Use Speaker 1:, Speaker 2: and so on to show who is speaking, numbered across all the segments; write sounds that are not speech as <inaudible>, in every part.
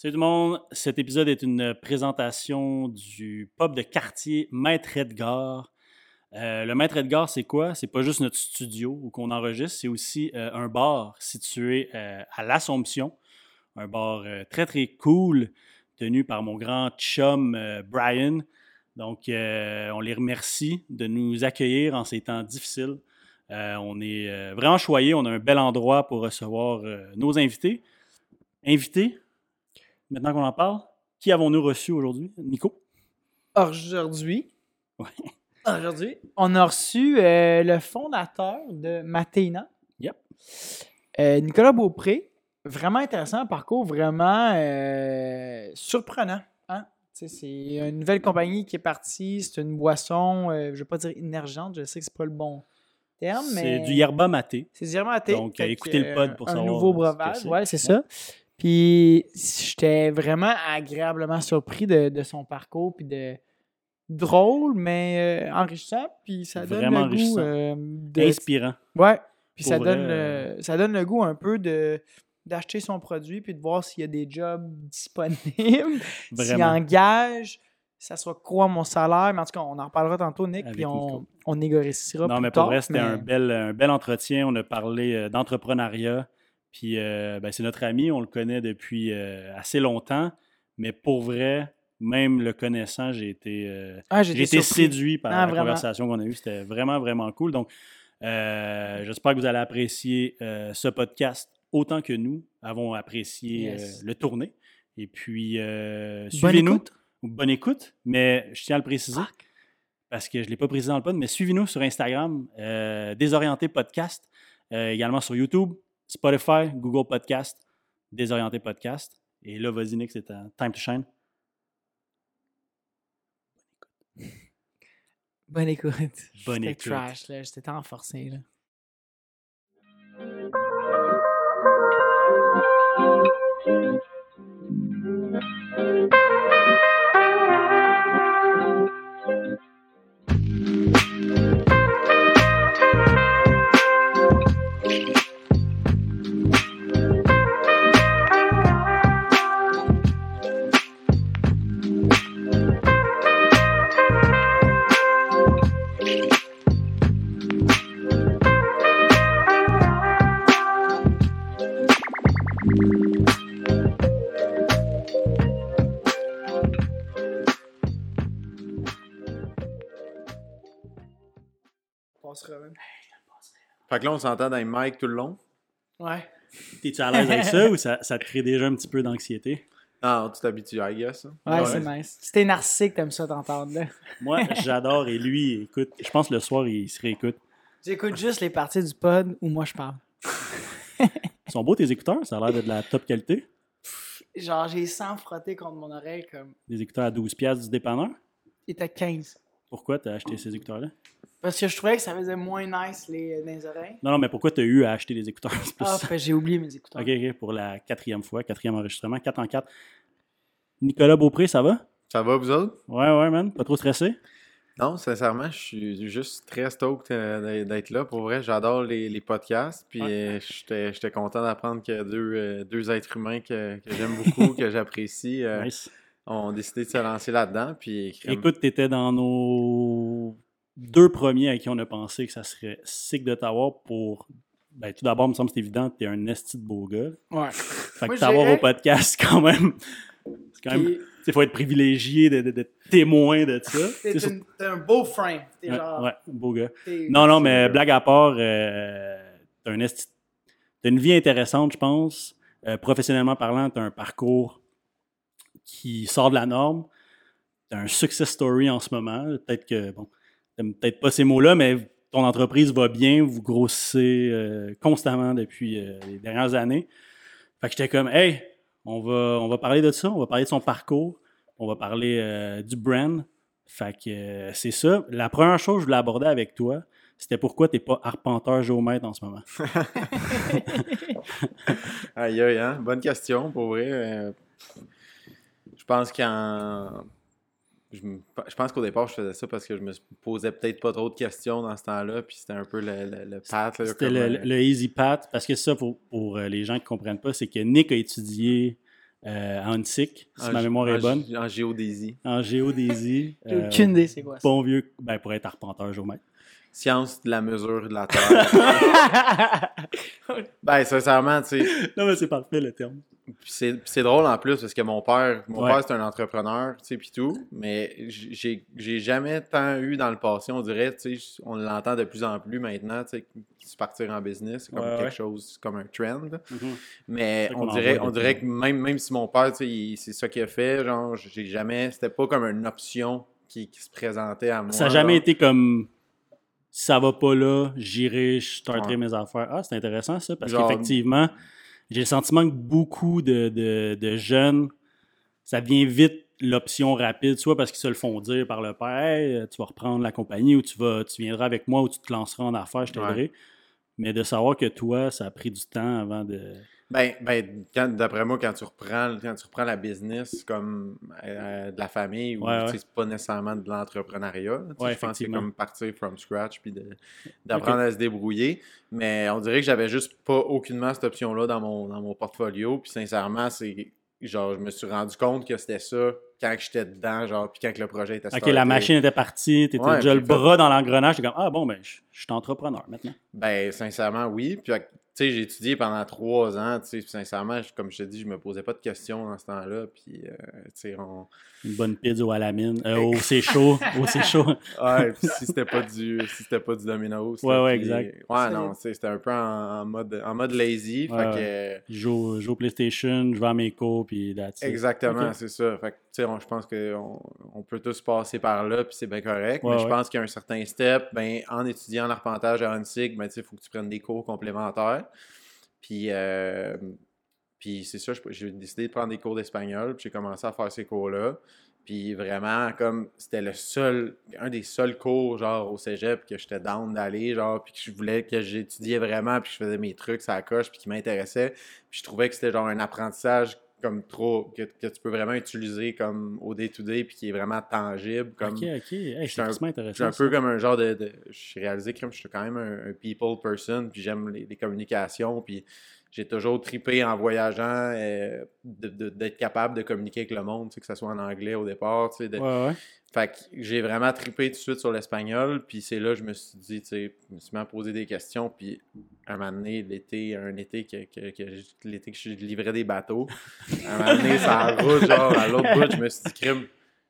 Speaker 1: Salut tout le monde, cet épisode est une présentation du pub de quartier Maître Edgar. Euh, le Maître Edgar, c'est quoi? C'est pas juste notre studio où qu'on enregistre, c'est aussi euh, un bar situé euh, à l'Assomption. Un bar très très cool, tenu par mon grand chum Brian. Donc, on les remercie de nous accueillir en ces temps difficiles. On est vraiment choyés, on a un bel endroit pour recevoir nos invités. Invités, maintenant qu'on en parle, qui avons-nous reçu aujourd'hui? Nico?
Speaker 2: Aujourd'hui,
Speaker 1: Ouais. <laughs>
Speaker 2: aujourd'hui, on a reçu euh, le fondateur de Matéina,
Speaker 1: Yep.
Speaker 2: euh, Nicolas Beaupré. Vraiment intéressant, un parcours vraiment euh, surprenant. hein? C'est une nouvelle compagnie qui est partie. C'est une boisson, euh, je ne vais pas dire émergente, je sais que c'est pas le bon terme, mais.
Speaker 1: C'est du yerba maté.
Speaker 2: C'est du maté.
Speaker 1: Donc, écoutez le pod pour
Speaker 2: un
Speaker 1: savoir
Speaker 2: nouveau
Speaker 1: ce que
Speaker 2: breuvage,
Speaker 1: c'est.
Speaker 2: ouais, c'est
Speaker 1: Ouais.
Speaker 2: ça. Puis j'étais vraiment agréablement surpris de, de son parcours, puis de drôle, mais euh, enrichissant, puis ça donne
Speaker 1: Vraiment
Speaker 2: le goût euh, de...
Speaker 1: Inspirant.
Speaker 2: Ouais, puis ça
Speaker 1: vrai,
Speaker 2: donne,
Speaker 1: euh,
Speaker 2: le, ça donne le goût un peu de d'acheter son produit, puis de voir s'il y a des jobs <laughs> disponibles, s'il engage, ça soit quoi mon salaire, mais en tout cas, on en reparlera tantôt, Nick,
Speaker 1: Avec
Speaker 2: puis on, on négociera
Speaker 1: Non,
Speaker 2: plus
Speaker 1: mais
Speaker 2: tard.
Speaker 1: pour vrai, c'était
Speaker 2: mais-
Speaker 1: un, bel, un bel entretien. On a parlé euh, d'entrepreneuriat. Puis, euh, ben, c'est notre ami, on le connaît depuis euh, assez longtemps. Mais pour vrai, même le connaissant, j'ai été, euh,
Speaker 2: Ah,
Speaker 1: j'ai été séduit par
Speaker 2: Ah,
Speaker 1: la
Speaker 2: vraiment.
Speaker 1: conversation qu'on a eue. C'était vraiment, vraiment cool. Donc, j'espère que vous allez apprécier ce podcast autant que nous avons apprécié
Speaker 2: Yes.
Speaker 1: le tourné. Et puis, euh,
Speaker 2: Bonne
Speaker 1: suivez-nous.
Speaker 2: écoute.
Speaker 1: Bonne écoute. Mais je tiens à le préciser parce que je ne l'ai pas précisé dans le pod, mais suivez-nous sur Instagram, euh, Désorienté Podcast, euh, également sur YouTube, Spotify, Google Podcast, Désorienté Podcast. Et là, vas-y, Nick, c'est time to shine.
Speaker 2: Bonne écoute. <laughs>
Speaker 1: Bonne écoute.
Speaker 2: trash, là. J'étais tant forcé, là.
Speaker 3: Fait que là, on s'entend dans les mics tout le long.
Speaker 2: Ouais.
Speaker 1: T'es-tu à l'aise avec ça ou ça, ça te crée déjà un petit peu d'anxiété?
Speaker 3: Non, tu t'habitues, I guess. hein.
Speaker 2: Ouais,
Speaker 1: Ouais.
Speaker 2: c'est nice. Si t'es narcissique, t'aimes ça t'entendre, là. <laughs>
Speaker 1: Moi, j'adore et lui, écoute, je pense que le soir, il se réécoute.
Speaker 2: J'écoute juste les parties du pod où moi je parle. <laughs>
Speaker 1: Ils sont beaux tes écouteurs, ça a l'air d'être de la top qualité.
Speaker 2: Genre, j'ai 100 frotté contre mon oreille comme.
Speaker 1: Des écouteurs à 12$ piastres du dépanneur?
Speaker 2: Il était 15.
Speaker 1: Pourquoi t'as acheté ces écouteurs-là?
Speaker 2: Parce que je trouvais que ça faisait moins nice les, dans les oreilles.
Speaker 1: Non, non, mais pourquoi t'as eu à acheter des écouteurs?
Speaker 2: Ah, j'ai oublié mes écouteurs.
Speaker 1: OK, OK, pour la quatrième fois, quatrième enregistrement, 4 en 4. Nicolas Beaupré, ça va?
Speaker 3: Ça va, vous autres?
Speaker 1: Ouais, ouais, man. Pas trop stressé?
Speaker 3: Non, sincèrement, je suis juste très stoked euh, d'être là. Pour vrai, j'adore les, les podcasts. Puis euh, j'étais content d'apprendre que deux, euh, deux êtres humains que, que j'aime beaucoup, que j'apprécie, euh,
Speaker 1: Nice.
Speaker 3: ont décidé de se lancer là-dedans. Puis
Speaker 1: Écoute, t'étais dans nos deux premiers à qui on a pensé que ça serait sick de t'avoir pour. Ben, tout d'abord, il me semble que c'est évident, t'es un esti de beau gars.
Speaker 2: Ouais.
Speaker 1: Fait que t'avoir au podcast, <laughs> quand même. C'est quand même. Il faut être privilégié de- de- d'être témoin de ça. <laughs>
Speaker 2: T'es
Speaker 1: sur-
Speaker 2: un beau frame. T'es
Speaker 1: Ouais,
Speaker 2: genre.
Speaker 1: ouais, beau gars. Non, non, mais blague à part, euh, t'as un esti- t'as une vie intéressante, je pense. Euh, professionnellement parlant, t'as un parcours qui sort de la norme. T'as un success story en ce moment. Peut-être que, bon, peut-être pas ces mots-là, mais ton entreprise va bien, vous grossissez euh, constamment depuis euh, les dernières années. Fait que j'étais comme, hey, on va, on va parler de ça, on va parler de son parcours, on va parler euh, du brand. Fait que euh, c'est ça. La première chose que je voulais aborder avec toi, c'était pourquoi t'es pas arpenteur géomètre en ce moment? <laughs>
Speaker 3: Aïe, aïe, hein? Bonne question, pour vrai. Je pense qu'en. Je, me- je pense qu'au départ, je faisais ça parce que je me posais peut-être pas trop de questions dans ce temps-là, puis c'était un peu le, le, le path. là,
Speaker 1: C'était le,
Speaker 3: euh,
Speaker 1: le easy path, parce que ça, pour, pour euh, les gens qui comprennent pas, c'est que Nick a étudié euh, à Huntsic, si
Speaker 3: En
Speaker 1: ma mémoire
Speaker 3: en
Speaker 1: est bonne,
Speaker 3: En géodésie.
Speaker 1: en géodésie.
Speaker 2: J'ai
Speaker 1: euh,
Speaker 2: aucune idée, c'est quoi ça?
Speaker 1: Bon vieux, ben, pour être arpenteur géomètre.
Speaker 3: Science de la mesure de la Terre. <laughs> ben, sincèrement, tu sais,
Speaker 1: Non, mais c'est parfait le terme.
Speaker 3: C'est drôle en plus parce que mon père, mon
Speaker 1: Ouais.
Speaker 3: père c'est un entrepreneur, tu sais, puis tout, mais j'ai jamais tant eu dans le passé, on dirait, tu sais, on l'entend de plus en plus maintenant, tu sais, se partir en business, c'est comme
Speaker 1: Ouais,
Speaker 3: quelque
Speaker 1: ouais.
Speaker 3: chose, comme un trend.
Speaker 1: Mhm.
Speaker 3: Mais on dirait, on dirait que même, même si mon père, tu sais, c'est ça qu'il a fait, genre, j'ai jamais, c'était pas comme une option qui, qui se présentait à moi.
Speaker 1: Ça n'a jamais
Speaker 3: genre.
Speaker 1: été comme ça va pas là, j'irai, je starterai
Speaker 3: Ouais.
Speaker 1: mes affaires. Ah, c'est intéressant ça, parce
Speaker 3: Genre-
Speaker 1: qu'effectivement, j'ai le sentiment que beaucoup de, de- de jeunes, ça devient vite l'option rapide, soit parce qu'ils se le font dire par le père, Hey, tu vas reprendre la compagnie ou tu vas, tu viendras avec moi ou tu te lanceras en affaires, je t'aiderai. Mais de savoir que toi, ça a pris du temps avant de.
Speaker 3: Ben, ben quand- d'après moi, quand tu reprends quand tu reprends la business comme euh, de la famille, ou
Speaker 1: Ouais, ouais.
Speaker 3: c'est pas nécessairement de l'entrepreneuriat.
Speaker 1: Ouais,
Speaker 3: je pense que c'est comme partir from scratch puis d'apprendre à se débrouiller. Mais on dirait que j'avais juste pas aucunement cette option-là dans mon, dans mon portfolio. Puis sincèrement, c'est genre je me suis rendu compte que c'était ça quand j'étais dedans, genre, puis quand que le projet était
Speaker 1: Ok,
Speaker 3: starté.
Speaker 1: la machine était partie, t'étais
Speaker 3: Ouais,
Speaker 1: déjà le
Speaker 3: fait-
Speaker 1: bras dans l'engrenage, t'es comme Ah bon, ben, je je suis entrepreneur maintenant.
Speaker 3: Ben, sincèrement, oui. Puis, sais, j'ai étudié pendant trois ans. Tu sais, sincèrement, je- comme je te dis, je me posais pas de questions dans ce temps-là. Puis, euh, tu sais, on...
Speaker 1: Une bonne pizza au Alamine, euh, au C'est chaud, au C'est chaud. <laughs>
Speaker 3: Ouais, puis si c'était pas du si c'était pas du Domino's.
Speaker 1: Ouais, ouais,
Speaker 3: puis-
Speaker 1: exact.
Speaker 3: Ouais, non, tu sais, c'était un peu en, en mode en mode lazy.
Speaker 1: Ouais,
Speaker 3: fait
Speaker 1: Je joue, je joue au PlayStation, je vais à mes cours, puis
Speaker 3: que exactement, c'est ça. Fait que tu sais, on- je pense qu'on on peut tous passer par là puis c'est bien correct,
Speaker 1: Ouais,
Speaker 3: mais je pense qu'il y a un certain step, ben en étudiant en arpentage à Hansig, ben tu sais, il faut que tu prennes des cours complémentaires. Puis euh, puis c'est ça, j'ai décidé de prendre des cours d'espagnol, puis j'ai commencé à faire ces cours-là. Puis vraiment, comme c'était le seul, un des seuls cours, genre, au cégep, que j'étais down d'aller, genre, puis que je voulais, que j'étudiais vraiment, puis que je faisais mes trucs, ça coche, puis qui m'intéressait. Puis je trouvais que c'était genre un apprentissage comme trop, que, que tu peux vraiment utiliser comme au day-to-day, puis qui est vraiment tangible. Comme,
Speaker 1: Ok, ok. Hey, c'est
Speaker 3: je suis un peu
Speaker 1: ça.
Speaker 3: comme un genre de. de j'ai réalisé que je suis quand même un, un people person, puis j'aime les, les communications, puis j'ai toujours tripé en voyageant, euh, d'être capable de communiquer avec le monde, que ce soit en anglais au départ. tu sais, de-
Speaker 1: Ouais, ouais.
Speaker 3: Fait que j'ai vraiment tripé tout de suite sur l'espagnol, puis c'est là que je me suis dit, tu sais, je me suis à poser des questions, puis un moment donné, l'été, un été que, que, l'été que je livrais des bateaux, un moment donné, ça <laughs> route, genre, à l'autre bout, je me suis dit, crime,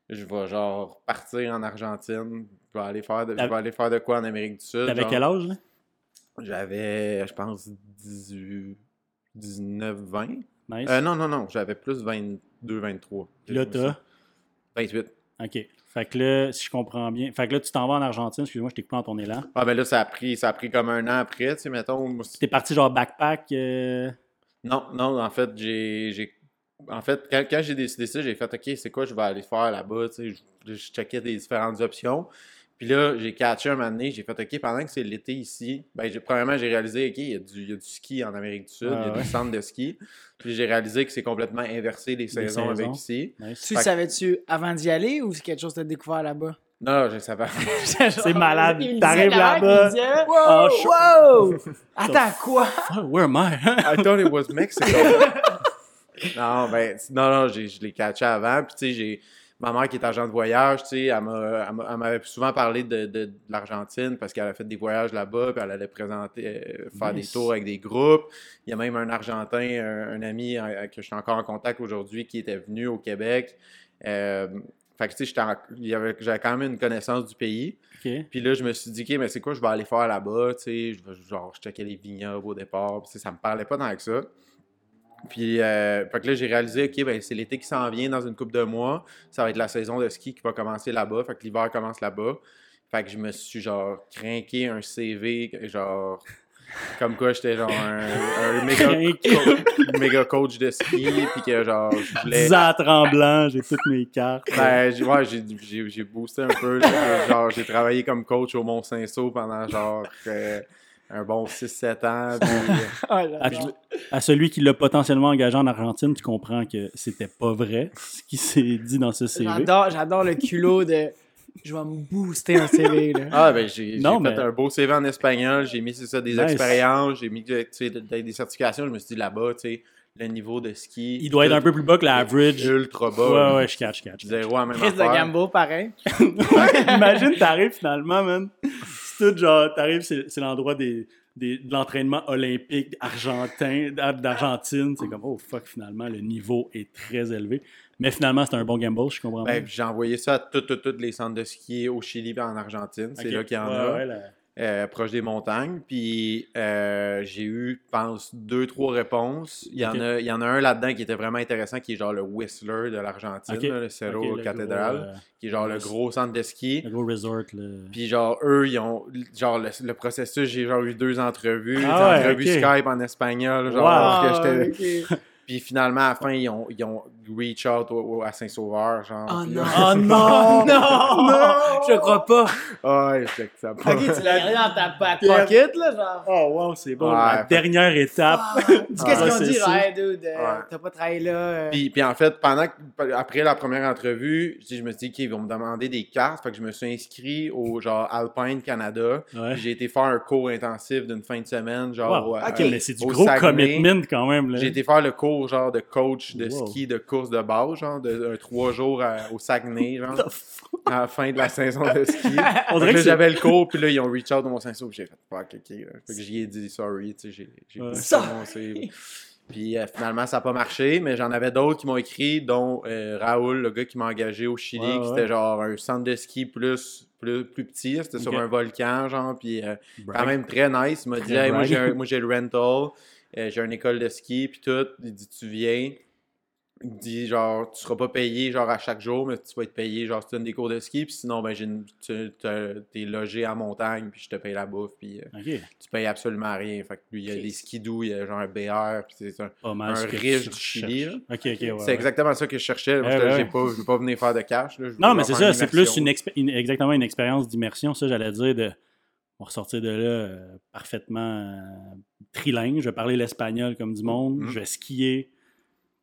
Speaker 3: je vais genre partir en Argentine, je vais aller faire de, je vais aller faire de quoi en Amérique du Sud.
Speaker 1: T'avais quel âge, là?
Speaker 3: J'avais, je pense, 18, 19, 20.
Speaker 1: Nice.
Speaker 3: Euh, non, non, non, j'avais plus 22, 23.
Speaker 1: Puis là, t'as?
Speaker 3: 28.
Speaker 1: Ok. Fait que là, si je comprends bien. Fait que là, tu t'en vas en Argentine. Excuse-moi, je t'écoute dans ton élan.
Speaker 3: Ah, ben là, ça a pris, ça a pris comme un an après, tu sais, mettons.
Speaker 1: T'es parti genre backpack. euh,
Speaker 3: Non, non, en fait, j'ai. j'ai- En fait, quand, quand j'ai décidé ça, j'ai fait OK, c'est quoi je vais aller faire là-bas, tu sais, je, je checkais des différentes options. Puis là, j'ai catché un moment donné, j'ai fait OK, pendant que c'est l'été ici, ben, j'ai- premièrement, j'ai réalisé OK, il y, a du, il y a du ski en Amérique du Sud,
Speaker 1: Ah,
Speaker 3: il y a
Speaker 1: ouais.
Speaker 3: des centres de ski. Puis j'ai réalisé que c'est complètement inversé les saisons, avec
Speaker 1: saisons.
Speaker 3: ici.
Speaker 1: nice.
Speaker 2: Tu savais-tu avant d'y aller ou c'est quelque chose que tu as découvert là-bas?
Speaker 3: Non, je savais. <laughs>
Speaker 1: C'est malade. T'arrives là-bas, en
Speaker 2: Wow,
Speaker 1: chaud.
Speaker 2: wow! <laughs> Attends, quoi?
Speaker 1: Ah, where am I? <laughs>
Speaker 3: I thought it was Mexico. non, ben, non, non, j'ai- je l'ai catché avant. Puis, tu sais, j'ai. Ma mère qui est agent de voyage, tu sais, elle m'a- elle m'a- elle m'avait souvent parlé de, de- de l'Argentine parce qu'elle a fait des voyages là-bas, puis elle allait présenter, euh, faire
Speaker 1: Nice.
Speaker 3: des tours avec des groupes. Il y a même un Argentin, un, un ami euh, que je suis encore en contact aujourd'hui, qui était venu au Québec. Euh, fait que, tu sais, j'avais quand même une connaissance du pays. Puis là, je me suis dit, OK, mais c'est quoi je vais aller faire là-bas? Tu sais, je vais, genre, je checkais les vignobles au départ. Puis, ça me parlait pas tant que ça. Puis, euh, fait que là, j'ai réalisé, OK, ben, c'est l'été qui s'en vient dans une couple de mois. Ça va être la saison de ski qui va commencer là-bas. Fait que l'hiver commence là-bas. Fait que je me suis, genre, craqué un CV, genre, comme quoi j'étais, genre, un, un <laughs> méga,
Speaker 1: Crinqué.
Speaker 3: co- méga coach de ski. Puis que, genre, je voulais.
Speaker 1: 10 ans à tremblant, j'ai toutes mes cartes.
Speaker 3: Ben, j'ai, ouais, j'ai, boosté un peu. genre, j'ai travaillé comme coach au Mont-Saint-Saul pendant genre euh, un bon 6-7 ans. <laughs> puis, euh,
Speaker 2: là
Speaker 1: À, celui qui l'a potentiellement engagé en Argentine, tu comprends que c'était pas vrai ce qui s'est dit dans ce CV.
Speaker 2: J'adore, j'adore le culot de je vais me booster un CV. Là.
Speaker 3: ah, ben, j'ai, fait
Speaker 1: mais-
Speaker 3: un beau CV en espagnol. J'ai mis, ça, des
Speaker 1: Nice.
Speaker 3: expériences. J'ai mis des certifications. Je me suis dit là-bas, tu sais, le niveau de ski.
Speaker 1: Il doit être un peu plus bas que l'average.
Speaker 3: Ultra bas.
Speaker 1: Ouais, ouais, je catch, je catch.
Speaker 3: Zéro à même
Speaker 2: Chris de. Gambo, pareil. <laughs>
Speaker 1: Imagine, t'arrives finalement, man. Tout genre, t'arrives, c'est l'endroit des, des- de l'entraînement olympique argentin, d'Ar- d'Argentine. C'est comme, oh fuck, finalement, le niveau est très élevé. Mais finalement, c'est un bon gamble, je comprends.
Speaker 3: Ben, j'ai envoyé ça à tous les centres de ski au Chili et en Argentine. C'est là qu'il y en
Speaker 1: Ouais,
Speaker 3: a.
Speaker 1: ouais.
Speaker 3: Euh, proche des montagnes. Puis euh, j'ai eu, je pense, deux, trois réponses. Il y, en, a, il y en a un là-dedans qui était vraiment intéressant, qui est genre le Whistler de l'Argentine, le Cerro
Speaker 1: Ok, le
Speaker 3: Cathédrale,
Speaker 1: gros, euh,
Speaker 3: qui est genre le
Speaker 1: le-
Speaker 3: gros centre de ski.
Speaker 1: le gros resort.
Speaker 3: Puis genre, eux, ils ont, genre, le, le processus, j'ai genre eu deux entrevues,
Speaker 1: Ah
Speaker 3: des
Speaker 1: ouais,
Speaker 3: entrevues. Skype en espagnol, genre,
Speaker 1: Wow.
Speaker 3: que
Speaker 2: Ah,
Speaker 3: j'étais...
Speaker 2: ok. <laughs>
Speaker 3: Puis finalement, à la fin, ils ont, ils ont reach out au- au- à Saint-Sauveur, genre.
Speaker 2: Oh non!
Speaker 3: là-
Speaker 1: Oh <laughs> <laughs> non!
Speaker 2: non! Je crois pas.
Speaker 3: Ah ouais, j'étais que ça
Speaker 2: Ok, tu l'as gardé dans ta back <laughs> pocket, là, genre.
Speaker 1: Oh wow, c'est bon.
Speaker 3: Ouais,
Speaker 1: La
Speaker 3: fait-
Speaker 1: dernière étape.
Speaker 2: Dis qu'est-ce qu'ils ont
Speaker 1: c'est
Speaker 2: dit, ouais, dude, euh,
Speaker 3: Ouais.
Speaker 2: t'as pas travaillé là. euh?
Speaker 3: Puis, puis en fait, pendant après la première entrevue, je je me suis dit qu'ils vont me demander des cartes. Fait que je me suis inscrit au genre Alpine Canada.
Speaker 1: Ouais.
Speaker 3: J'ai été faire un cours intensif d'une fin de semaine, genre.
Speaker 1: Wow.
Speaker 3: au-
Speaker 1: Ok,
Speaker 3: euh,
Speaker 1: mais c'est du gros
Speaker 3: Saguenay.
Speaker 1: commitment quand même. Là.
Speaker 3: J'ai été faire le cours genre de coach de
Speaker 1: Wow.
Speaker 3: ski de course de base, genre de trois jours à- au Saguenay, genre, à la fin de la saison de ski. <laughs>
Speaker 1: On dirait
Speaker 3: que j'avais le cours, puis là, ils ont reach out dans mon Saint-Sauf, puis j'ai fait fuck, ok. Fait que j'y ai dit sorry, tu sais, j'ai
Speaker 1: Ouais.
Speaker 3: prononcé. Puis euh, finalement, ça n'a pas marché, mais j'en avais d'autres qui m'ont écrit, dont euh, Raoul, le gars qui m'a engagé au Chili,
Speaker 1: Ouais,
Speaker 3: qui c'était genre un centre de ski plus, plus, plus petit, c'était sur un volcan, genre, puis euh, quand même très nice. Il m'a dit, Hey, moi, j'ai un- <laughs> moi, j'ai le rental, j'ai une école de ski, puis tout. Il dit, tu viens. Il dit, genre, tu seras pas payé, genre, à chaque jour, mais tu vas être payé, genre, si tu as des cours de ski, puis sinon, ben, j'ai une- tu es logé à montagne, puis je te paye la bouffe, puis euh,
Speaker 1: Ok,
Speaker 3: tu payes absolument rien. Fait que lui, il y a des skidoo, il y a genre un BR, puis c'est un.
Speaker 1: mal.
Speaker 3: Un
Speaker 1: que
Speaker 3: riche
Speaker 1: tu
Speaker 3: du Chili,
Speaker 1: recherches. Ok, ok, ouais.
Speaker 3: c'est
Speaker 1: ouais.
Speaker 3: exactement ça que je cherchais. Moi,
Speaker 1: Ouais,
Speaker 3: j'étais,
Speaker 1: ouais.
Speaker 3: j'ai pas, je veux pas venir faire de cash. Là, je veux
Speaker 1: Non, mais c'est
Speaker 3: faire
Speaker 1: ça, c'est plus
Speaker 3: immersion.
Speaker 1: une, expé- une- exactement une expérience d'immersion. Ça, j'allais dire de. On va ressortir de là euh, parfaitement euh, trilingue. Je vais parler l'espagnol comme du monde.
Speaker 3: Mhm.
Speaker 1: Je vais skier.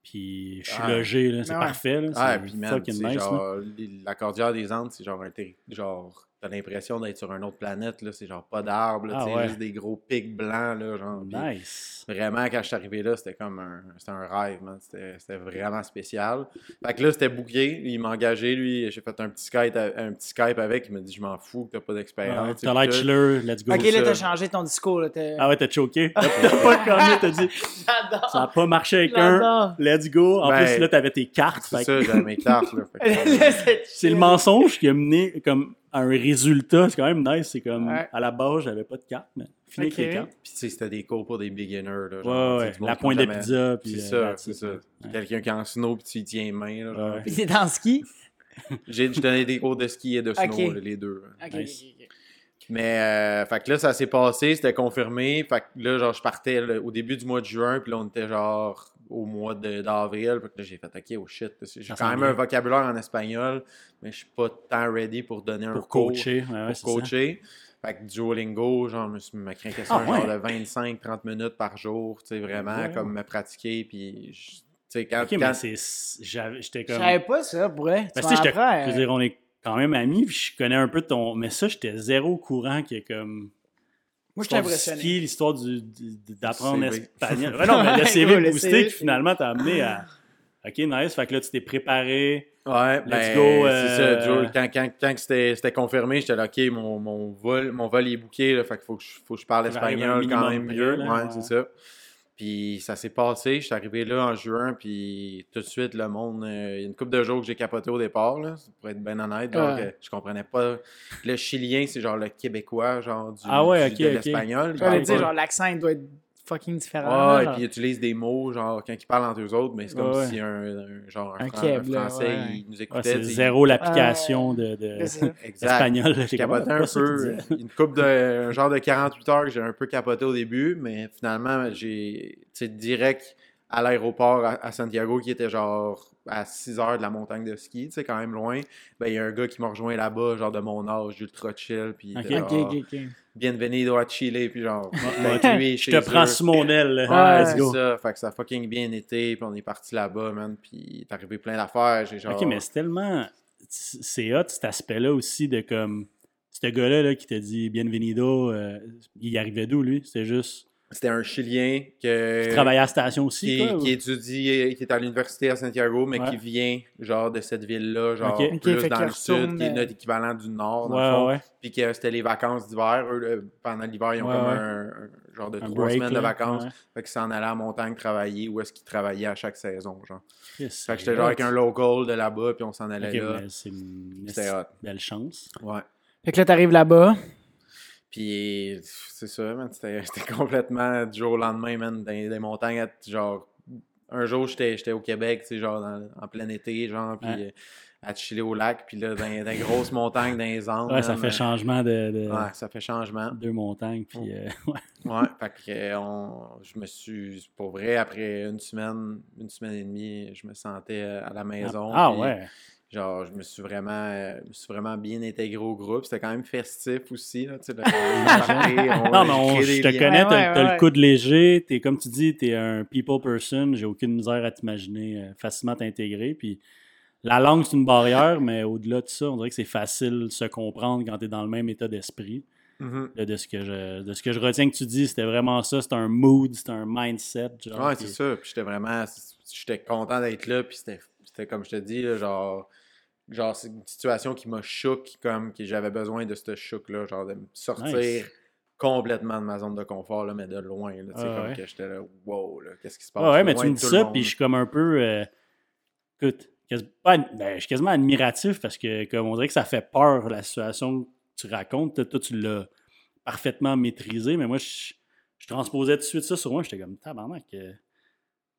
Speaker 1: Puis je suis
Speaker 3: Ah.
Speaker 1: logé. là, C'est
Speaker 2: Ouais.
Speaker 1: parfait. Là,
Speaker 3: Ah,
Speaker 1: c'est
Speaker 3: puis man,
Speaker 1: nice. là.
Speaker 3: genre, les- la Cordillère des Andes, c'est genre un genre, t'as l'impression d'être sur une autre planète, là, c'est genre pas d'arbres,
Speaker 1: Ah ouais.
Speaker 3: juste des gros pics blancs, là, genre.
Speaker 1: Nice.
Speaker 3: Vraiment, quand je suis arrivé là, c'était comme un, c'était un rêve, man, c'était c'était vraiment spécial. Fait que là, c'était booké, il m'a engagé, lui, j'ai fait un petit Skype, un petit Skype avec, il m'a dit, je m'en fous que t'as pas
Speaker 1: Ouais,
Speaker 3: d'expérience.
Speaker 1: T'as l'air chiller, let's go.
Speaker 2: Ok, là, t'as changé ton discours, là. t'es-
Speaker 1: Ah ouais, t'as choqué. <laughs> T'as pas commis, t'as dit
Speaker 2: J'adore.
Speaker 1: ça a pas marché avec un.
Speaker 2: J'adore.
Speaker 1: Let's go. En
Speaker 3: Ben,
Speaker 1: plus, là, t'avais tes cartes.
Speaker 3: C'est
Speaker 1: fait
Speaker 3: ça,
Speaker 1: que-
Speaker 3: j'avais mes cartes, là. fait <laughs>
Speaker 2: c'est
Speaker 1: le mensonge qui a mené comme un résultat. C'est quand même nice. C'est comme
Speaker 2: Ouais.
Speaker 1: à la base, j'avais pas de carte, mais fini avec les cartes.
Speaker 3: Puis tu sais, c'était des cours pour des beginners, là.
Speaker 1: Ouais,
Speaker 3: genre,
Speaker 1: La pointe de pizza. Puis,
Speaker 3: C'est
Speaker 1: euh,
Speaker 3: ça, c'est ça. Quelqu'un qui est en snow, puis tu y tiens main, là.
Speaker 2: Puis c'est en ski? <laughs>
Speaker 3: J'ai je donnais des cours de ski et de snow, là, les deux.
Speaker 1: Nice.
Speaker 2: ok.
Speaker 3: Mais, euh, fait que là, ça s'est passé, c'était confirmé. Fait que là, genre, je partais là, au début du mois de juin, puis là, on était genre au mois de- d'avril. Fait que là, j'ai fait, OK, oh shit. J'ai quand même
Speaker 1: bien.
Speaker 3: un vocabulaire en espagnol, mais je suis pas tant ready pour donner un
Speaker 1: Pour
Speaker 3: cours,
Speaker 1: coacher. Ouais,
Speaker 3: pour
Speaker 1: ça.
Speaker 3: coacher. Fait que Duolingo, genre, je me suis craqué ça
Speaker 1: Ah,
Speaker 3: genre
Speaker 1: ouais.
Speaker 3: de 25-30 minutes par jour, tu sais, vraiment,
Speaker 1: Ouais.
Speaker 3: comme me pratiquer, puis, je- tu sais, quand,
Speaker 1: Ok,
Speaker 3: quand-
Speaker 1: mais c'est. j'avais- J'étais
Speaker 2: Je
Speaker 1: comme.
Speaker 2: savais pas ça, pour vrai.
Speaker 1: Ben,
Speaker 2: Tu
Speaker 1: sais, je veux dire, on est quand même amis, puis je connais un peu ton. Mais ça, j'étais zéro au courant qu'il y a comme.
Speaker 2: Moi, je suis impressionné.
Speaker 1: ski, l'histoire du- d'apprendre
Speaker 3: CV.
Speaker 1: l'espagnol. Ouais, non, mais le <laughs>
Speaker 2: Ouais,
Speaker 1: CV
Speaker 2: le
Speaker 1: boosté qui finalement t'a amené à. Ok, nice. Fait que là, tu t'es préparé.
Speaker 3: Ouais,
Speaker 1: Let's
Speaker 3: ben,
Speaker 1: go,
Speaker 3: c'est
Speaker 1: euh,
Speaker 3: ça. Joe, quand quand, quand que c'était c'était confirmé, j'étais là, OK, mon, mon, vol, mon vol est booké, là, fait qu'il faut que je, faut que je parle espagnol quand même mieux.
Speaker 1: là,
Speaker 3: ouais,
Speaker 1: ouais.
Speaker 3: c'est ça. Puis ça s'est passé, je suis arrivé là en juin, puis tout de suite, le monde, euh, il y a une couple de jours que j'ai capoté au départ, là, pour être bien honnête. genre
Speaker 2: Ouais.
Speaker 3: que je comprenais pas. Le chilien, c'est genre le québécois, genre du,
Speaker 1: Ah ouais,
Speaker 3: du-
Speaker 1: ok,
Speaker 3: de
Speaker 1: ok.
Speaker 3: l'espagnol.
Speaker 2: J'allais dire,
Speaker 3: pas-
Speaker 2: genre, l'accent, il doit être fucking différent.
Speaker 3: Ouais,
Speaker 2: là,
Speaker 3: et puis ils utilisent des mots, genre, quand ils parlent entre eux autres, mais c'est comme
Speaker 1: Ouais,
Speaker 3: si un, un- genre, un,
Speaker 2: Un
Speaker 3: Fran-
Speaker 2: Keb,
Speaker 3: un
Speaker 2: là,
Speaker 3: français,
Speaker 2: ouais.
Speaker 3: il nous
Speaker 1: Ouais,
Speaker 3: écoutait.
Speaker 1: c'est zéro l'application de, de <laughs> espagnol.
Speaker 3: capotais
Speaker 1: ah,
Speaker 3: un peu. Une coupe de. Un genre de 48 heures que j'ai un peu capoté au début, mais finalement, j'ai. Tu sais, direct à l'aéroport à, à Santiago, qui était genre à 6 heures de la montagne de ski, tu sais, quand même loin. Ben, il y a un gars qui m'a rejoint là-bas, genre de mon âge, ultra chill, puis il
Speaker 1: Ok.
Speaker 3: était
Speaker 2: Ok,
Speaker 3: genre,
Speaker 2: ok, ok.
Speaker 3: bienvenido à Chile, puis genre,
Speaker 1: Ouais,
Speaker 3: lui,
Speaker 1: Je te
Speaker 3: eux.
Speaker 1: prends sous mon aile.
Speaker 2: Ouais,
Speaker 1: Let's go.
Speaker 3: ça, fait que ça a fucking bien été, puis on est parti là-bas, man, puis il est arrivé plein d'affaires, j'ai genre...
Speaker 1: Ok, mais c'est tellement. C'est hot cet aspect-là aussi de comme. Ce gars-là là, qui t'a dit Bienvenido, euh, il arrivait d'où lui? C'était juste
Speaker 3: C'était un Chilien que,
Speaker 1: Qui travaillait à la station aussi,
Speaker 3: qui,
Speaker 1: quoi, ou-
Speaker 3: qui étudie, qui est à l'université à Santiago, mais
Speaker 1: Ouais.
Speaker 3: qui vient genre de cette ville-là, genre plus dans le sud, qui est
Speaker 2: euh,
Speaker 3: notre équivalent du nord, dans le fond. Puis que c'était les vacances d'hiver. Eux, pendant l'hiver, ils ont
Speaker 1: Ouais,
Speaker 3: comme
Speaker 1: ouais.
Speaker 3: un, un genre de
Speaker 1: Un
Speaker 3: trois
Speaker 1: break,
Speaker 3: semaines de vacances.
Speaker 1: ouais.
Speaker 3: Fait qu'ils s'en allaient à la montagne travailler où est-ce qu'ils travaillaient à chaque saison, genre. Fait que j'étais genre avec un local de là-bas, puis on s'en allait là.
Speaker 1: c'est une
Speaker 3: hot.
Speaker 1: belle chance.
Speaker 3: Ouais.
Speaker 2: Fait que là, t'arrives là-bas.
Speaker 3: Puis c'est ça, man. C'était <laughs> complètement du jour au lendemain, man, dans les montagnes. Genre, un jour, j'étais au Québec, tu sais, genre dans- en plein été, genre, puis
Speaker 1: Ouais.
Speaker 3: euh, à chiller au lac, puis là, dans, dans les grosses montagnes, dans les Andes.
Speaker 1: Ouais, ça fait changement de, de
Speaker 3: Ouais, ça fait changement.
Speaker 1: deux montagnes. Puis, euh, <laughs> ouais.
Speaker 3: Ouais, fait que euh, on, je me suis, pour vrai, après une semaine, une semaine et demie, je me sentais à la maison.
Speaker 1: Ah ouais.
Speaker 3: Genre, je me suis vraiment, euh, je me suis vraiment bien intégré au groupe. C'était quand même festif aussi, là, tu sais. de- <laughs> de- on-
Speaker 1: Non, mais on- je te
Speaker 3: liens.
Speaker 1: connais, t'as
Speaker 2: ouais,
Speaker 1: t'as
Speaker 2: ouais.
Speaker 1: le coude léger, t'es comme tu dis, t'es un people person, j'ai aucune misère à t'imaginer euh, facilement t'intégrer. Puis la langue, c'est une barrière, mais au-delà de ça, on dirait que c'est facile de se comprendre quand t'es dans le même état d'esprit.
Speaker 3: Mhm.
Speaker 1: Là, de, ce que je, de ce que je retiens que tu dis, c'était vraiment ça, c'était un mood, c'était un mindset. Genre,
Speaker 3: Ouais,
Speaker 1: puis-
Speaker 3: c'est ça. Puis j'étais vraiment, j'étais content d'être là. Puis c'était, c'était comme je te dis, là, genre, genre c'est une situation qui m'a choqué, comme que j'avais besoin de ce choc-là, genre de me sortir
Speaker 1: Nice.
Speaker 3: complètement de ma zone de confort, là, mais de loin. Là,
Speaker 1: Ah
Speaker 3: comme
Speaker 1: ouais.
Speaker 3: que j'étais là, wow, là, qu'est-ce qui se passe?
Speaker 1: Ouais,
Speaker 3: là,
Speaker 1: mais tu me dis ça, puis je suis comme un peu. euh, écoute, quasi- ben, je suis quasiment admiratif parce que, comme on dirait que ça fait peur, la situation que tu racontes. Toi, tu l'as parfaitement maîtrisé, mais moi, je, je transposais tout de suite ça sur moi. J'étais comme, tabarnak, euh, il me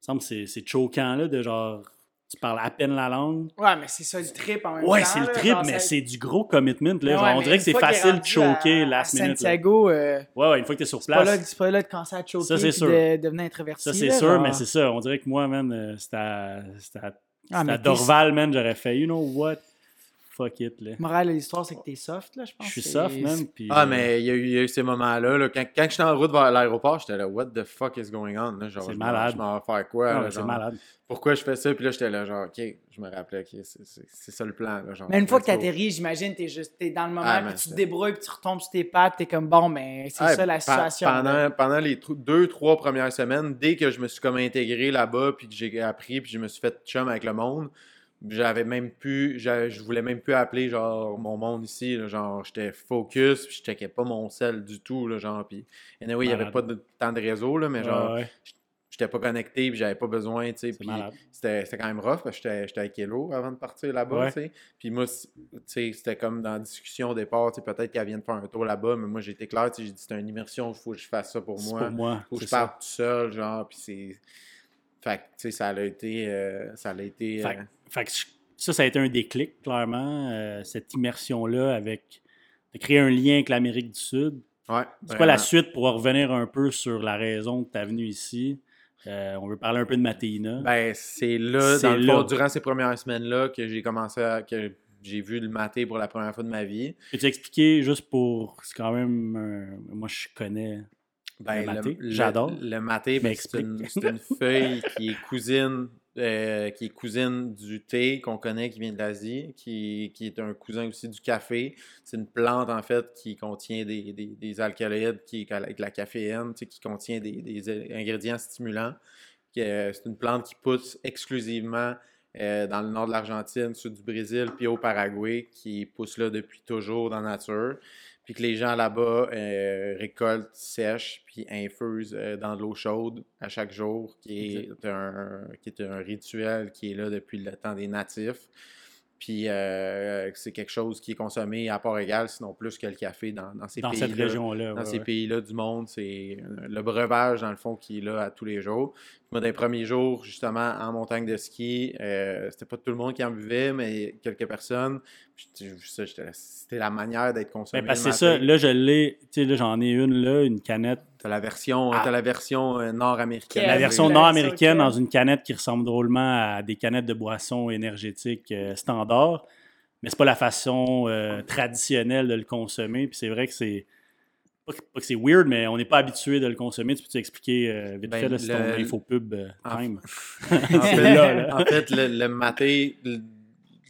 Speaker 1: semble que c'est- c'est choquant, là, de genre, tu parles à peine la langue.
Speaker 2: Ouais, mais c'est ça le trip en même temps.
Speaker 1: Ouais, c'est le trip, mais c'est du gros commitment, là. Genre,
Speaker 2: ouais,
Speaker 1: on dirait que c'est facile de choquer minute. là.
Speaker 2: Santiago, euh,
Speaker 1: Ouais, ouais, une fois que t'es sur place.
Speaker 2: c'est pas là de commencer à choquer
Speaker 1: Ça, c'est sûr.
Speaker 2: de devenir introverti.
Speaker 1: Ça, c'est sûr,
Speaker 2: genre.
Speaker 1: mais c'est ça. On dirait que moi, man, euh, c'était à,
Speaker 2: Ah,
Speaker 1: à Dorval, man, j'aurais fait, you know what? Fuck it, là.
Speaker 2: Le moral de l'histoire, c'est que t'es soft, là, je pense.
Speaker 1: Je suis soft, man. Puis,
Speaker 3: Ah,
Speaker 1: euh,
Speaker 3: mais il y, a eu- il y a eu ces moments-là. Là, quand, quand j'étais en route vers l'aéroport, j'étais là, what the fuck is going on? Là, genre,
Speaker 1: C'est malade.
Speaker 3: Je m'en vais faire quoi?
Speaker 1: non,
Speaker 3: là,
Speaker 1: mais c'est
Speaker 3: genre,
Speaker 1: malade.
Speaker 3: Pourquoi je fais ça? Puis là, j'étais là, genre, ok, je me rappelais, ok, c'est- ça le plan. Là, genre,
Speaker 2: Mais une fois que t'atterris, j'imagine, t'es juste t'es dans le moment,
Speaker 3: Ah,
Speaker 2: puis
Speaker 3: mais
Speaker 2: tu te débrouilles, puis tu retombes sur tes pattes, t'es comme bon, mais c'est ça la situation. là.
Speaker 3: Pendant, pendant les deux, trois premières semaines, dès que je me suis comme intégré là-bas, puis que j'ai appris, puis je me suis fait chum avec le monde, j'avais même plus, je voulais même plus appeler genre mon monde ici, là, genre j'étais focus, puis je checkais pas mon sel du tout, là, genre, puis anyway, il y avait pas de temps de réseau, là, mais genre,
Speaker 1: Ouais, ouais,
Speaker 3: j'étais pas connecté, puis j'avais pas besoin, tu sais, puis c'était quand même rough, parce que j'étais j'étais avec Hello avant de partir là-bas,
Speaker 1: Ouais.
Speaker 3: tu sais. Puis moi, tu sais, c'était comme dans la discussion au départ, tu sais, peut-être qu'elle vient de faire un tour là-bas, mais moi, j'étais clair, tu sais, j'ai dit, c'est une immersion, il faut que je fasse ça pour moi.
Speaker 1: pour moi.
Speaker 3: Faut que je parte tout seul, genre, puis c'est... Fait que, tu sais, ça a été... euh, ça a été...
Speaker 1: Fait,
Speaker 3: euh,
Speaker 1: fait que ça, ça a été un déclic, clairement, euh, cette immersion-là avec. de créer un lien avec l'Amérique du Sud.
Speaker 3: ouais,
Speaker 1: C'est quoi la suite pour revenir un peu sur la raison de ta venue ici? Euh, on veut parler un peu de Matéina.
Speaker 3: Ben, c'est là, dans le fond, durant ces premières semaines-là, que j'ai commencé à... que j'ai vu le maté pour la première fois de ma vie.
Speaker 1: Peux-tu expliquer juste pour. C'est quand même. un- moi, je connais.
Speaker 3: Ben,
Speaker 1: Le maté,
Speaker 3: le-
Speaker 1: j'adore.
Speaker 3: Le maté, ben,
Speaker 1: Mais
Speaker 3: c'est une,
Speaker 1: explique.
Speaker 3: c'est une feuille qui est cousine, euh, qui est cousine du thé qu'on connaît qui vient de l'Asie, qui, qui est un cousin aussi du café. C'est une plante en fait qui contient des, des, des alcaloïdes qui avec la caféine, tu sais, qui contient des, des ingrédients stimulants. Euh, C'est une plante qui pousse exclusivement euh, dans le nord de l'Argentine, sud du Brésil, puis au Paraguay, qui pousse là depuis toujours dans la nature puis que les gens là-bas euh, récoltent, sèchent, puis infusent euh, dans de l'eau chaude à chaque jour, qui est, un, qui est un rituel qui est là depuis le temps des natifs. Puis euh, c'est quelque chose qui est consommé à part égale, sinon plus que le café dans, dans ces
Speaker 1: Dans
Speaker 3: pays-là.
Speaker 1: cette région-là.
Speaker 3: Dans
Speaker 1: ouais,
Speaker 3: ces
Speaker 1: ouais.
Speaker 3: pays-là du monde, c'est le breuvage, dans le fond, qui est là à tous les jours. Moi, dans les premiers jours, justement, en montagne de ski, euh, c'était pas tout le monde qui en buvait, mais quelques personnes. C'était la manière d'être consommé.
Speaker 1: Ben, parce que
Speaker 3: le
Speaker 1: c'est ça, là, je l'ai. Tu sais, là, j'en ai une, là, une canette.
Speaker 3: T'as la version,
Speaker 1: Ah.
Speaker 3: t'as la version euh, nord-américaine.
Speaker 1: La version nord-américaine dans une canette qui ressemble drôlement à des canettes de boissons énergétiques euh, standard. Mais c'est pas la façon euh, traditionnelle de le consommer. Puis c'est vrai que c'est. Pas que, c'est weird, mais on n'est pas habitué de le consommer. Tu peux t'expliquer euh, vite
Speaker 3: Ben,
Speaker 1: fait, là, <laughs> c'est
Speaker 3: le-
Speaker 1: ton infopub euh, time?
Speaker 3: En fait,
Speaker 1: là, là.
Speaker 3: en fait, le, le maté, le-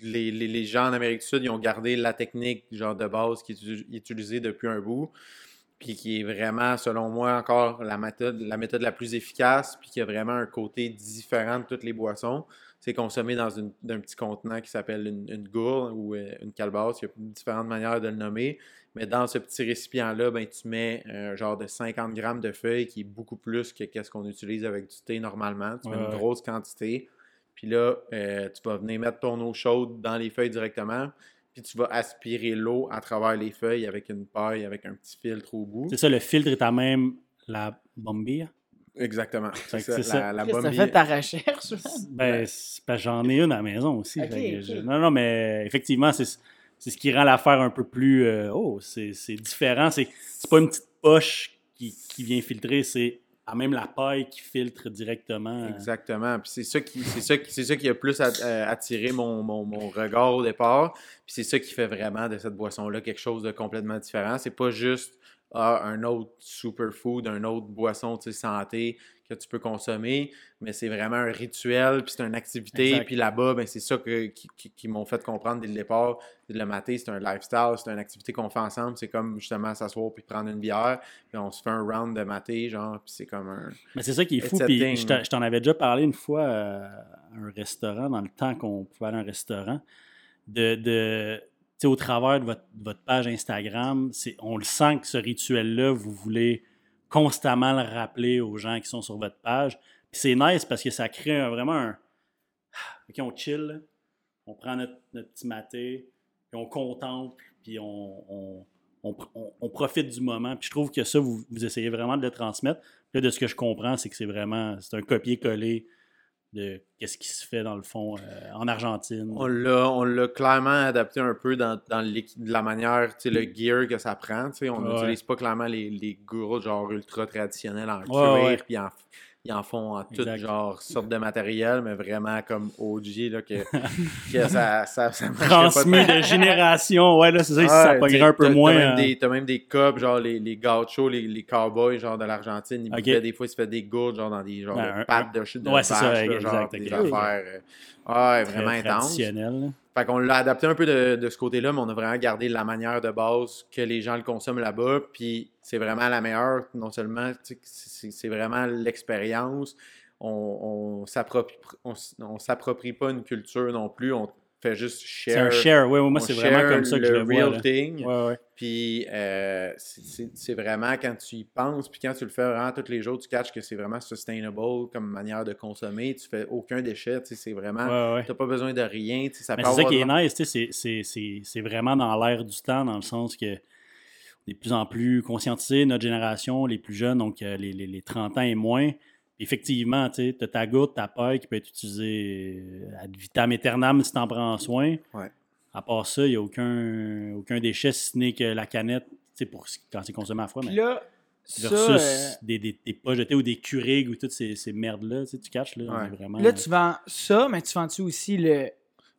Speaker 3: les, les, les gens en Amérique du Sud, ils ont gardé la technique genre de base qui est utilisée depuis un bout. puis qui est vraiment, selon moi, encore la méthode la, méthode la plus efficace, puis qui a vraiment un côté différent de toutes les boissons. C'est consommé dans une, un petit contenant qui s'appelle une, une, gourde ou euh, une calebasse. Il y a différentes manières de le nommer. Mais dans ce petit récipient-là, ben, tu mets un genre de 50 grammes de feuilles qui est beaucoup plus que ce qu'on utilise avec du thé normalement. Tu mets une grosse quantité. Puis là, euh, tu vas venir mettre ton eau chaude dans les feuilles directement puis tu vas aspirer l'eau à travers les feuilles avec une paille, avec un petit filtre au bout.
Speaker 1: C'est ça, le filtre est à même la bombille?
Speaker 3: Exactement.
Speaker 2: C'est ça, ça. La, la fait ta recherche?
Speaker 1: Ben, j'en ai une à la maison aussi. non, non, mais effectivement, c'est ce qui rend l'affaire un peu plus... Euh, oh, c'est différent. C'est pas une petite poche qui, vient filtrer, c'est à même la paille qui filtre directement.
Speaker 3: Exactement. Puis c'est ça qui, c'est ça qui, c'est ça qui a plus euh, attiré mon, mon, mon, regard au départ. Puis c'est ça qui fait vraiment de cette boisson-là quelque chose de complètement différent. C'est pas juste un autre superfood, un autre boisson santé que tu peux consommer, mais c'est vraiment un rituel, puis c'est une activité, puis là-bas, ben, c'est ça que, qui, m'ont fait comprendre dès le départ. Le maté, c'est un lifestyle, c'est une activité qu'on fait ensemble, c'est comme justement s'asseoir puis prendre une bière, puis on se fait un round de maté, genre, puis c'est comme un...
Speaker 1: Mais c'est ça qui est fou, puis je t'en avais déjà parlé une fois euh, à un restaurant, dans le temps qu'on pouvait aller à un restaurant, de... de au travers de votre, page Instagram, on le sent que ce rituel-là, vous voulez constamment le rappeler aux gens qui sont sur votre page. C'est nice parce que ça crée vraiment un. OK, on chill, on prend notre, petit maté, puis on contemple, puis on, profite du moment. Puis je trouve que ça, vous, vous essayez vraiment de le transmettre. Là, de ce que je comprends, c'est que c'est vraiment. C'est un copier-coller de qu'est-ce qui se fait dans le fond euh, en Argentine.
Speaker 3: On l'a, clairement adapté un peu dans, dans la manière, le gear que ça prend. On n'utilise pas clairement les, les gourdes genre ultra traditionnels en cuir puis en ils en font en tout genre sorte de matériel, mais vraiment comme OG, là, que, <laughs> que ça, ça, ça
Speaker 1: Transmis de génération, ouais, là, c'est ça, ça pas un peu moins.
Speaker 3: T'as même, hein. même des cups, genre les, les gauchos, les, les cowboys, genre de l'Argentine, ils des fois, ils se fait des gourdes, genre dans des genre de pattes de chute de
Speaker 1: ouais, vache, ça, là, genre
Speaker 3: des affaires. Euh, ouais, vraiment intenses. Fait qu'on l'a adapté un peu de, ce côté-là, mais on a vraiment gardé la manière de base que les gens le consomment là-bas. Puis c'est vraiment la meilleure, non seulement, c'est vraiment l'expérience. On, on s'approprie pas une culture non plus. Fait juste share.
Speaker 1: C'est un share, oui, moi c'est vraiment comme ça que je le
Speaker 3: real
Speaker 1: vois.
Speaker 3: thing.
Speaker 1: Ouais, ouais.
Speaker 3: Puis euh, c'est vraiment quand tu y penses, puis quand tu le fais vraiment tous les jours, tu catches que c'est vraiment sustainable comme manière de consommer. Tu fais aucun déchet, c'est vraiment. Tu n'as pas besoin de rien.
Speaker 1: C'est ça qui est nice, c'est vraiment dans l'air du temps, dans le sens que de plus en plus conscientisé, notre génération, les plus jeunes, donc euh, les, les, les 30 ans et moins effectivement, tu as ta goutte, ta paille qui peut être utilisée euh, ad vitam aeternam si tu en prends soin.
Speaker 3: Ouais.
Speaker 1: À part ça, il n'y a aucun, aucun déchet si ce n'est que la canette pour quand c'est consommé à froid.
Speaker 2: Mais là,
Speaker 1: versus ça, euh, des, des, des poches ou des Keurig ou toutes ces, ces merdes-là, tu, caches. Là, vraiment,
Speaker 2: là, tu vends ça, mais tu vends-tu aussi le.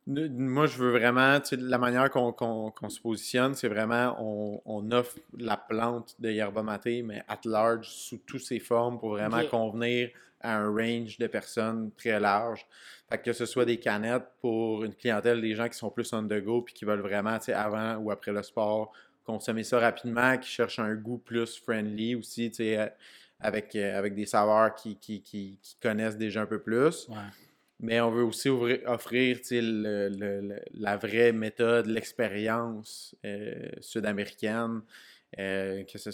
Speaker 3: Moi, je veux vraiment, tu sais, la manière qu'on se positionne, c'est vraiment, on, on, offre la plante de yerba maté, mais at large, sous toutes ses formes, pour vraiment convenir à un range de personnes très large. Fait que ce soit des canettes pour une clientèle, des gens qui sont plus on the go, puis qui veulent vraiment, tu sais, avant ou après le sport, consommer ça rapidement, qui cherchent un goût plus friendly aussi, tu sais, avec, avec des saveurs qui, qui, qui, qui, connaissent déjà un peu plus.
Speaker 1: Ouais.
Speaker 3: Mais on veut aussi offrir le, la vraie méthode, l'expérience euh, sud-américaine, euh, que ce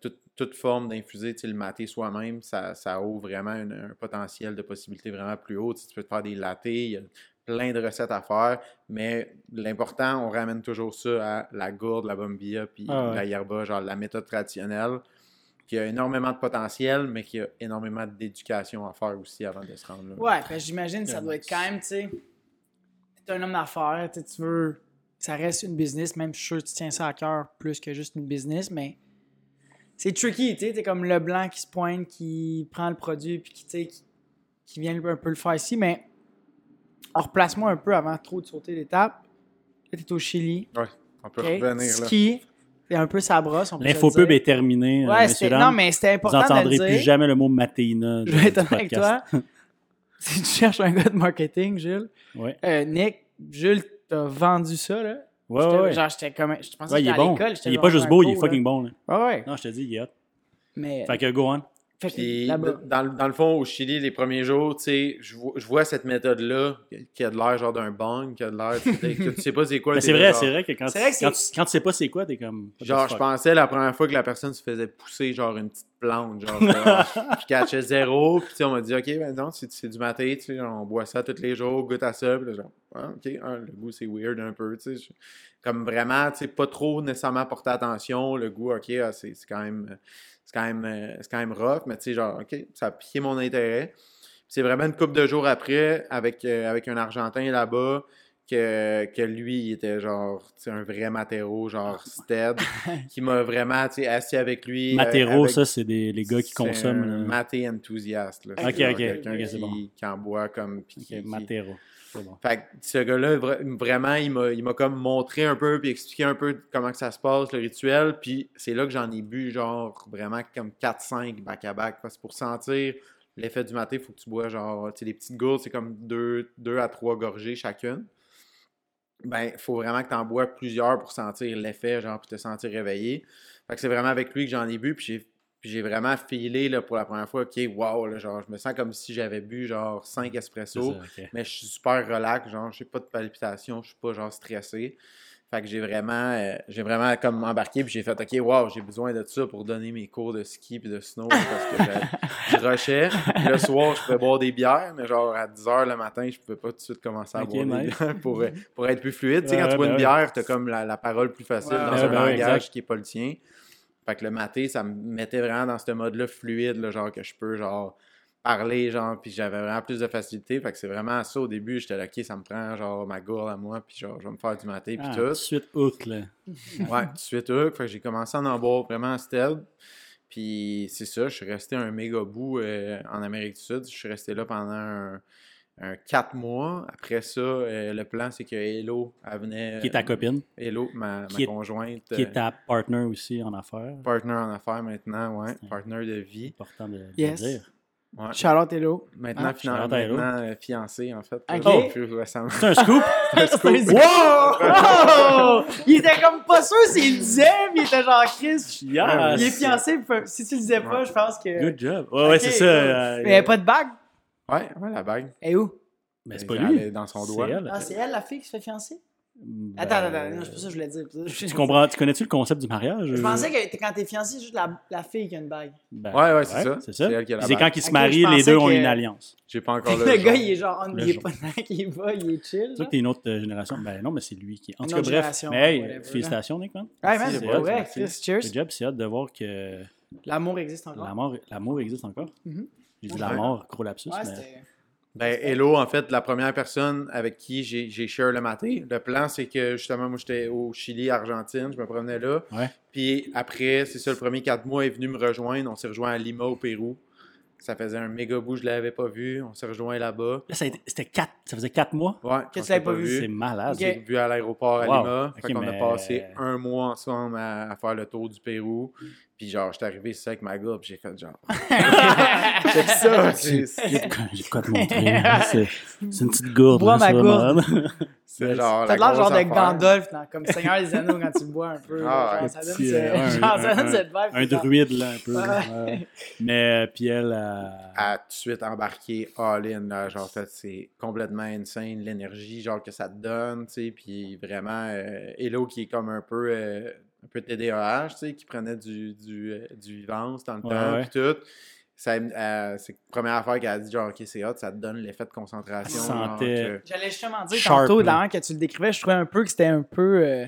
Speaker 3: toute, toute forme d'infuser le maté soi-même, ça, ça, ouvre vraiment un potentiel de possibilités vraiment plus haut. tu peux te faire des latés, il y a plein de recettes à faire, mais l'important, on ramène toujours ça à la gourde, la bombilla, puis ah la yerba, genre la méthode traditionnelle qui a énormément de potentiel, mais qui a énormément d'éducation à faire aussi avant de se rendre là.
Speaker 2: Ouais, ben, j'imagine que ça doit être quand même, tu sais, tu es un homme d'affaires, tu veux, ça reste une business, même je suis sûr que tu tiens ça à cœur plus que juste une business, mais c'est tricky, tu sais, t'es comme le blanc qui se pointe, qui prend le produit, puis qui, tu qui, qui vient un peu le faire ici, mais replace-moi un peu avant trop de sauter l'étape. Là, t'es au Chili.
Speaker 3: Ouais, on peut revenir là.
Speaker 2: Ski, un peu sa brosse.
Speaker 1: L'infopub est terminée.
Speaker 2: Ouais, euh, non, mais c'était important. Vous
Speaker 1: n'entendrez plus jamais le mot Matéina.
Speaker 2: Je vais être avec toi. <laughs> si tu cherches un gars de marketing, Jules,
Speaker 1: ouais.
Speaker 2: euh, Nick, Jules t'a vendu ça, là.
Speaker 1: Ouais, ouais, ouais.
Speaker 2: Genre, j'étais comme. Je pensais
Speaker 1: Ouais,
Speaker 2: que
Speaker 1: il est
Speaker 2: à
Speaker 1: bon. Il est pas juste beau, il est fucking bon. là.
Speaker 2: là. Ouais, ouais.
Speaker 1: Non, je te dis, il est hot.
Speaker 2: Mais.
Speaker 1: Fait que go on.
Speaker 3: Puis, dans, le- dans le fond, au Chili, les premiers jours, tu sais, je vois, je vois cette méthode-là qui a de l'air genre d'un bang, qui a de l'air. tu sais, que tu sais pas c'est quoi.
Speaker 1: C'est vrai,
Speaker 3: genre-
Speaker 1: c'est vrai que quand,
Speaker 2: vrai que
Speaker 1: quand, tu, quand tu sais pas c'est quoi, t'es comme.
Speaker 3: Genre, je pensais la première fois que la personne se faisait pousser genre une petite plante, genre, <laughs> je catchais zéro, puis on m'a dit, ok, ben non, c'est du maté, tu sais, on boit ça tous les jours, goûte à ça, puis là, genre, ah, ok, ah, le goût c'est weird un peu, tu sais, comme vraiment, tu sais, pas trop nécessairement porter attention, le goût, ok, ah, c'est quand même, c'est quand même, euh, c'est quand même rough, mais tu sais, genre, ok, ça a piqué mon intérêt. C'est vraiment une couple de jours après, avec, euh, avec un Argentin là-bas, que, que lui, il était genre, un vrai matéro, genre Stead, <laughs> qui m'a vraiment, assis avec lui. euh,
Speaker 1: Matéro, ça, c'est des, les gars qui consomment.
Speaker 3: un maté enthousiaste. Là.
Speaker 2: Ok,
Speaker 1: ok,
Speaker 3: quelqu'un qui,
Speaker 1: bon.
Speaker 3: qui en boit comme. puis qui-
Speaker 1: Matéro. Bon.
Speaker 3: Fait que ce gars-là, vra- vraiment, il m'a, comme montré un peu, puis expliqué un peu comment que ça se passe, le rituel. Puis c'est là que j'en ai bu, genre, vraiment comme 4-5 back-à-back. Parce que pour sentir l'effet du maté, il faut que tu bois, genre, tu sais, des petites gourdes, c'est comme 2 à 3 gorgées chacune. Ben, il faut vraiment que tu en bois plusieurs pour sentir l'effet, genre, puis te sentir réveillé. Fait que c'est vraiment avec lui que j'en ai bu, puis j'ai vraiment filé là, pour la première fois, ok, wow, là, genre, je me sens comme si j'avais bu genre 5
Speaker 1: C'est
Speaker 3: espressos.
Speaker 1: ça, ok.
Speaker 3: Mais je suis super relax, genre, j'ai pas de palpitations, je suis pas genre stressé. Fait que j'ai vraiment, euh, j'ai vraiment comme embarqué, puis j'ai fait, OK, wow, j'ai besoin de ça pour donner mes cours de ski puis de snow, parce que je- je <laughs> rushais. Puis le soir, je pouvais boire des bières, mais genre à 10 h le matin, je pouvais pas tout de suite commencer à boire des bières pour, euh, pour être plus fluide. Tu sais, quand tu bois
Speaker 1: ben
Speaker 3: une
Speaker 1: ouais.
Speaker 3: bière, t'as comme la, la parole plus facile
Speaker 2: Ouais,
Speaker 3: dans
Speaker 2: ouais,
Speaker 3: un
Speaker 1: ben
Speaker 3: langage
Speaker 1: exact.
Speaker 3: qui est pas le tien. Fait que le maté, ça me mettait vraiment dans ce mode-là fluide, là, genre que je peux, genre, parler, genre, puis j'avais vraiment plus de facilité. Fait que c'est vraiment ça au début. J'étais là, ok, ça me prend, genre, ma gourde à moi, puis genre, je vais me faire du maté, puis
Speaker 1: Ah,
Speaker 3: tout.
Speaker 1: tout de suite hook, là. <laughs>
Speaker 3: Ouais, tout de suite, hook. Fait que j'ai commencé à en boire vraiment stead. Puis c'est ça, je suis resté un méga bout euh, en Amérique du Sud. Je suis resté là pendant un, un 4 mois. Après ça, euh, le plan, c'est que Hello, elle venait.
Speaker 1: Qui est ta copine,
Speaker 3: Hello, ma,
Speaker 1: est-
Speaker 3: conjointe.
Speaker 1: qui
Speaker 3: euh,
Speaker 1: est ta partner aussi en affaires.
Speaker 3: partner en affaires maintenant, ouais. Partner de vie.
Speaker 1: Important de, de
Speaker 2: Yes.
Speaker 1: dire.
Speaker 3: Ouais.
Speaker 2: Charlotte, hello.
Speaker 3: Maintenant,
Speaker 2: Ah,
Speaker 3: maintenant euh, fiancé, en fait.
Speaker 2: Ok.
Speaker 3: plus récemment.
Speaker 1: C'est un scoop? <laughs>
Speaker 2: Wow! Oh! Il était comme pas sûr s'il le disait, mais il était genre Chris.
Speaker 1: Yes!
Speaker 2: Il est fiancé, si tu le disais pas,
Speaker 3: Ouais.
Speaker 2: je pense que.
Speaker 1: Good job. Ouais, c'est ça. euh,
Speaker 2: Mais il n'y avait pas de bague?
Speaker 3: Ouais, ouais, la bague.
Speaker 2: Et où?
Speaker 1: Mais c'est
Speaker 3: Elle
Speaker 1: pas lui.
Speaker 3: est dans son
Speaker 1: C'est
Speaker 3: doigt.
Speaker 1: elle.
Speaker 2: Ah, c'est elle la fille qui se fait fiancer?
Speaker 1: Ben,
Speaker 2: Attends, attends, attends, non, c'est pas ça que je voulais dire.
Speaker 1: Tu comprends, tu connais-tu le concept du mariage?
Speaker 2: Je pensais que t'es- quand t'es fiancé, c'est juste la, la fille qui a une bague.
Speaker 1: Ben,
Speaker 3: Ouais, ouais, c'est ça.
Speaker 1: C'est ça.
Speaker 3: C'est elle qui a la
Speaker 1: C'est quand ils se marient,
Speaker 2: je
Speaker 1: les deux ont
Speaker 2: que-
Speaker 1: une alliance.
Speaker 3: J'ai pas encore
Speaker 2: le <laughs>
Speaker 3: le.
Speaker 2: gars, il est genre,
Speaker 1: Le
Speaker 2: il est pas il va, il est chill.
Speaker 1: C'est sûr que t'es une autre euh, génération. Ben non, mais c'est lui qui. En tout cas, bref. Mais hey, félicitations, Nick, man.
Speaker 2: Ouais, man,
Speaker 3: c'est
Speaker 2: vrai, cheers.
Speaker 1: Good job, c'est hâte de voir que
Speaker 2: L'amour existe encore.
Speaker 1: l'amour existe encore.
Speaker 2: Mhm.
Speaker 1: J'ai dit
Speaker 2: Ouais.
Speaker 1: la mort, gros lapsus,
Speaker 2: Ouais, c'était.
Speaker 3: Ben, Hello, en fait, la première personne avec qui j'ai j'ai share le maté. Le plan, c'est que justement, moi, j'étais au Chili, Argentine, je me promenais là.
Speaker 1: Ouais.
Speaker 3: Puis après, c'est ça, le premier quatre mois, elle est venu me rejoindre. On s'est rejoint à Lima, au Pérou. Ça faisait un méga bout, je l'avais pas vu. On s'est rejoint là-bas.
Speaker 1: Là, ça a été- c'était quatre. Ça faisait quatre mois?
Speaker 3: Ouais,
Speaker 2: Que
Speaker 3: on
Speaker 2: tu pas vu?
Speaker 1: C'est malade.
Speaker 3: On s'est vu à l'aéroport à
Speaker 1: Wow.
Speaker 3: Lima.
Speaker 1: Ok,
Speaker 3: fait qu'on
Speaker 1: mais-
Speaker 3: a passé un mois ensemble à, à faire le tour du Pérou. Puis genre, j'étais arrivé ici avec ma gourde, puis j'ai fait genre. <laughs> <laughs> Check ça!
Speaker 1: J'ai de quoi- j'ai te montrer. C'est une petite gourde.
Speaker 2: Bois
Speaker 1: là,
Speaker 2: ma
Speaker 1: ça,
Speaker 2: gourde. <laughs>
Speaker 3: C'est genre.
Speaker 2: T'as
Speaker 3: la
Speaker 2: l'air genre de. Gandalf, comme Seigneur des Anneaux quand tu bois un peu.
Speaker 3: Ah,
Speaker 2: ça donne,
Speaker 1: petit,
Speaker 2: ce-
Speaker 1: euh, un-
Speaker 2: genre, ça
Speaker 1: un-
Speaker 2: donne cette vibe.
Speaker 1: Un druide, là, un peu. Mais, puis elle. euh,
Speaker 3: a tout de suite embarqué all-in, là, genre, fait, c'est complètement insane, l'énergie, genre, que ça te donne, tu sais, puis vraiment, euh, Hello, qui est comme un peu, euh, un peu TDAH, tu sais, qui prenait du, du, euh, du vivance dans le
Speaker 1: Ouais,
Speaker 3: temps,
Speaker 1: ouais.
Speaker 3: puis tout, ça, euh, c'est la première affaire qu'elle a dit, genre, OK, c'est hot, ça te donne l'effet de concentration,
Speaker 1: sentait-
Speaker 3: que-
Speaker 2: J'allais justement dire
Speaker 1: Sharp,
Speaker 2: tantôt,
Speaker 1: là.
Speaker 2: dans que tu le décrivais, je trouvais un peu que c'était un peu. euh,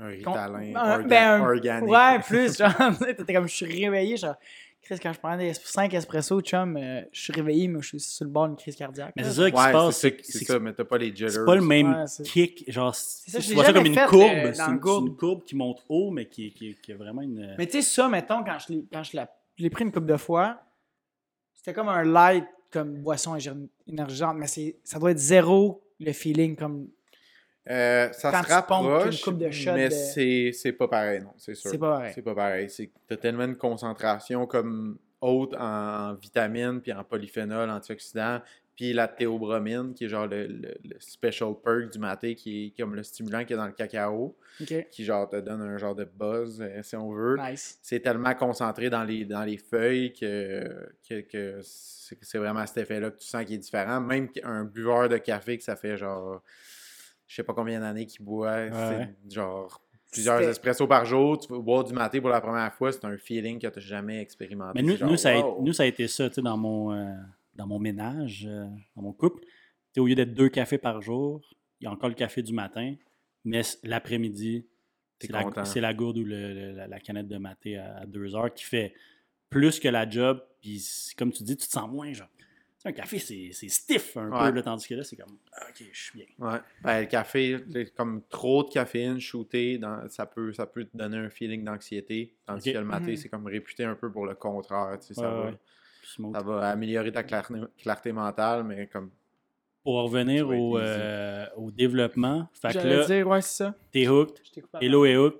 Speaker 3: un ritalin
Speaker 2: un-
Speaker 3: orga-
Speaker 2: ben, un-
Speaker 3: organique.
Speaker 2: Ouais, <laughs> plus. Genre, <laughs> t'étais comme, je suis réveillé. Genre, Chris, quand je prends des 5 espresso, chum, euh, je suis réveillé, mais je suis sur le bord d'une crise cardiaque.
Speaker 1: Mais c'est ça qui se passe.
Speaker 3: c'est ça,
Speaker 1: c'est
Speaker 3: c'est
Speaker 1: que
Speaker 3: ça, mais t'as pas les jitters.
Speaker 1: C'est pas le même
Speaker 2: Ouais, c'est-
Speaker 1: kick, genre,
Speaker 2: ça, je l'ai
Speaker 1: vois ça comme une courbe,
Speaker 2: euh,
Speaker 1: c'est une, c'est courbe qui monte haut, mais qui, qui, qui a vraiment une...
Speaker 2: Mais tu sais, ça, mettons, quand je l'ai, quand je l'ai, pris une couple de fois, c'était comme un light, comme boisson énergisante, mais c'est, ça doit être zéro le feeling, comme
Speaker 3: Euh, ça
Speaker 2: Quand
Speaker 3: se rapproche,
Speaker 2: une coupe de shot
Speaker 3: mais
Speaker 2: de-
Speaker 3: c'est pas pareil, non, c'est sûr.
Speaker 2: c'est pas pareil.
Speaker 3: C'est pas pareil. T'as tellement une concentration comme haute en, en vitamines puis en polyphénol, antioxydants, puis la théobromine, qui est genre le, le- le special perk du maté, qui est comme le stimulant qui est dans le cacao, qui genre te donne un genre de buzz, euh, si on veut.
Speaker 2: Nice.
Speaker 3: C'est tellement concentré dans les, dans les feuilles que, que, que c'est vraiment cet effet-là que tu sens qui est différent. Même qu'un buveur de café que ça fait genre, je sais pas combien d'années qu'il boit,
Speaker 1: ouais.
Speaker 3: c'est genre plusieurs espressos par jour, tu vas boire du maté pour la première fois, c'est un feeling que tu n'as jamais expérimenté.
Speaker 1: Mais nous,
Speaker 3: genre,
Speaker 1: nous, ça a,
Speaker 3: wow.
Speaker 1: nous, ça a été ça, tu sais, dans mon, euh, dans mon ménage, euh, dans mon couple. Tu sais, au lieu d'être deux cafés par jour, il y a encore le café du matin, mais l'après-midi, c'est la,
Speaker 3: content.
Speaker 1: c'est la gourde ou le- le- la, la canette de maté à, à deux heures qui fait plus que la job. Puis, comme tu dis, tu te sens moins genre. Un café, c'est c'est stiff un
Speaker 3: Ouais.
Speaker 1: peu, là, tandis que là, c'est comme, ok, je suis bien.
Speaker 3: Ouais. Ben, le café, comme trop de caféine shooté, dans, ça, peut, ça peut te donner un feeling d'anxiété. Tandis que le maté,
Speaker 2: Mhm.
Speaker 3: c'est comme réputé un peu pour le contraire. tu sais, ça,
Speaker 1: Ouais,
Speaker 3: va, ça améliorer ta clarté, clarté mentale, mais comme.
Speaker 1: Pour revenir au, euh, au développement, fait que là,
Speaker 2: dire, ouais, c'est ça.
Speaker 1: t'es hooked, Hello et Hook,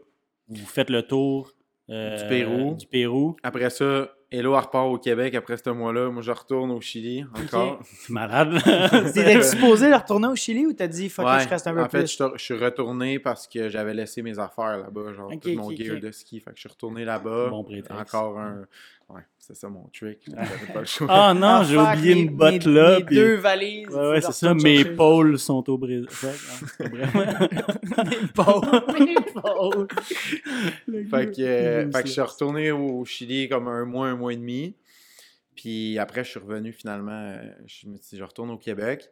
Speaker 1: vous faites le tour euh,
Speaker 3: Du Pérou.
Speaker 1: Du Pérou.
Speaker 3: Après ça, Hello elle repart au Québec après ce mois-là. Moi, je retourne au Chili encore.
Speaker 1: C'est malade. <laughs>
Speaker 2: T'étais supposé retourner au Chili ou t'as dit fuck
Speaker 3: Ouais,
Speaker 2: je reste un peu
Speaker 3: en fait,
Speaker 2: plus?
Speaker 3: je suis- je suis retourné parce que j'avais laissé mes affaires là-bas, genre tout mon
Speaker 2: ok,
Speaker 3: gear de ski. Fait que je suis retourné là-bas.
Speaker 1: Bon prétexte.
Speaker 3: Encore un. Ouais, c'est ça mon trick. J'avais pas le choix.
Speaker 1: Ah non,
Speaker 2: Ah,
Speaker 1: j'ai oublié
Speaker 2: mes-
Speaker 1: une botte
Speaker 2: mes-
Speaker 1: là.
Speaker 2: mes
Speaker 1: puis-
Speaker 2: deux valises.
Speaker 1: Ouais, ouais, c'est ça. Mes pôles sont au Brésil. <laughs>
Speaker 2: Mes pôles. <laughs> Mes pôles.
Speaker 3: Fait que, euh, fait que je suis retourné au Chili comme un mois, un mois et demi. Puis après, je suis revenu finalement. euh, Je me suis dit, je retourne au Québec.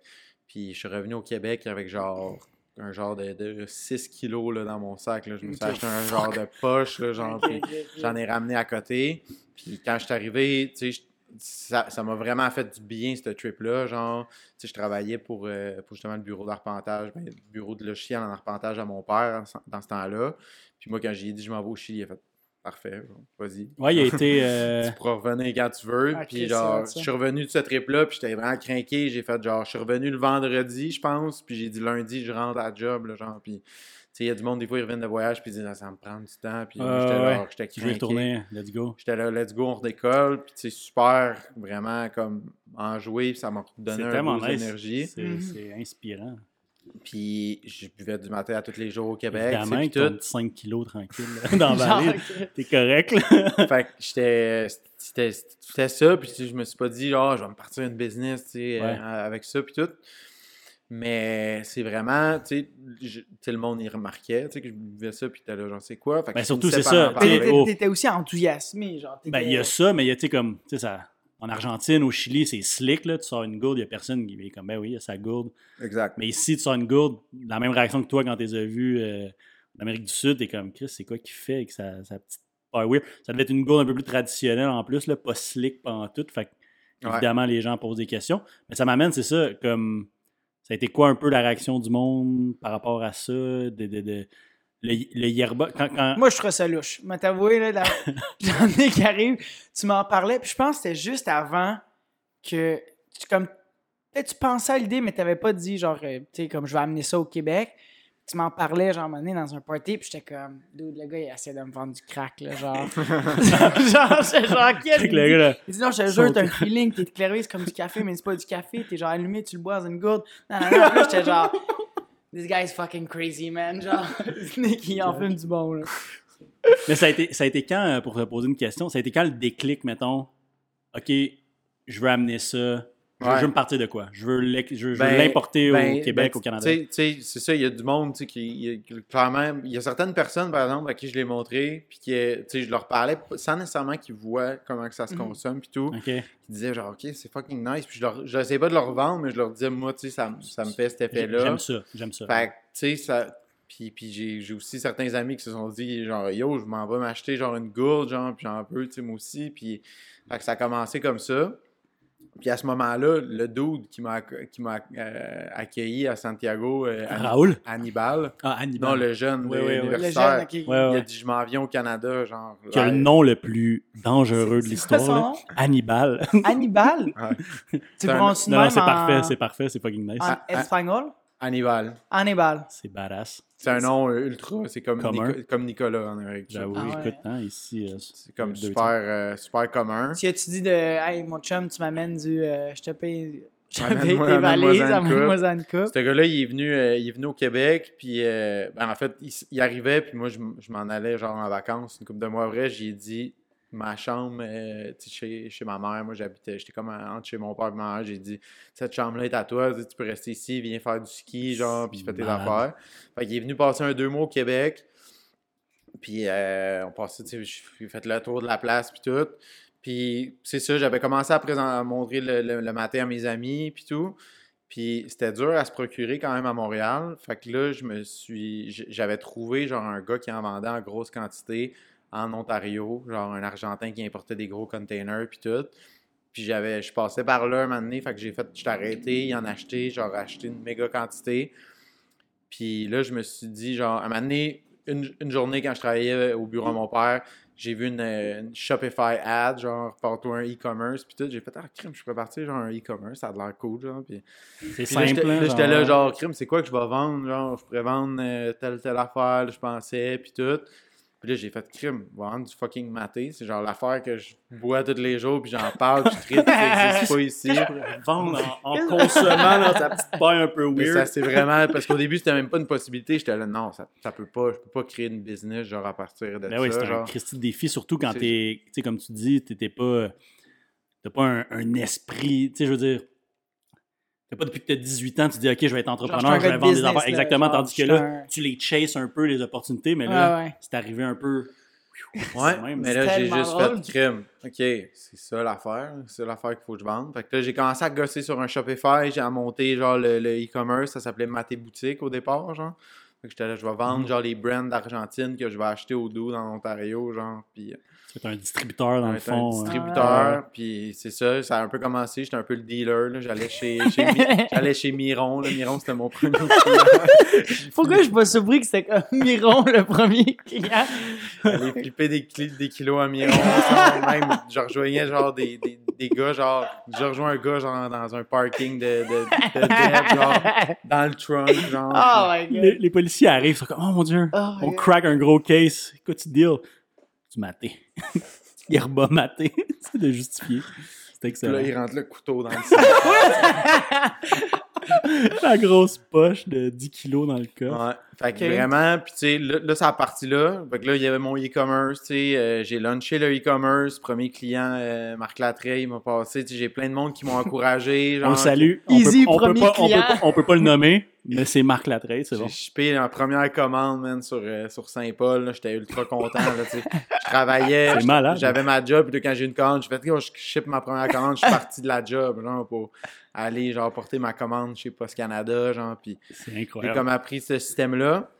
Speaker 3: Puis je suis revenu au Québec avec genre un genre de, de 6 kilos là, dans mon sac. Là. Je me suis acheté un <laughs> genre de poche, j'en ai ramené à côté. Puis quand je suis arrivé, tu sais, je- ça ça m'a vraiment fait du bien, ce trip-là. Genre, tu sais, je travaillais pour, euh, pour justement le bureau d'arpentage, ben, le bureau de logiciel en arpentage à mon père dans ce temps-là. Puis moi, quand j'ai dit je m'en vais au Chili, il a fait parfait, vas-y.
Speaker 1: Ouais, il a <laughs> été. euh,
Speaker 3: Tu pourras revenir quand tu veux.
Speaker 2: Ah,
Speaker 3: puis genre, je suis revenu de ce trip-là, puis j'étais vraiment craqué. J'ai fait genre, je suis revenu le vendredi, je pense, puis j'ai dit lundi, je rentre à la job, là, genre, puis tu sais, il y a du monde, des fois, ils reviennent de voyage, puis ils disent, Ah, ça me prend du temps, puis
Speaker 1: Ah,
Speaker 3: j'étais
Speaker 1: ouais.
Speaker 3: là, j'étais
Speaker 1: je vais
Speaker 3: craqué.
Speaker 1: retourner. Let's go.
Speaker 3: J'étais là, let's go, on redécolle, puis c'est super, vraiment, comme, enjoué, puis ça m'a donné un
Speaker 1: nice.
Speaker 3: d'énergie.
Speaker 1: C'est
Speaker 2: Mhm.
Speaker 1: c'est inspirant.
Speaker 3: Puis je buvais du matin à tous les jours au Québec,
Speaker 1: Évidemment,
Speaker 3: puis tout.
Speaker 1: ton 5 kilos tranquille là, <laughs> dans la
Speaker 2: Genre,
Speaker 1: vallée. T'es correct, là. <laughs>
Speaker 3: fait que j'étais c'était c'était ça puis tu sais, je me suis pas dit ah je vais me partir une business tu sais
Speaker 1: Ouais.
Speaker 3: euh, avec ça puis tout mais c'est vraiment tu sais le monde y remarquait tu sais que je buvais ça puis t'es là j'en sais quoi? Fait que
Speaker 1: Ben, surtout, c'est ça,
Speaker 2: t'étais aussi enthousiasmé, genre.
Speaker 1: Ben, il y a ça, mais il y a, tu sais, comme, tu sais, ça. En Argentine, au Chili, c'est slick, là. Tu sors une gourde, il n'y a personne qui est comme, ben oui, il y a sa gourde.
Speaker 3: exact
Speaker 1: Mais ici, tu sors une gourde, la même réaction que toi quand tu les as vus euh, en Amérique du Sud, t'es comme, Chris, c'est quoi qu'il fait avec sa, sa petite Power? Weir? Ça devait être une gourde un peu plus traditionnelle en plus, là, pas slick, pas en tout. Fait
Speaker 3: Ouais.
Speaker 1: évidemment, les gens posent des questions. Mais ça m'amène, c'est ça, comme, ça a été quoi un peu la réaction du monde par rapport à ça? De, de, de- le, le yerba, quand, quand-
Speaker 2: Moi, je trouve ça louche. Mais t'avouer, là, la- l'année <laughs> qui arrive, tu m'en parlais, puis je pense que c'était juste avant que tu, comme, peut-être tu pensais à l'idée, mais t'avais pas dit, genre, euh, tu sais, comme je vais amener ça au Québec. Tu m'en parlais, genre, à un moment donné, dans un party, puis j'étais comme, dude, le gars, il essaie de me vendre du crack, là, genre. <laughs> genre, j'étais genre, quel.
Speaker 1: Le gars, là,
Speaker 2: Il dit non, je te jure, t'as un feeling, t'es éclairé, c'est comme du café, mais c'est pas du café, t'es genre allumé, tu le bois dans une gourde. Non, non, non, j'étais genre, this guy's fucking crazy, man. Genre, <laughs> <laughs> Nick, il en fume du bon, là. <laughs>
Speaker 1: Mais ça a été, ça a été quand, euh, pour te poser une question, ça a été quand le déclic, mettons, OK, je veux amener ça, je veux,
Speaker 3: Ouais.
Speaker 1: je veux me partir de quoi? Je veux
Speaker 3: Ben,
Speaker 1: l'importer
Speaker 3: ben,
Speaker 1: au Québec,
Speaker 3: ben,
Speaker 1: au Canada.
Speaker 3: c'est ça, il y a du monde, qui, il y a- clairement, il y a certaines personnes, par exemple, à qui je l'ai montré, puis qui, je leur parlais sans nécessairement qu'ils voient comment que ça se
Speaker 2: Mhm.
Speaker 3: consomme, puis tout. Qui disaient genre, OK, c'est fucking nice, puis je leur, j'essayais pas de leur vendre, mais je leur disais, moi, tu sais, ça, me- ça me fait cet effet-là.
Speaker 1: J'aime ça, j'aime ça.
Speaker 3: Fait que, tu sais, ça. Puis, puis j'ai, aussi certains amis qui se sont dit, genre, yo, je m'en vais m'acheter, genre, une gourde, genre, puis j'en veux, tu sais, moi aussi. Puis, fait que ça a commencé comme ça. Puis à ce moment-là, le dude qui m'a, qui m'a euh, accueilli à Santiago, euh,
Speaker 1: Raoul?
Speaker 3: Hannibal,
Speaker 1: Ah, Hannibal.
Speaker 3: non, le jeune
Speaker 1: ouais, ouais.
Speaker 2: Le jeune, ok.
Speaker 1: Ouais,
Speaker 3: il a dit, je m'en viens au Canada, genre.
Speaker 1: Qui a le nom le plus dangereux de l'histoire. Hannibal.
Speaker 2: Hannibal?
Speaker 3: Ouais.
Speaker 2: Tu prononces
Speaker 1: non, non, c'est
Speaker 2: en-
Speaker 1: parfait, c'est parfait, c'est fucking nice.
Speaker 2: En
Speaker 3: Ah, ah.
Speaker 2: espagnol?
Speaker 3: Hannibal.
Speaker 2: Hannibal.
Speaker 1: C'est badass.
Speaker 3: C'est un nom euh, ultra, c'est comme. Nico- comme Nicolas en Amérique. du Sud.
Speaker 1: J'avoue,
Speaker 2: Ah ouais.
Speaker 1: écoute, hein, ici. euh,
Speaker 3: C'est comme super, euh, super commun.
Speaker 2: Si tu dis de Hey, mon chum, tu m'amènes du. euh, je te paye J'avais
Speaker 3: Amène-moi-
Speaker 2: tes
Speaker 3: amène-moi
Speaker 2: valises, amène-moi une coupe.
Speaker 3: Ce gars-là, il est venu, euh, il est venu au Québec, puis euh, ben, en fait, il, arrivait, puis moi, je, je m'en allais genre en vacances une couple de mois après. J'ai dit ma chambre euh, chez, chez ma mère, moi j'habitais, j'étais comme en- entre chez mon père et ma mère. J'ai dit cette chambre-là est à toi, tu peux rester ici, viens faire du ski, genre, puis fais tes affaires. Fait qu'il est venu passer un deux mois au Québec, puis euh, on passait, tu sais, j'ai fait le tour de la place, puis tout. Puis c'est ça, j'avais commencé à, montrer le, le- le matin à mes amis, puis tout. Puis c'était dur à se procurer quand même à Montréal. Fait que là, je me suis. J'avais trouvé genre un gars qui en vendait en grosse quantité en Ontario, genre un Argentin qui importait des gros containers puis tout. Puis j'avais. Je passais par là un moment donné, fait que j'ai fait. J'étais arrêté, il en acheté, genre acheté une méga quantité. Puis là, je me suis dit, genre, un moment donné, une, une journée quand je travaillais au bureau de mon père, j'ai vu une, une Shopify ad, genre, partout un e-commerce, puis tout. J'ai fait, ah, crime, je pourrais partir, genre, un e-commerce, ça a l'air cool, genre. Puis,
Speaker 1: C'est
Speaker 3: là,
Speaker 1: simple.
Speaker 3: j'étais
Speaker 1: hein,
Speaker 3: là, j'étais là,
Speaker 1: genre,
Speaker 3: crime, c'est quoi que je vais vendre? Genre, je pourrais vendre euh, telle, telle affaire, je pensais, puis tout. Puis là, j'ai fait crime, vendre du fucking maté. C'est genre l'affaire que je bois tous les jours, puis j'en parle, puis je traite, ça n'existe pas <laughs> ici.
Speaker 1: Vendre en, en consommant dans ta petite paille un peu
Speaker 3: Mais ça,
Speaker 1: weird.
Speaker 3: c'est vraiment. Parce qu'au début, c'était même pas une possibilité. J'étais là, non, ça, ça peut pas. Je peux pas créer une business, genre, à partir de
Speaker 1: Ben
Speaker 3: ça.
Speaker 1: oui, c'est un
Speaker 3: genre.
Speaker 1: Christy de défi, surtout quand t'es, tu sais, comme tu dis, t'étais pas, t'as pas un, un esprit, tu sais, je veux dire, t'as pas depuis que t'as 18 ans, tu dis, OK, je vais être
Speaker 2: Genre, je suis
Speaker 1: entrepreneur, je vais vendre des affaires. Exactement,
Speaker 2: genre,
Speaker 1: tandis que là,
Speaker 2: un-
Speaker 1: tu les chases un peu, les opportunités, mais là,
Speaker 2: Ouais, ouais.
Speaker 1: c'est arrivé un peu.
Speaker 3: Ouais,
Speaker 1: même,
Speaker 3: mais là, j'ai juste
Speaker 2: drôle.
Speaker 3: fait crime. OK, c'est ça l'affaire. C'est ça l'affaire qu'il faut que je vende. Fait que là, j'ai commencé à gosser sur un Shopify. J'ai monté, genre, le e-commerce. ça s'appelait Maté Boutique au départ, genre. Fait que j'étais là, je vais vendre,
Speaker 1: Mhm.
Speaker 3: genre, les brands d'Argentine que je vais acheter au dos dans l'Ontario, genre. Puis, euh,
Speaker 1: C'est un distributeur, dans le fond.
Speaker 3: un
Speaker 1: hein.
Speaker 3: distributeur. Puis, c'est ça, ça a un peu commencé. J'étais un peu le dealer, là. J'allais chez, <laughs> chez, Mi- j'allais chez Miron, là. Miron, c'était mon premier client. <laughs>
Speaker 2: Pourquoi je suis pas surpris que c'était comme Miron le premier client?
Speaker 3: Aller flipper des, des kilos à Miron. même, je rejoignais genre des, des, des gars, genre, je rejoins un gars genre dans un parking de, de, de Deb, genre, dans le trunk, genre.
Speaker 2: Oh my
Speaker 1: Les,
Speaker 2: god.
Speaker 1: les policiers arrivent, ils sont comme, oh mon Dieu,
Speaker 2: Oh
Speaker 1: on
Speaker 2: God.
Speaker 1: crack un gros case. Quoi tu deal? Du maté. <laughs> Yerba maté. <laughs> c'est de justifier. C'est
Speaker 3: Puis
Speaker 1: excellent.
Speaker 3: là, il rentre le couteau dans le sang. <laughs> <laughs>
Speaker 1: La grosse poche de 10 kilos dans le cas.
Speaker 3: Ouais. Fait que vraiment, puis tu sais, là, là, ça a parti là. Fait que là, il y avait mon e-commerce, tu sais, euh, j'ai launché le e-commerce. Premier client, euh, Marc Latreille, il m'a passé. Tu sais, j'ai plein de monde qui m'ont encouragé. <laughs>
Speaker 1: On
Speaker 3: genre,
Speaker 1: le salue. On
Speaker 2: Easy,
Speaker 1: peut, on peut on peut pas- on peut pas le nommer, mais c'est Marc Latreille, c'est
Speaker 3: J'ai
Speaker 1: bon.
Speaker 3: shippé la première commande, man, sur, euh, sur Saint-Paul. là. J'étais ultra content. Là, tu sais. je travaillais. <laughs> J'avais ma job. Puis là, quand j'ai une commande, je fait, Yo, je ship ma première commande. Je suis parti de la job genre, pour aller genre, porter ma commande chez Post Canada. Genre, puis
Speaker 1: C'est
Speaker 3: j'ai comme appris ce système-là.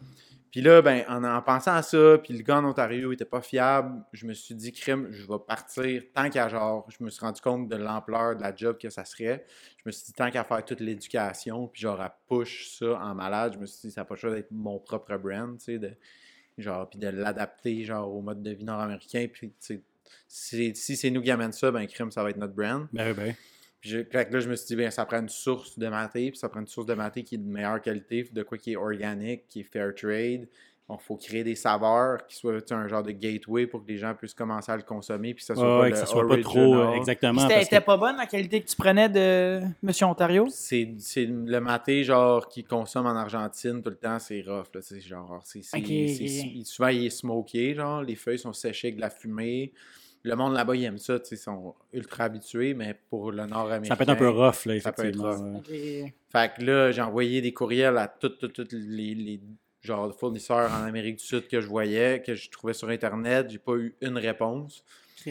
Speaker 3: Puis là, ben, en, en pensant à ça, puis le gars en Ontario était pas fiable, je me suis dit, crime, je vais partir. Tant qu'à genre, je me suis rendu compte de l'ampleur de la job que ça serait. Je me suis dit, tant qu'à faire toute l'éducation, puis genre à push ça en malade, je me suis dit, ça n'a pas le choix d'être mon propre brand, tu sais, de, genre, puis de l'adapter, genre, au mode de vie nord-américain. Puis, tu sais, si, si c'est nous qui amène ça, ben, crime, ça va être notre brand.
Speaker 1: Ben, ben.
Speaker 3: Puis là, je me suis dit, bien, ça prend une source de maté, puis ça prend une source de maté qui est de meilleure qualité, de quoi qui est organique, qui est fair trade. Il faut créer des saveurs qui soient tu sais, un genre de gateway pour que les gens puissent commencer à le consommer, puis que ça soit
Speaker 1: Ouais,
Speaker 3: pas
Speaker 1: que ça soit pas trop. euh, exactement.
Speaker 2: C'était
Speaker 1: parce
Speaker 2: c'était
Speaker 1: que-
Speaker 2: pas bonne la qualité que tu prenais de Monsieur Ontario?
Speaker 3: C'est c'est le maté, genre, qui consomme en Argentine tout le temps, c'est rough, là, genre, c'est... Souvent, il est smoké, genre, les feuilles sont séchées avec de la fumée. Le monde là-bas, il aime ça, tu sais, ils sont ultra habitués, mais pour le nord-américain...
Speaker 1: Ça peut être un peu rough, là,
Speaker 3: Ça peut être rough. Fait que là, j'ai envoyé des courriels à tous les, les genres de fournisseurs en Amérique du Sud que je voyais, que je trouvais sur Internet. J'ai pas eu une réponse.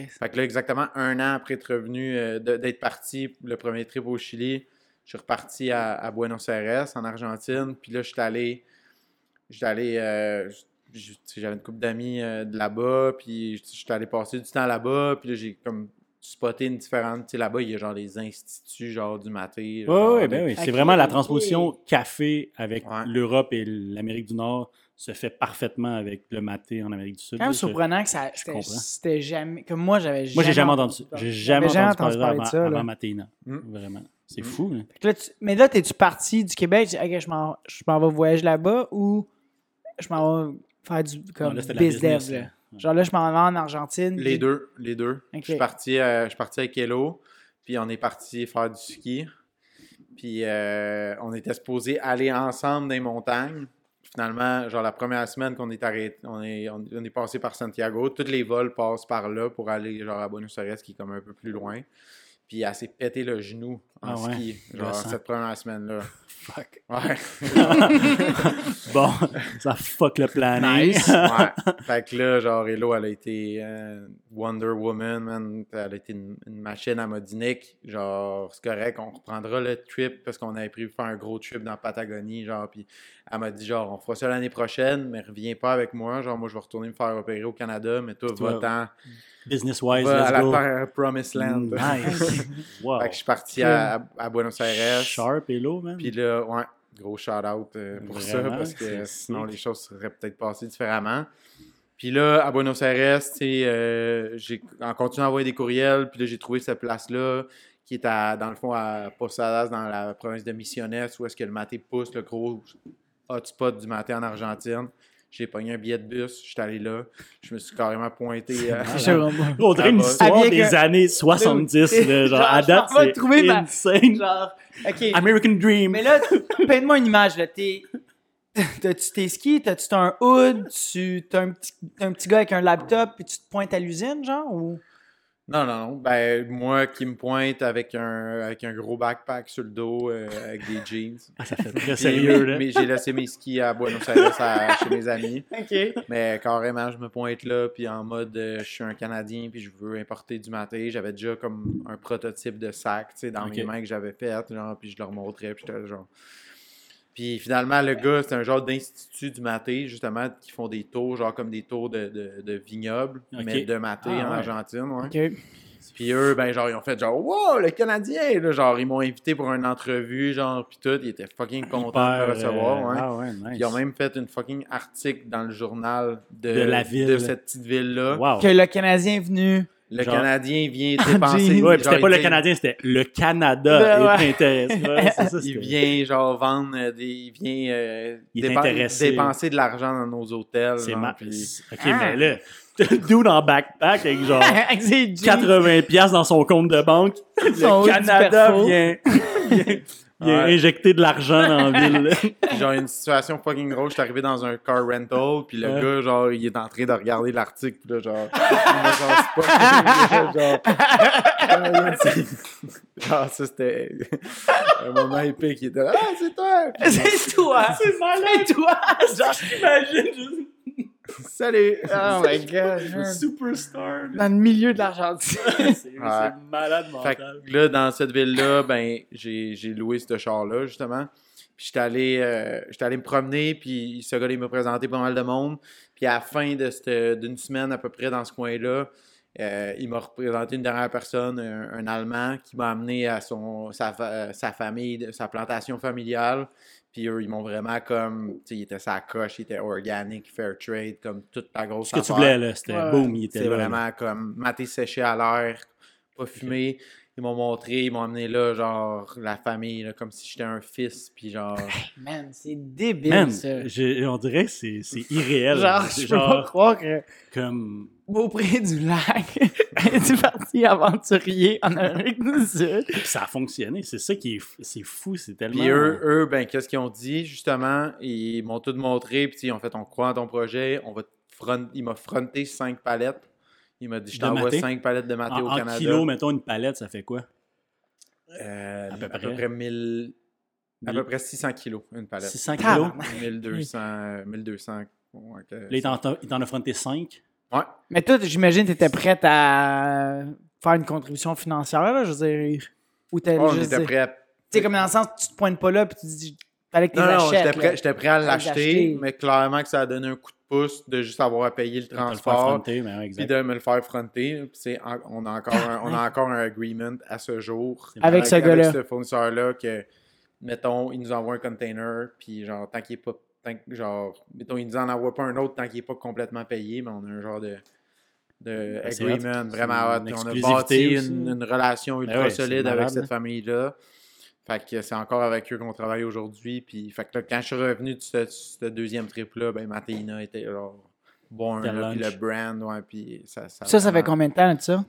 Speaker 3: Fait que là, exactement un an après être revenu, euh, de- d'être parti le premier trip au Chili, je suis reparti à, à Buenos Aires, en Argentine. Puis là, j'étais allé. J'étais allé. euh, J'avais une couple d'amis euh, de là-bas, puis j'étais allé passer du temps là-bas, puis là, j'ai comme spoté une différente. Tu sais, là-bas, il y a genre des instituts, genre du maté. Genre
Speaker 1: ouais,
Speaker 3: des-
Speaker 1: ben oui. C'est vraiment la transposition café avec
Speaker 3: Ouais.
Speaker 1: l'Europe et l'Amérique du Nord se fait parfaitement avec le maté en Amérique du Sud.
Speaker 2: C'est quand même surprenant que ça c'était- jamais. Comme moi, j'avais jamais.
Speaker 1: Moi, j'ai jamais entendu ça. J'ai jamais entendu, parler de ça avant.
Speaker 3: Mm.
Speaker 1: Vraiment. C'est
Speaker 3: Mm.
Speaker 1: fou.
Speaker 2: là, tu- Mais là, t'es-tu parti du Québec? Tu dis, Ok, je m'en je m'en vais voyager là-bas ou je m'en vais faire du comme
Speaker 1: Non, là, business,
Speaker 2: là?
Speaker 1: là. Ouais.
Speaker 2: Genre là, je m'en vais en Argentine.
Speaker 3: Les
Speaker 2: puis-
Speaker 3: deux, les deux. Je suis parti, euh, je suis parti avec Hello, puis on est parti faire du ski. Puis euh, on était supposés aller ensemble dans les montagnes. Finalement, genre la première semaine qu'on est arrêté, on est, on, on est passé par Santiago. Tous les vols passent par là pour aller genre à Buenos Aires, qui est comme un peu plus loin. Puis elle s'est pété le genou en
Speaker 1: Ah ouais,
Speaker 3: ski, genre cette première semaine-là.
Speaker 1: Fuck.
Speaker 3: Ouais. <laughs>
Speaker 1: Bon, ça fuck le planning.
Speaker 2: Nice. <laughs>
Speaker 3: ouais. Fait que là, genre, Hello, elle a été euh, Wonder Woman, man. Elle a été une, une machine. Dit, Nick, genre, c'est correct, on reprendra le trip parce qu'on avait prévu faire un gros trip dans Patagonie, genre, puis elle m'a dit, genre, on fera ça l'année prochaine, mais reviens pas avec moi. Genre, moi, je vais retourner me faire opérer au Canada, mais toi, va-t'en.
Speaker 1: Business-wise,
Speaker 3: Va à
Speaker 1: let's
Speaker 3: la
Speaker 1: go.
Speaker 3: terre Promised Land.
Speaker 1: Nice. <laughs> Wow.
Speaker 3: Fait que je suis parti à, à- à Buenos Aires.
Speaker 1: Sharp, hello, man.
Speaker 3: Puis là, ouais, gros shout-out euh, pour ça, parce que sinon les choses seraient peut-être passées différemment. Puis là, à Buenos Aires, tu sais, euh, j'ai en continuant à envoyer des courriels, puis là, j'ai trouvé cette place-là, qui est à, dans le fond à Posadas, dans la province de Misiones, où est-ce que le maté pousse, le gros hotspot du maté en Argentine. J'ai pogné un billet de bus, j'étais allé là, je me suis carrément pointé. <laughs> euh,
Speaker 2: Je.
Speaker 1: On dirait une histoire des années 70, <laughs> là, genre,
Speaker 2: Genre,
Speaker 1: à
Speaker 2: je
Speaker 1: date, c'est
Speaker 2: trouver ma-
Speaker 1: insane.
Speaker 2: Genre, OK.
Speaker 1: American Dream.
Speaker 2: Mais là, peins-moi une image. Là. T'es- T'as-tu tes skis? T'as-tu un hood? Tu t'as un petit, t'as un petit gars avec un laptop puis tu te pointes à l'usine, genre? Ou...
Speaker 3: Non, non, non. Ben, moi qui me pointe avec un, avec un gros backpack sur le dos, euh, avec des <laughs> jeans.
Speaker 1: Ah, ça fait très sérieux, là.
Speaker 3: mais j'ai laissé mes skis à Buenos Aires à- chez mes amis. <laughs>
Speaker 2: OK.
Speaker 3: Mais carrément, je me pointe là, puis en mode, euh, je suis un Canadien, puis je veux importer du maté. J'avais déjà comme un prototype de sac, tu sais, dans
Speaker 1: Ok.
Speaker 3: mes mains que j'avais fait, genre, puis je leur montrais, puis j'étais genre... Puis finalement, le gars, c'est un genre d'institut du maté, justement, qui font des tours, genre comme des tours de, de, de vignobles, mais de maté
Speaker 1: Ah,
Speaker 3: en
Speaker 1: ouais.
Speaker 3: Argentine, ouais. Puis eux, ben genre, ils ont fait genre, wow, le Canadien! Là, genre, ils m'ont invité pour une entrevue, genre, puis tout. Ils étaient fucking contents de me recevoir,
Speaker 1: euh,
Speaker 3: ouais.
Speaker 1: Ah ouais, nice.
Speaker 3: Puis ils ont même fait une fucking article dans le journal de,
Speaker 1: De la ville.
Speaker 3: de cette petite ville-là.
Speaker 1: Wow.
Speaker 2: Que le Canadien est venu.
Speaker 3: Le
Speaker 1: Genre-
Speaker 3: Canadien vient <laughs> dépenser.
Speaker 1: Ouais, c'était pas le
Speaker 3: dit-
Speaker 1: Canadien, c'était le Canada
Speaker 2: Ben
Speaker 1: est
Speaker 2: ouais.
Speaker 1: ça, <laughs>
Speaker 3: Il vient genre vendre euh, des. Il vient euh,
Speaker 1: Il
Speaker 3: dépenser de l'argent dans nos hôtels.
Speaker 1: C'est ma...
Speaker 3: puis-
Speaker 1: Ok,
Speaker 2: Ah.
Speaker 1: mais là, <laughs> dude en backpack avec genre
Speaker 2: Avec ses jeans.
Speaker 1: 80$ piastres dans son compte de banque. Le Canada vient, vient
Speaker 3: Ouais.
Speaker 1: injecter de l'argent dans la ville. <laughs>
Speaker 3: Puis genre, une situation fucking drôle, je suis arrivé dans un car rental, puis le
Speaker 1: Ouais.
Speaker 3: gars, genre, il est en train de regarder l'article, puis là, genre, il me genre, c'est pas... genre, <laughs> genre, ça, c'était un moment épique, il était là, « Ah, c'est toi! »
Speaker 2: C'est toi. C'est malin. C'est toi.
Speaker 1: Genre, j'imagine juste
Speaker 3: Salut! <laughs>
Speaker 2: Oh my god.
Speaker 1: un superstar. là.
Speaker 2: Dans le milieu de l'Argentine. <laughs>
Speaker 1: C'est
Speaker 3: Ouais.
Speaker 1: malade
Speaker 3: Fait
Speaker 1: mental.
Speaker 3: que là, dans cette ville-là, ben, j'ai j'ai loué ce char-là, justement. Puis j'étais allé, euh, j'étais allé me promener, puis ce gars-là, il m'a présenté pas mal de monde. Puis à la fin de cette- d'une semaine à peu près dans ce coin-là, euh, il m'a représenté une dernière personne, un, un Allemand, qui m'a amené à son, sa, fa- sa famille, sa plantation familiale. Puis eux, ils m'ont vraiment comme, tu sais, il était sa coche, il était organic, fair trade, comme toute la grosse
Speaker 1: Ce que tu voulais, là, c'était
Speaker 2: Ouais.
Speaker 1: boum, il était
Speaker 3: C'est vraiment comme maté séché à l'air, pas fumé. Ils m'ont montré, ils m'ont amené là, genre, la famille, là, comme si j'étais un fils, puis genre...
Speaker 2: Man, c'est débile,
Speaker 1: Man,
Speaker 2: ça.
Speaker 1: on dirait que c'est c'est irréel.
Speaker 2: Genre, je peux pas croire que
Speaker 1: comme...
Speaker 2: Beaupré du lac <laughs> est parti aventurier en Amérique du Sud.
Speaker 1: Puis ça a fonctionné. C'est ça qui est, f- c'est fou. C'est tellement.
Speaker 3: Puis eux, eux, ben, qu'est-ce qu'ils ont dit, justement? Ils m'ont tout montré, puis ils ont fait, on croit en ton projet, on va te front... Il m'a fronté cinq palettes. Il m'a dit, je t'envoie
Speaker 1: maté?
Speaker 3: cinq palettes de maté
Speaker 1: en,
Speaker 3: au
Speaker 1: en
Speaker 3: Canada.
Speaker 1: kilos, mettons une palette, ça fait quoi?
Speaker 3: Euh,
Speaker 1: À peu
Speaker 3: à peu
Speaker 1: près.
Speaker 3: près 1000... À peu près 600 kilos, une palette.
Speaker 1: 600 kilos?
Speaker 2: Tabarnak.
Speaker 3: 1200... euh, 1200... ouais, que-
Speaker 1: Là, il t'en a- fronté 5.
Speaker 3: Ouais.
Speaker 2: Mais toi, j'imagine que tu étais prête à faire une contribution financière, là, je veux dire. Ou t'as
Speaker 3: Oh,
Speaker 2: juste Tu sais, comme dans le sens, tu te pointes pas là, puis tu dis, fallait que tu
Speaker 3: Non,
Speaker 2: les
Speaker 3: non,
Speaker 2: achètes.
Speaker 3: j'étais prêt, j'étais prêt à l'acheter,
Speaker 2: l'acheter.
Speaker 3: mais clairement que ça a donné un coup de juste avoir à payer le
Speaker 1: T'as le faire
Speaker 3: transport
Speaker 1: fronter, mais ouais,
Speaker 3: puis de me le faire fronter. C'est on, a encore un, on a encore un agreement à ce jour
Speaker 2: Avec ce gars-là.
Speaker 3: ce fournisseur-là que, mettons, il nous envoie un container, puis genre, tant qu'il est pas. tant que- genre, mettons, il nous en envoie pas un autre tant qu'il est pas complètement payé, mais on a un genre de. de
Speaker 1: Ben,
Speaker 3: agreement vraiment hot. On a bâti
Speaker 1: aussi.
Speaker 3: une, une relation ultra
Speaker 1: ouais,
Speaker 3: solide avec cette
Speaker 1: là.
Speaker 3: famille-là. Fait que c'est encore avec eux qu'on travaille aujourd'hui. Puis fait que là, quand je suis revenu de ce, ce deuxième trip-là, ben Matéina était genre bon, là, puis le brand, ouais, puis ça... Ça,
Speaker 2: Ça, ça fait combien de temps, de ça?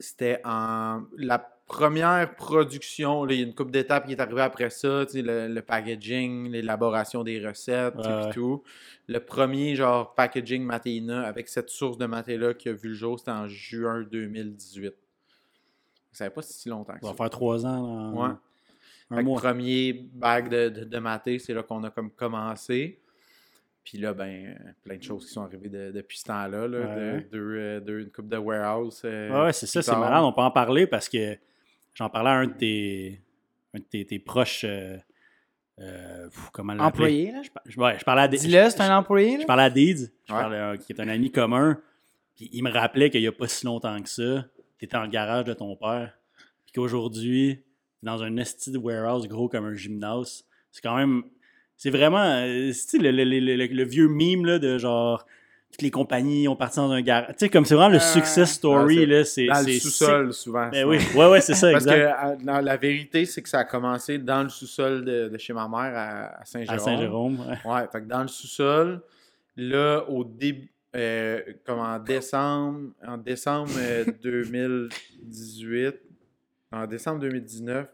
Speaker 3: C'était en... La première production, là, il y a une couple d'étapes qui est arrivée après ça, tu sais, le, le packaging, l'élaboration des recettes,
Speaker 1: Ouais, ouais.
Speaker 3: tout. Le premier, genre, packaging Matéina avec cette source de maté-là qui a vu le jour, c'était en juin 2018. Ça fait pas si longtemps que
Speaker 1: Ça
Speaker 3: ça.
Speaker 1: va faire trois ans.
Speaker 3: Ouais.
Speaker 1: Un mois.
Speaker 3: premier bag de, de, de maté, c'est là qu'on a comme commencé. Puis là, ben, plein de choses qui sont arrivées de- depuis ce temps-là. Là,
Speaker 1: Ouais.
Speaker 3: de, deux, euh, une coupe de warehouse. euh,
Speaker 1: Ouais, c'est ça, c'est malade. On peut en parler parce que j'en parlais à un de tes, un de tes, tes proches. euh, euh, comment l'appeler?
Speaker 2: Employé, là?
Speaker 1: Je, ouais, je parlais à des.
Speaker 2: Dis-le, c'est un employé,
Speaker 1: Je
Speaker 2: là.
Speaker 1: parlais à Deeds, je
Speaker 3: Ouais.
Speaker 1: parlais à- qui est un ami commun. Puis il me rappelait qu'il n'y a pas si longtemps que ça, tu étais dans le garage de ton père. Puis qu'aujourd'hui, dans un esti de warehouse gros comme un gymnase. C'est quand même. C'est vraiment. euh, C'est le, le, le, le- le vieux meme là, de genre. Toutes les compagnies ont parti dans un garage. Tu sais, comme c'est vraiment le
Speaker 2: Euh,
Speaker 1: success story.
Speaker 3: C'est
Speaker 1: là, c'est,
Speaker 3: Dans le
Speaker 1: c'est
Speaker 3: sous-sol, souvent.
Speaker 1: Ben oui, ouais, ouais, c'est ça, <laughs>
Speaker 3: Parce
Speaker 1: exact.
Speaker 3: euh, la vérité, c'est que ça a commencé dans le sous-sol de, de chez ma mère à, à Saint-Jérôme.
Speaker 1: À Saint-Jérôme. ouais.
Speaker 3: Ouais, fait que dans le sous-sol, là, au début, euh, comme en décembre, en décembre euh, <laughs> 2018, en décembre 2019,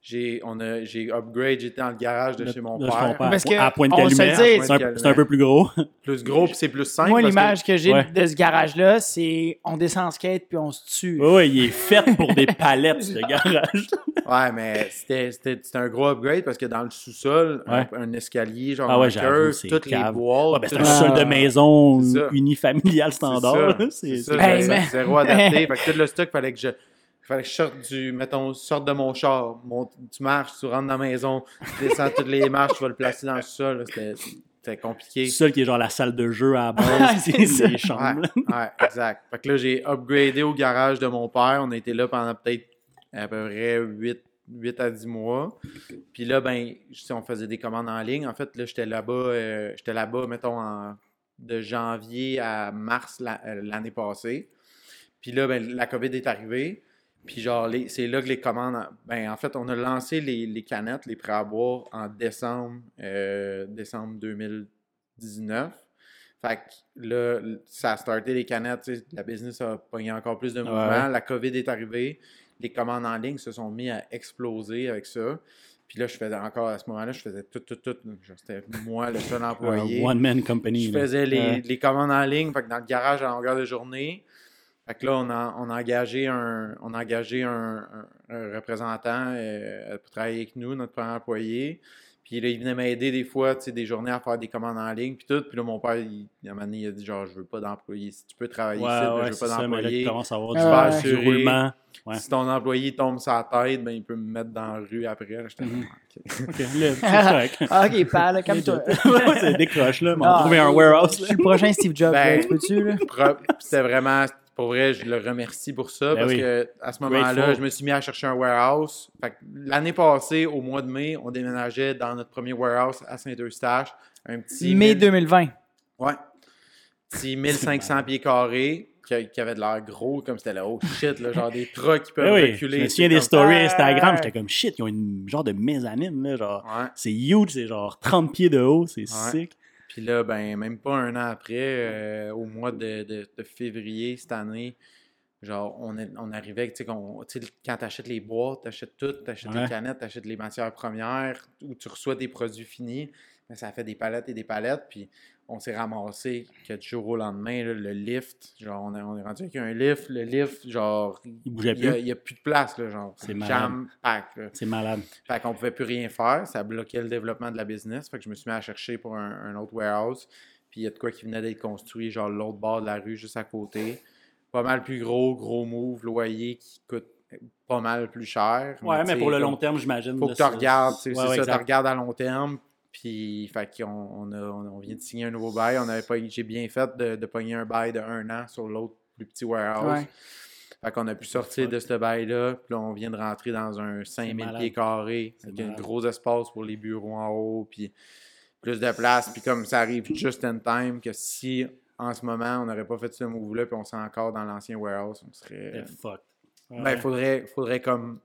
Speaker 3: j'ai, on a, j'ai upgrade, j'étais dans le garage de chez mon
Speaker 1: de
Speaker 3: père.
Speaker 1: père.
Speaker 2: Parce que,
Speaker 1: à Pointe
Speaker 2: on se
Speaker 1: Calumet.
Speaker 2: le dit,
Speaker 1: C'est un, c'est un peu plus gros. <laughs>
Speaker 3: Plus gros, puis c'est plus simple.
Speaker 2: Moi,
Speaker 3: que-
Speaker 2: l'image que, j'ai
Speaker 1: Ouais.
Speaker 2: de ce garage-là, c'est on descend en skate puis on se tue.
Speaker 1: Ouais, il est fait pour des palettes, ce <laughs> garage.
Speaker 3: Ouais, mais c'était, c'était, c'était un gros upgrade parce que dans le sous-sol, un-
Speaker 1: Ouais.
Speaker 3: un, escalier, genre
Speaker 1: Ah
Speaker 3: curve,
Speaker 1: c'est
Speaker 3: toutes les
Speaker 1: cave.
Speaker 3: boîtes.
Speaker 1: Ben, c'est un
Speaker 3: tout-
Speaker 1: sol de maison
Speaker 3: C'est ça.
Speaker 1: unifamilial standard.
Speaker 3: C'est zéro adapté. fait que tout le stock, fallait que je fallait que je sorte du, mettons, sorte de mon char. Mon- tu marches, tu rentres dans la maison, tu descends toutes les marches, tu vas le placer dans le sol. C'était, c'était compliqué.
Speaker 1: le seul qui est genre la salle de jeu à la base, <laughs>
Speaker 2: C'est
Speaker 1: les chambres.
Speaker 3: Ouais, ouais, exact. Fait que là, j'ai upgradé au garage de mon père. On a été là pendant peut-être à peu près 8, 8 à 10 mois. Puis là, ben, sais, on faisait des commandes en ligne. En fait, là, j'étais là-bas, euh, j'étais là-bas, mettons, en- de janvier à mars la- euh, l'année passée. Puis là, ben, la COVID est arrivée. Puis genre, c'est là que les commandes... Ben, en fait, on a lancé les, les canettes, les prêts à boire en décembre, euh, décembre 2019. Fait que là, ça a starté les canettes, la business a pogné encore plus de mouvement.
Speaker 1: Ouais.
Speaker 3: La COVID est arrivée. Les commandes en ligne se sont mis à exploser avec ça. Puis là, je faisais encore à ce moment-là, je faisais tout, tout, tout. C'était moi le seul employé.
Speaker 1: Un one-man company.
Speaker 3: Je faisais les, les commandes en ligne, fait que dans le garage à longueur de journée. Fait que là, on a, on a engagé un, on a engagé un, un- un représentant euh, pour travailler avec nous, notre premier employé. Puis là, il venait m'aider des fois, tu sais, des journées à faire des commandes en ligne, puis tout. Puis là, mon père, il, à un moment donné, il a dit genre, je veux pas d'employé. Si tu peux travailler
Speaker 1: Ouais,
Speaker 3: ici,
Speaker 1: ouais,
Speaker 3: je veux pas d'employé.
Speaker 1: tu commences à avoir
Speaker 2: Je
Speaker 1: du, roulement. Ouais.
Speaker 3: Si ton employé tombe la tête, ben, il peut me mettre dans la rue après. Là, j'étais
Speaker 1: Mhm.
Speaker 3: OK. <laughs>
Speaker 1: Ok, là, c'est correct. <laughs>
Speaker 2: Ah, ok, pal, calme-toi. <laughs>
Speaker 1: Ouais, c'est décroche, là. mais On va
Speaker 2: Ah,
Speaker 1: trouver un warehouse.
Speaker 2: Je suis le prochain Steve Jobs,
Speaker 3: Ben,
Speaker 2: là, tu peux-tu, là?
Speaker 3: C'était vraiment, pour vrai, je le remercie pour ça
Speaker 1: Ben
Speaker 3: parce
Speaker 1: oui.
Speaker 3: que à ce moment-là, je me suis mis à chercher un warehouse. L'année passée, au mois de mai, on déménageait dans notre premier warehouse à Saint-Eustache. Un petit.
Speaker 2: Mai
Speaker 3: mille-
Speaker 2: 2020.
Speaker 3: Ouais. Petit 1500 pieds carrés qui, avait de l'air gros, comme c'était là, oh shit, là, genre des trucks qui peuvent
Speaker 1: Ben oui,
Speaker 3: reculer.
Speaker 1: je me souviens des stories
Speaker 2: Ah,
Speaker 1: Instagram. J'étais comme shit, ils ont une genre de mezzanine. Là, genre,
Speaker 3: Ouais.
Speaker 1: c'est huge, c'est genre 30 pieds de haut, c'est
Speaker 3: Ouais.
Speaker 1: sick.
Speaker 3: Puis là, ben, même pas un an après, euh, au mois de, de- de février cette année, genre, on, est, on arrivait, tu sais, quand tu achètes les boîtes, tu achètes tout, tu achètes
Speaker 1: Ouais.
Speaker 3: les canettes, tu achètes les matières premières, ou tu reçois des produits finis, mais ça fait des palettes et des palettes, puis on s'est ramassé que du jour au lendemain, là, le lift, genre, on, est- on est rendu avec un lift, le lift, genre,
Speaker 1: Il bougeait plus.
Speaker 3: il y a plus de place, là, genre,
Speaker 1: C'est malade.
Speaker 3: jam pack.
Speaker 1: C'est malade.
Speaker 3: Fait qu'on pouvait plus rien faire. Ça bloquait le développement de la business. Fait que je me suis mis à chercher pour un, un autre warehouse. Puis il y a de quoi qui venait d'être construit, genre l'autre bord de la rue, juste à côté. Pas mal plus gros, gros move, loyer qui coûte pas mal plus cher.
Speaker 1: Ouais, mais
Speaker 3: tu sais,
Speaker 1: pour le long terme, j'imagine.
Speaker 3: Faut que tu regardes, c'est ça, tu regardes à long terme. Puis, fait qu'on on, a- on, vient de signer un nouveau bail. On avait pas, j'ai bien fait de, de pogner un bail de un an sur l'autre plus petit warehouse.
Speaker 2: Ouais.
Speaker 3: Fait qu'on a pu sortir de ce bail-là. Puis là, on vient de rentrer dans un 5000
Speaker 1: malade.
Speaker 3: pieds carrés.
Speaker 1: C'est
Speaker 3: Avec un gros espace pour les bureaux en haut. Puis plus de place. Puis comme ça arrive just in time, que si en ce moment on n'aurait pas fait ce move-là, puis on serait encore dans l'ancien warehouse, on serait.
Speaker 1: Fuck.
Speaker 3: Ben,
Speaker 1: Ouais.
Speaker 3: il faudrait, faudrait comme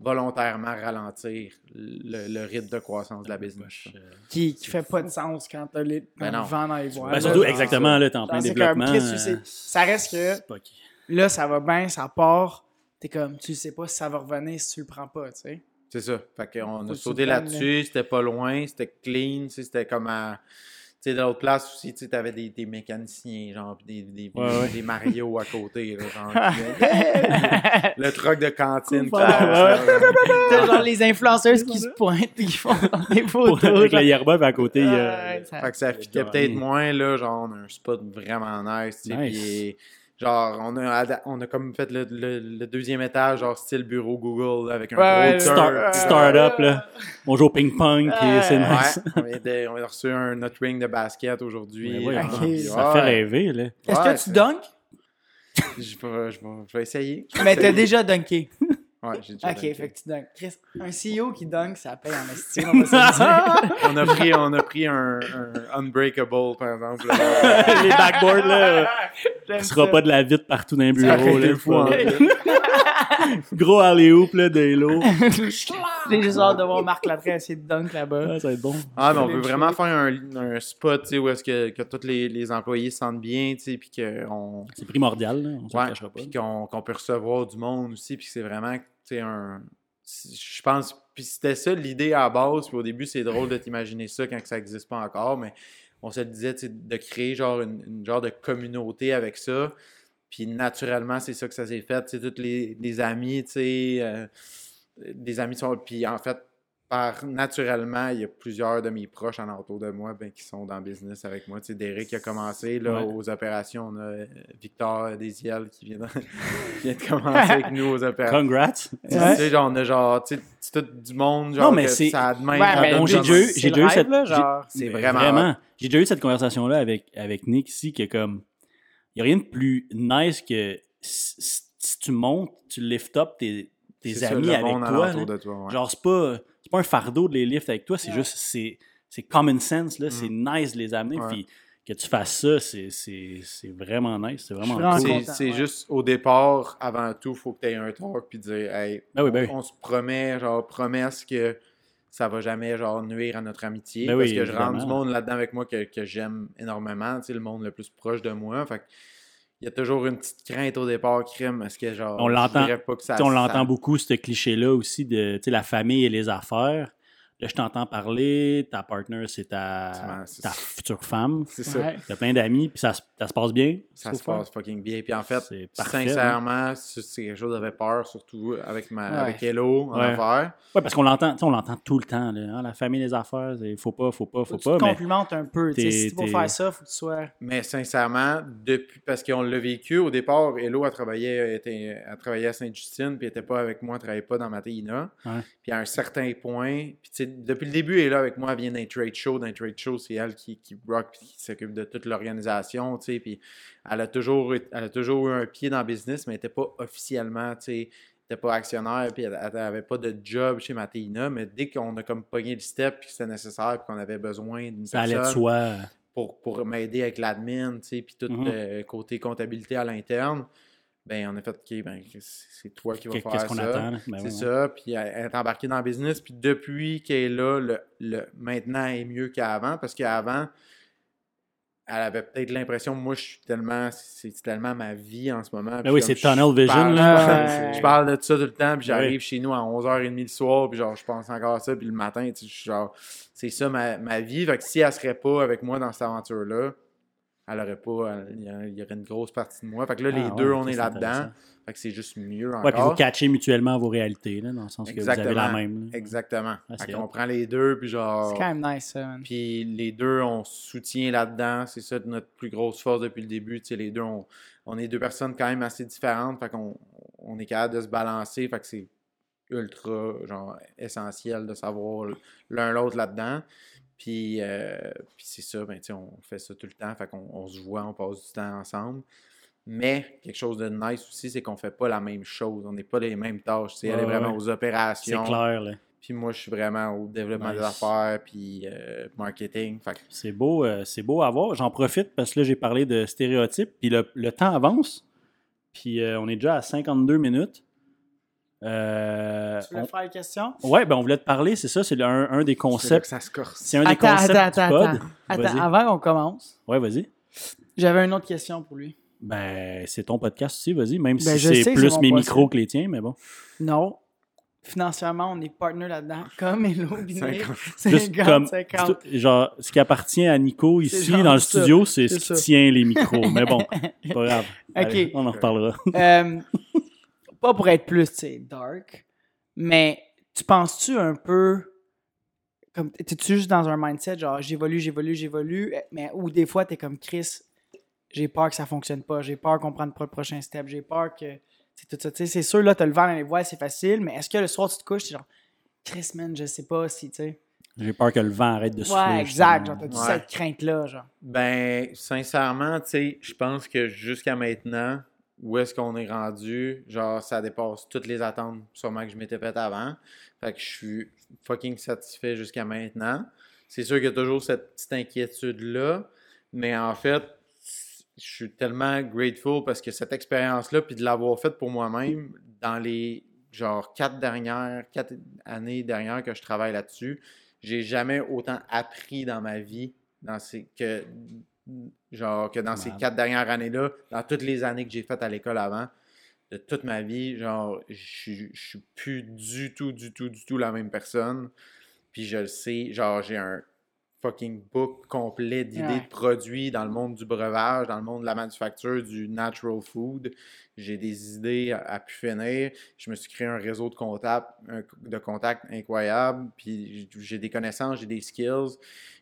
Speaker 3: volontairement ralentir le, le rythme de croissance de la business.
Speaker 2: Qui, qui fait pas de sens quand t'as les,
Speaker 3: Ben
Speaker 2: le vent dans les voiles.
Speaker 1: Ben, surtout, exactement, là, t'es en plein
Speaker 2: c'est
Speaker 1: développement.
Speaker 2: comme, tu
Speaker 1: euh,
Speaker 2: ça reste que là, ça va bien, ça part. t'es comme, tu sais pas si ça va revenir si tu le prends pas, tu sais.
Speaker 3: C'est ça. Fait qu'on a
Speaker 2: tu
Speaker 3: sauté là-dessus, c'était pas loin, c'était clean, tu c'était comme à. Tu sais, dans l'autre place aussi, tu sais, t'avais des, des mécaniciens, genre, pis des, des,
Speaker 1: Ouais, ouais.
Speaker 3: des Mario à côté, là, genre. <laughs> le truc de cantine.
Speaker 1: Ouais.
Speaker 2: T'as genre les influenceuses qui se pointent et qui font des photos.
Speaker 1: avec la yerba, à côté, il y a-
Speaker 2: Ouais, ça-
Speaker 3: Fait que ça fitait peut-être moins, là, genre, on a un spot vraiment nice, tu sais,
Speaker 1: Nice.
Speaker 3: Genre, on a, on a comme fait le, le- le deuxième étage, genre, style bureau Google, avec un
Speaker 2: Ouais,
Speaker 3: gros
Speaker 1: Start- start-up, là. on joue au ping-pong,
Speaker 2: Ouais.
Speaker 1: c'est
Speaker 3: Ouais,
Speaker 1: nice.
Speaker 3: on, vient de- on a reçu un, notre ring de basket aujourd'hui.
Speaker 1: Ouais, ouais, Ça
Speaker 3: ouais.
Speaker 1: fait rêver, là.
Speaker 2: Est-ce
Speaker 3: Ouais,
Speaker 2: que tu dunks? <laughs>
Speaker 3: Je vais, je vais- je vais essayer.
Speaker 2: Mais t'as déjà dunké.
Speaker 3: Ouais, j'ai déjà
Speaker 2: Ok,
Speaker 3: dunké.
Speaker 2: fait que tu dunks. Chris, un CEO qui dunk, ça paye en <laughs> estime, on va se le dire. <laughs>
Speaker 3: on a pris, <laughs> on a pris un, un Unbreakable, par exemple. là.
Speaker 1: les backboards, là,
Speaker 2: J'aime
Speaker 1: il sera
Speaker 2: ça.
Speaker 1: pas de la vitre partout dans les
Speaker 3: Ça
Speaker 1: bureaux, là.
Speaker 3: fou, hein. <laughs>
Speaker 1: Gros alley-oop, là, d'Halo.
Speaker 2: J'ai juste hâte de voir Marc Latré essayer de dunk là-bas.
Speaker 1: Ah, ça va être bon.
Speaker 3: Ah, mais on veut vraiment faire un, un spot, tu sais, où est-ce que, que tous les, les employés se sentent bien, tu sais, puis qu'on
Speaker 1: C'est primordial, là. On se le
Speaker 3: ouais,
Speaker 1: cachera pas.
Speaker 3: puis qu'on qu'on peut recevoir du monde aussi, puis que c'est vraiment, tu sais, un... Je pense, puis c'était ça l'idée à la base, puis au début, c'est drôle de t'imaginer ça quand que ça n'existe pas encore, mais on se disait, de créer genre une, une genre de communauté avec ça, puis naturellement, c'est ça que ça s'est fait, tu sais, tous les, les amis, tu sais, euh, des amis sont... Puis en fait, par naturellement, il y a plusieurs de mes proches en autour de moi ben, qui sont dans le business avec moi. Tu sais, Derek qui a commencé là,
Speaker 1: Ouais.
Speaker 3: aux opérations. On a euh, Victor Desiel qui vient, de, qui <laughs> vient de commencer avec nous aux opérations.
Speaker 1: Congrats.
Speaker 3: Tu sais, genre, on a genre, tu sais, c'est tout du monde, genre,
Speaker 1: Non, mais
Speaker 3: que
Speaker 1: c'est-
Speaker 3: ça a de même.
Speaker 2: Ouais,
Speaker 1: bon, j'ai
Speaker 3: comme-
Speaker 1: déjà eu- cette-.
Speaker 3: C'est vraiment.
Speaker 1: Vraiment. J'ai déjà eu cette conversation-là avec, avec Nick ici, que comme, il n'y a rien de plus nice que si, tu montes, tu lift up tes, tes
Speaker 3: ça,
Speaker 1: amis
Speaker 3: le
Speaker 1: avec toi. là.
Speaker 3: de toi, ouais.
Speaker 1: Genre, c'est pas, c'est pas un fardeau de les lift avec toi, c'est
Speaker 2: Ouais.
Speaker 1: juste, c'est, c'est common sense, là. C'est nice de les amener.
Speaker 3: Ouais.
Speaker 1: Puis que tu fasses ça, c'est, c'est, c'est vraiment nice. C'est vraiment cool.
Speaker 3: C'est juste au départ, avant tout, il faut que tu aies un talk puis dire hey,
Speaker 1: Ben oui, ben oui.
Speaker 3: on, on se promet, genre promesse que ça va jamais genre nuire à notre amitié.
Speaker 1: Ben
Speaker 3: parce
Speaker 1: oui,
Speaker 3: que je rentre du monde là-dedans avec moi que, que j'aime énormément, le monde le plus proche de moi. Fait que il y a toujours une petite crainte au départ, crime, est-ce que genre
Speaker 1: On
Speaker 3: je
Speaker 1: l'entend-
Speaker 3: pas que ça
Speaker 1: on
Speaker 3: ça-
Speaker 1: l'entend beaucoup, ce cliché-là aussi de la famille et les affaires. Là, je t'entends parler, ta partner, c'est ta, ta future femme.
Speaker 3: C'est ça.
Speaker 2: Ouais.
Speaker 1: T'as plein d'amis, puis ça, se- ça se passe bien.
Speaker 3: Ça se passe fucking bien. Puis en fait,
Speaker 1: C'est parfait, hein.
Speaker 3: sincèrement, c'est c'est quelque chose j'avais peur, surtout avec, ma,
Speaker 2: Ouais.
Speaker 3: avec Hello en
Speaker 1: Ouais.
Speaker 3: affaires.
Speaker 1: Ouais, parce qu'on l'entend, tu sais, on l'entend tout le temps. Là, hein, la famille, les affaires, il faut pas, faut pas,
Speaker 2: Faut
Speaker 1: faut
Speaker 2: tu
Speaker 1: pas.
Speaker 2: te
Speaker 1: Mais
Speaker 2: complimentes un peu. tu Si tu vas faire ça, faut que tu sois.
Speaker 3: Mais sincèrement, depuis parce qu'on l'a vécu, au départ, Hello a travaillé, était- elle travaillait à Sainte-Justine, puis elle était pas avec moi, elle travaillait pas dans Matéina. Puis à un certain point, puis tu sais, depuis le début, elle est là avec moi, elle vient d'un trade show. D'un trade show, c'est elle qui, qui rock, qui s'occupe de toute l'organisation, tu sais. Puis elle a, toujours, eu- elle a toujours eu un pied dans le business, mais elle n'était pas officiellement, tu sais, n'était pas actionnaire, puis elle n'avait pas de job chez Matéina. Mais dès qu'on a comme pogné le step, puis que c'était nécessaire, puis qu'on avait besoin d'une
Speaker 1: allait de
Speaker 3: personne
Speaker 1: soi.
Speaker 3: pour, pour m'aider avec l'admin, tu sais, puis tout
Speaker 1: Mhm.
Speaker 3: le côté comptabilité à l'interne, ben on a fait, OK, ben c'est toi qui vas faire
Speaker 1: Qu'est-ce qu'on
Speaker 3: ça.
Speaker 1: attend? Ben
Speaker 3: c'est
Speaker 1: ouais,
Speaker 3: ça, puis elle, est embarquée dans le business, puis depuis qu'elle est là, le, le- maintenant, est mieux qu'avant, parce qu'avant, elle avait peut-être l'impression, moi, je suis tellement, c'est tellement ma vie en ce moment. puis
Speaker 1: oui, c'est tunnel vision,
Speaker 3: parle-
Speaker 1: là. <laughs>
Speaker 3: je parle- de ça tout le temps, puis j'arrive chez nous à 11h30 le soir, puis genre, je pense encore à ça, puis le matin, tu sais, genre, c'est ça ma, ma vie. Fait que si elle serait pas avec moi dans cette aventure-là, elle aurait pas, elle- il y aurait une grosse partie de moi. Fait que là, les
Speaker 1: Ah,
Speaker 3: deux,
Speaker 1: ouais,
Speaker 3: on est là-dedans. Fait que c'est juste mieux encore.
Speaker 1: Ouais, puis vous catchez mutuellement vos réalités, là, dans le sens que vous avez la
Speaker 3: Exactement.
Speaker 1: même. là.
Speaker 3: Exactement.
Speaker 1: Ah,
Speaker 3: fait qu'on prend les deux, puis genre.
Speaker 2: C'est quand même nice, ça, man.
Speaker 3: Puis les deux, on se soutient là-dedans. C'est ça notre plus grosse force depuis le début. Tu sais, les deux, on, on est deux personnes quand même assez différentes. Fait qu'on on est capable de se balancer. Fait que c'est ultra genre, essentiel de savoir l'un l'autre là-dedans. Puis, euh, puis c'est ça, ben, on fait ça tout le temps. Fait qu'on on se voit, on passe du temps ensemble. Mais quelque chose de nice aussi, c'est qu'on fait pas la même chose. On n'est pas les mêmes tâches. tu sais, elle est
Speaker 1: Ouais,
Speaker 3: vraiment
Speaker 1: ouais.
Speaker 3: aux
Speaker 1: C'est
Speaker 3: opérations.
Speaker 1: clair, là.
Speaker 3: Puis moi, je suis vraiment au développement des affaires, puis euh, marketing. Que
Speaker 1: C'est beau, euh, c'est beau à voir. J'en profite parce que là, j'ai parlé de stéréotypes, puis le, le temps avance. Puis on est déjà à 52 minutes. Euh,
Speaker 2: Tu voulais
Speaker 1: on-
Speaker 2: faire une question?
Speaker 1: Ouais, ben on voulait te parler, c'est ça, c'est un, un des concepts.
Speaker 3: que ça se corse.
Speaker 1: C'est un des
Speaker 2: Attends,
Speaker 1: concepts
Speaker 2: attends,
Speaker 1: du
Speaker 2: attends,
Speaker 1: pod.
Speaker 2: attends. Avant qu'on commence,
Speaker 1: Ouais, vas-y.
Speaker 2: j'avais une autre question pour lui.
Speaker 1: Ben, c'est ton podcast aussi, vas-y, même
Speaker 2: Ben,
Speaker 1: si c'est plus mes micros que les tiens, mais bon.
Speaker 2: Non. Financièrement, on est partner là-dedans, <laughs> comme Hello <laughs> Biné.
Speaker 3: 50. <laughs>
Speaker 1: Juste
Speaker 2: 50,
Speaker 1: comme,
Speaker 2: 50.
Speaker 1: c'est tout- genre, ce qui appartient à Nico ici dans le
Speaker 2: ça,
Speaker 1: studio, c'est ce qui
Speaker 2: ça.
Speaker 1: tient les micros. mais bon, c'est pas grave. Allez,
Speaker 2: Ok.
Speaker 1: on en reparlera.
Speaker 2: Euh, pas pour être plus, tu sais, dark, mais tu penses-tu un peu comme t'es-tu juste dans un mindset genre j'évolue, j'évolue, j'évolue, eh, mais ou des fois t'es comme Chris, j'ai peur que ça fonctionne pas, j'ai peur qu'on prenne pas le prochain step, j'ai peur que c'est tout ça, tu sais, c'est sûr là t'as le vent dans les voiles, c'est facile, mais est-ce que le soir tu te couches, t'es genre Chris man, je sais pas si tu sais.
Speaker 1: J'ai peur que le vent arrête de souffler.
Speaker 2: Ouais, exact, genre t'as-tu
Speaker 3: Ouais.
Speaker 2: cette crainte là, genre?
Speaker 3: Ben, sincèrement, tu sais, je pense que jusqu'à maintenant, où est-ce qu'on est rendu, genre, ça dépasse toutes les attentes, sûrement que je m'étais fait avant. Fait que je suis fucking satisfait jusqu'à maintenant. C'est sûr qu'il y a toujours cette petite inquiétude-là, mais en fait, je suis tellement grateful parce que cette expérience-là, puis de l'avoir faite pour moi-même dans les, genre, quatre dernières, quatre années dernières que je travaille là-dessus, j'ai jamais autant appris dans ma vie dans que, genre, que dans ces quatre dernières années-là, dans toutes les années que j'ai faites à l'école avant, de toute ma vie, genre, je suis- plus du tout, du tout, du tout la même personne. Puis je le sais, genre, j'ai un fucking book complet d'idées
Speaker 2: Ouais.
Speaker 3: de produits dans le monde du breuvage, dans le monde de la manufacture, du natural food. J'ai des idées à, à pu finir. Je me suis créé un réseau de contacts, de contacts incroyable. Puis j'ai des connaissances, j'ai des skills,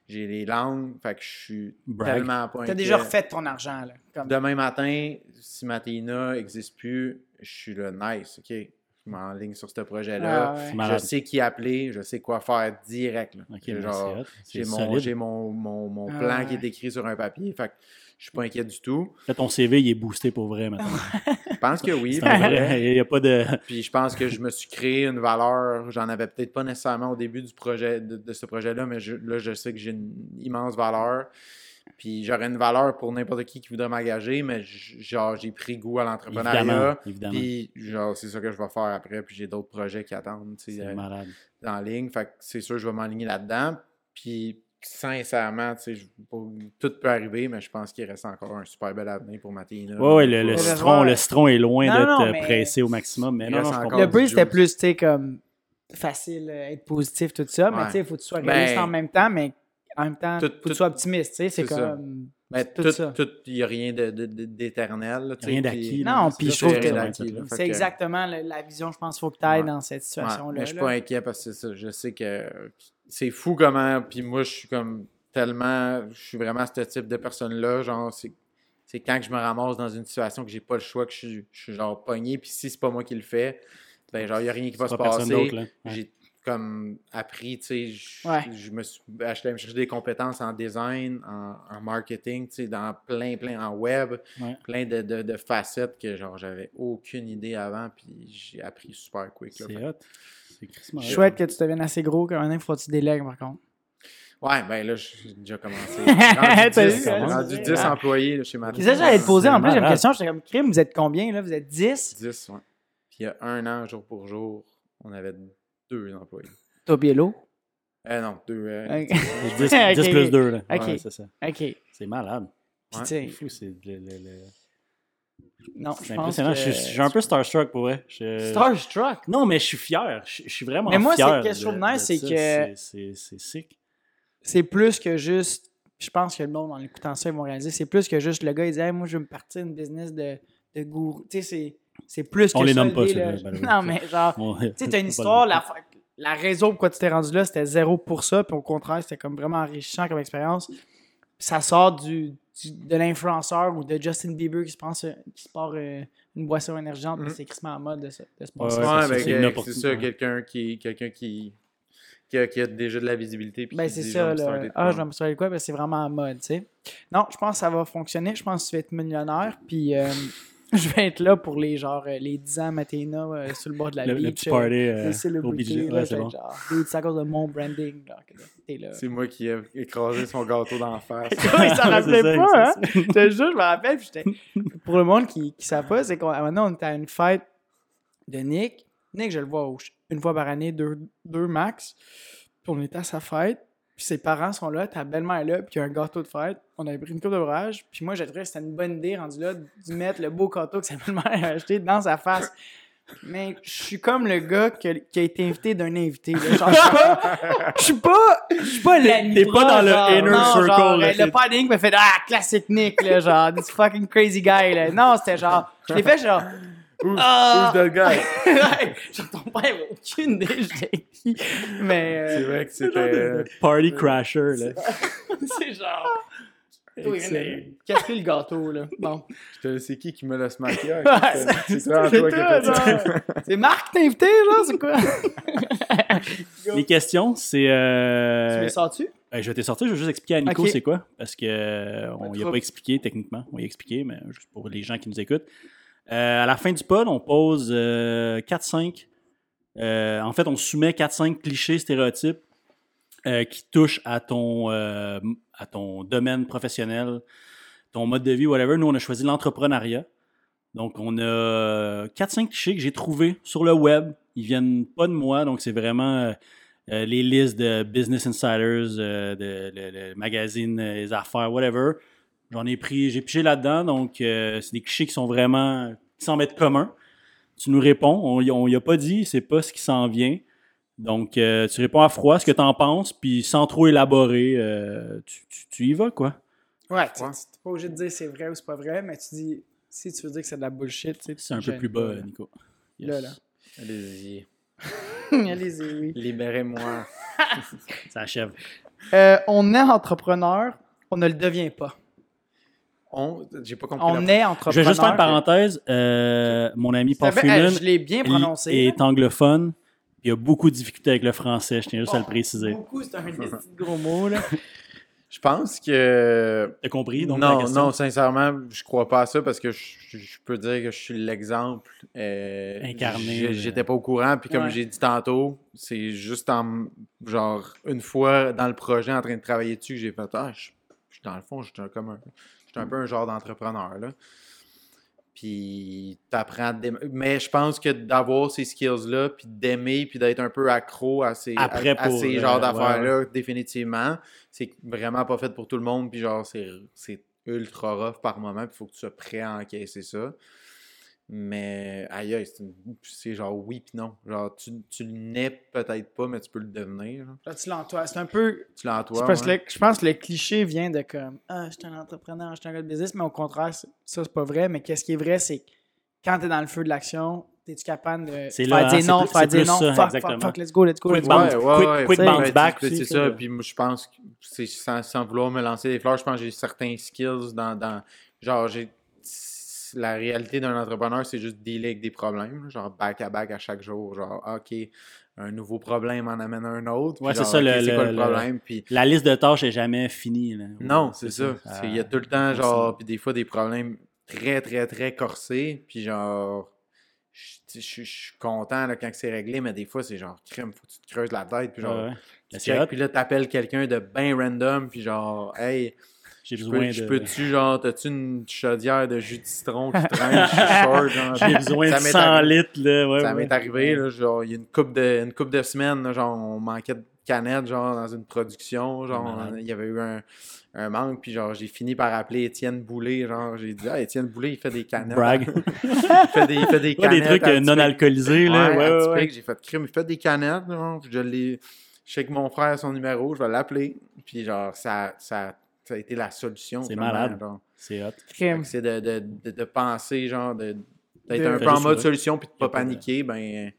Speaker 3: j'ai des langues. Fait que je suis
Speaker 1: Brag.
Speaker 3: tellement pas
Speaker 2: T'as déjà refait ton argent là. Comme...
Speaker 3: Demain matin, si Matéina n'existe plus, je suis le nice, OK? Je m'enligne sur ce projet-là.
Speaker 2: Ah ouais.
Speaker 3: Je sais qui appeler, je sais quoi faire direct. là.
Speaker 1: Ok,
Speaker 3: J'ai
Speaker 1: ben,
Speaker 3: j'ai mon,
Speaker 1: solide.
Speaker 3: j'ai mon, mon, mon
Speaker 2: Ah
Speaker 3: plan
Speaker 2: ouais.
Speaker 3: qui est écrit sur un papier. Fait que je suis pas inquiet du tout.
Speaker 1: Là, ton CV, il est boosté pour vrai maintenant. <laughs>
Speaker 3: Je pense que oui.
Speaker 1: Vrai- Il n'y a pas de. <laughs>
Speaker 3: Puis je pense que je me suis créé une valeur. J'en avais peut-être pas nécessairement au début du projet de, de ce projet-là, mais je- là, je sais que j'ai une immense valeur. Puis j'aurais une valeur pour n'importe qui qui voudrait m'engager, mais genre j'ai pris goût à l'entrepreneuriat.
Speaker 1: évidemment.
Speaker 3: Puis genre c'est ça que je vais faire après. Puis j'ai d'autres projets qui attendent tu sais,
Speaker 1: C'est
Speaker 3: euh,
Speaker 1: malade.
Speaker 3: en ligne. Fait que c'est sûr je vais m'enligner là-dedans. Puis sincèrement, tout peut arriver, mais je pense qu'il reste encore un super bel avenir pour Matéina.
Speaker 1: Ouais, ouais, le, citron, le citron est loin d'être euh, pressé au maximum. Mais non, non.
Speaker 2: Le but, c'était plus, tu sais, comme facile, euh, être positif, tout ça, mais
Speaker 3: Ouais.
Speaker 2: tu sais, il faut que tu sois réaliste
Speaker 3: Ben,
Speaker 2: en même temps, mais en même temps,
Speaker 3: tout-
Speaker 2: faut que tu sois optimiste, tu sais, c'est comme...
Speaker 3: Mais
Speaker 2: c'est tout
Speaker 3: tout,
Speaker 2: ça.
Speaker 3: tout, il n'y a rien d'éternel.
Speaker 1: Rien d'acquis.
Speaker 2: Non, puis
Speaker 1: C'est
Speaker 2: je trouve que C'est exactement la, vision, je pense, qu'il faut que tu ailles dans cette situation-là.
Speaker 3: mais je suis
Speaker 2: là.
Speaker 3: pas inquiet parce que c'est ça. Je sais que c'est fou comment. Puis moi, je suis comme tellement. Je suis vraiment ce type de personne-là. Genre, c'est. C'est quand que je me ramasse dans une situation que j'ai pas le choix, que je suis, je suis genre pogné, puis si c'est pas moi qui le fais, ben genre, il n'y a rien qui va se
Speaker 1: pas
Speaker 3: passer.
Speaker 1: Ouais.
Speaker 3: J'ai comme appris, tu sais, je,
Speaker 2: Ouais.
Speaker 3: je me suis acheté me chercher des compétences en design, en, en marketing, tu sais, dans plein, plein, en web,
Speaker 1: Ouais.
Speaker 3: plein de, de, de facettes que genre j'avais aucune idée avant, puis j'ai appris super quick. là. Fait
Speaker 1: C'est
Speaker 3: que-
Speaker 1: hot. C'est.
Speaker 2: Chouette que tu deviennes assez gros, qu'un il faut que tu délègues, par contre.
Speaker 3: Ouais, ben là, j'ai déjà commencé. <laughs>
Speaker 2: T'as
Speaker 3: Rendu 10,
Speaker 2: vu, hein,
Speaker 3: rendu
Speaker 2: c'est
Speaker 3: 10
Speaker 2: vrai.
Speaker 3: employés là, chez Matin.
Speaker 2: C'est ça, j'allais te poser en plus, j'ai une question, j'étais comme, crime, vous êtes combien, là? Vous êtes 10?
Speaker 3: 10, ouais. Puis il y a un an, jour pour jour, on avait deux employés.
Speaker 2: Toi, Biello?
Speaker 3: Euh, non, deux. euh,
Speaker 2: Ok.
Speaker 1: 10, <laughs>
Speaker 2: Ok,
Speaker 1: 10 plus 2, là.
Speaker 2: Ok.
Speaker 1: Ouais, c'est ça.
Speaker 2: OK.
Speaker 1: C'est malade.
Speaker 3: Ouais.
Speaker 2: tu sais,
Speaker 1: C'est fou, c'est le-
Speaker 2: non,
Speaker 1: c'est
Speaker 2: je pense
Speaker 1: impressionnant.
Speaker 2: que...
Speaker 1: Je, suis- je suis un peu starstruck pour vrai. Je-
Speaker 2: Starstruck?
Speaker 1: Non, mais je suis fier. Je, je suis vraiment
Speaker 2: Mais moi, c'est
Speaker 1: fier.
Speaker 2: quelque chose de nice, c'est que-
Speaker 1: C'est- C'est c'est sick.
Speaker 2: c'est plus que juste. Je pense que le monde, en écoutant ça, ils vont réaliser. C'est plus que juste le gars, il dit Hey, Moi, je veux me partir une business de, de gourou. Tu sais, c'est- c'est plus que
Speaker 1: On les
Speaker 2: ça,
Speaker 1: nomme pas,
Speaker 2: là.
Speaker 1: way. <laughs>
Speaker 2: Non, mais genre,
Speaker 1: Bon,
Speaker 2: tu sais, t'as une <laughs> histoire. La, la raison pourquoi tu t'es rendu là, c'était zéro pour ça. Puis au contraire, c'était comme vraiment enrichissant comme expérience. Puis ça sort du- de l'influenceur ou de Justin Bieber qui se, pense, euh, qui se part euh, une boisson énergisante. puis
Speaker 3: Mhm.
Speaker 2: c'est crissement en mode de se, de se
Speaker 1: ouais, Ouais, c'est
Speaker 3: ça, quelqu'un qui, quelqu'un qui, qui, a, qui a déjà de la visibilité. puis
Speaker 2: Ben, c'est ça.
Speaker 3: de
Speaker 2: Ah, je vais me de quoi? Ben, c'est vraiment en mode, tu sais. Non, je pense que ça va fonctionner. Je pense que tu vas être millionnaire. Puis euh, <laughs> je vais être là pour les, genre, euh, les 10 ans Maténa euh, sur le bord de la
Speaker 1: Le,
Speaker 2: beach.
Speaker 1: le petit
Speaker 2: euh,
Speaker 1: party euh, Ouais,
Speaker 2: je
Speaker 1: c'est
Speaker 2: vais
Speaker 1: bon.
Speaker 2: être genre, c'est à cause de mon branding.
Speaker 3: C'est moi qui ai écrasé son gâteau d'en face. <laughs>
Speaker 2: Il <laughs> s'en rappelait
Speaker 1: ça,
Speaker 2: pas, hein? Je te jure, je me rappelle. puis j'étais- Pour le monde qui ne savent pas, c'est qu'on maintenant on était à une fête de Nick. Nick, je le vois une fois par année, deux, deux max. Puis on était à sa fête. Puis ses parents sont là, ta belle-mère est là, puis il y a un gâteau de fête. On avait pris une coupe de brage. Puis moi, j'ai trouvé que c'était une bonne idée, rendu là, de mettre le beau gâteau que sa <laughs> belle-mère a acheté dans sa face. Mais je suis comme le gars qui a, qui a été invité d'un invité. Genre, je suis pas. Je suis pas. Je suis pas l'ami
Speaker 1: t'es pas dans le inner
Speaker 2: non,
Speaker 1: circle,
Speaker 2: Genre,
Speaker 1: là,
Speaker 2: le
Speaker 1: t'es-
Speaker 2: padding me fait Ah, classique Nick, là, genre, this fucking crazy guy, là. Non, c'était genre. Je l'ai fait, genre.
Speaker 3: Who's,
Speaker 2: Ah!
Speaker 3: who's the guy? <laughs>
Speaker 2: Père avait aucune idée, qui. Mais. euh,
Speaker 3: C'est vrai que c'était. euh,
Speaker 1: Party crasher, là. <laughs>
Speaker 2: c'est genre. De casser le gâteau, là. Bon.
Speaker 3: C'est qui qui me l'a smacké?
Speaker 2: Ouais,
Speaker 3: C'est toi, qui
Speaker 2: toi,
Speaker 3: as fait ça.
Speaker 2: genre. C'est Marc qui t'a invité, genre, c'est quoi? <laughs>
Speaker 1: Les questions, c'est.
Speaker 2: Tu
Speaker 1: Euh...
Speaker 2: les sors-tu?
Speaker 1: ben, je vais te sortir, je vais juste expliquer à Nico c'est quoi. Parce que euh, on y a pas expliqué techniquement. On y a expliqué, mais juste pour les gens qui nous écoutent. Euh, à la fin du pod, on pose euh, 4-5. euh, en fait, on soumet 4-5 clichés, stéréotypes euh, qui touchent à ton, euh, domaine professionnel, ton mode de vie, whatever. Nous, on a choisi l'entrepreneuriat. Donc, on a 4-5 clichés que j'ai trouvés sur le web. Ils viennent pas de moi, donc c'est vraiment euh, euh, les listes de Business Insiders, euh, de, le, le magazine, euh, les affaires, whatever. J'en ai pris, j'ai piché là-dedans, donc euh, c'est des clichés qui sont vraiment, qui semblent être communs. Tu nous réponds, on y- a pas dit, c'est pas ce qui s'en vient. Donc, euh, tu réponds à froid, ce que tu en penses, puis sans trop élaborer, euh, tu, tu- tu y vas, quoi.
Speaker 2: Ouais, tu t'es pas obligé de dire c'est vrai ou c'est pas vrai, mais tu dis, si tu veux dire que c'est de la bullshit, tu sais,
Speaker 1: C'est un peu plus bas,
Speaker 2: là.
Speaker 1: Nico.
Speaker 2: Là, là.
Speaker 3: Allez-y. <laughs>
Speaker 2: Allez-y, oui.
Speaker 3: Libérez-moi. <laughs>
Speaker 1: Ça achève.
Speaker 2: Euh, on est entrepreneur, on ne le devient pas.
Speaker 3: On. J'ai pas compris.
Speaker 2: On
Speaker 3: la-
Speaker 2: est entrepreneur.
Speaker 1: Je vais juste faire une parenthèse. euh, mon ami Paul
Speaker 2: C'était bien-
Speaker 1: Freeman
Speaker 2: je l'ai bien prononcé.
Speaker 1: il
Speaker 2: là.
Speaker 1: est anglophone. Il a beaucoup de difficultés avec le français, je tiens juste à le
Speaker 2: Oh,
Speaker 1: préciser.
Speaker 2: Beaucoup, c'est un petit gros mot, là. <laughs>
Speaker 3: Je pense que.
Speaker 1: T'as compris? Donc,
Speaker 3: non, non, sincèrement, je crois pas à ça parce que je, peux dire que je suis l'exemple. euh,
Speaker 1: Incarné, euh.
Speaker 3: J'étais pas au courant, puis comme
Speaker 2: Ouais.
Speaker 3: j'ai dit tantôt, c'est juste en. Genre, une fois dans le projet en train de travailler dessus que j'ai fait Ah, je, je- dans le fond, je suis un- comme un. Je suis un peu un genre d'entrepreneur, là. Puis t'apprends. Mais je pense que d'avoir ces skills-là, puis d'aimer, puis d'être un peu accro à ces,
Speaker 1: Après,
Speaker 3: à, à
Speaker 1: pour,
Speaker 3: ces
Speaker 1: euh,
Speaker 3: genres
Speaker 1: ouais,
Speaker 3: d'affaires-là, définitivement, c'est vraiment pas fait pour tout le monde, puis genre, c'est c'est ultra rough par moment, puis il faut que tu sois prêt à encaisser ça. Mais aïe, aïe, c'est genre oui puis non. Genre, tu, tu le nais peut-être pas, mais tu peux le devenir. là.
Speaker 2: Là, tu l'entoiles. C'est un peu.
Speaker 3: Tu l'as en
Speaker 2: c'est
Speaker 3: toi.
Speaker 2: parce que
Speaker 3: ouais.
Speaker 2: je pense que le cliché vient de comme Ah, je suis un entrepreneur, je suis un gars de business, mais au contraire, ça, c'est pas vrai. Mais qu'est-ce qui est vrai, c'est que quand t'es dans le feu de l'action, es-tu capable de
Speaker 1: C'est
Speaker 2: faire
Speaker 1: là,
Speaker 2: dire
Speaker 1: c'est
Speaker 2: non, faire
Speaker 1: plus
Speaker 2: non,
Speaker 1: ça,
Speaker 2: fuck,
Speaker 1: exactement.
Speaker 2: fuck, fuck, let's go, let's go,
Speaker 1: Quick
Speaker 2: let's go.
Speaker 1: bounce. quick- quick
Speaker 2: tu sais,
Speaker 1: bounce back
Speaker 3: c'est-
Speaker 1: ça.
Speaker 3: ça. Puis moi, je pense que c'est sans, sans vouloir me lancer des fleurs, je pense que j'ai certains skills dans. dans genre, j'ai. La réalité d'un entrepreneur, c'est juste dealer avec des problèmes. Genre, back à back à chaque jour. Genre, OK, un nouveau problème en amène un autre.
Speaker 1: Ouais, c'est ça, le-
Speaker 3: quoi
Speaker 1: le-
Speaker 3: problème? Puis
Speaker 1: La liste de tâches est jamais finie. là.
Speaker 3: non, c'est ça.
Speaker 1: Ah,
Speaker 3: Il y a tout le temps, genre, puis des fois, des problèmes très, très, très corsés. Puis genre, je je- je- je suis content là, quand c'est réglé, mais des fois, c'est genre, crème, faut que tu te creuses la tête. Puis genre,
Speaker 1: Ouais,
Speaker 3: tu check, puis là, t'appelles quelqu'un de bien random, puis genre, hey,
Speaker 1: J'ai
Speaker 3: je
Speaker 1: besoin
Speaker 3: peux-
Speaker 1: de.
Speaker 3: je peux-tu, genre, t'as-tu une chaudière de jus de citron qui traîne, <laughs> short, genre?
Speaker 1: J'ai besoin de
Speaker 3: m'est
Speaker 1: 100
Speaker 3: arrivé-
Speaker 1: litres, là. Ouais,
Speaker 3: ça
Speaker 1: ouais.
Speaker 3: m'est arrivé, là, genre, il y a une couple de, une couple de semaines, là, genre, on manquait de canettes, genre, dans une production, genre, il y avait eu un, un manque, puis genre, j'ai fini par appeler Étienne Boulet, genre, j'ai dit, ah, Étienne Boulet, il fait des canettes.
Speaker 1: Brag. <laughs>
Speaker 3: il fait des, il fait des
Speaker 1: Ouais,
Speaker 3: canettes.
Speaker 1: des trucs euh, non alcoolisés, là.
Speaker 3: Ouais,
Speaker 1: Ouais, ouais.
Speaker 3: J'ai fait crime, il fait des canettes, genre, je l'ai, je sais que mon frère a son numéro, je vais l'appeler, puis genre, ça, ça, ça a été la solution.
Speaker 1: C'est malade.
Speaker 3: genre.
Speaker 1: C'est hot.
Speaker 3: C'est de, de, de, de penser, genre, de- d'être
Speaker 2: De-
Speaker 3: un peu en mode solution puis de
Speaker 1: a
Speaker 3: pas
Speaker 1: pas de-
Speaker 3: paniquer, ben,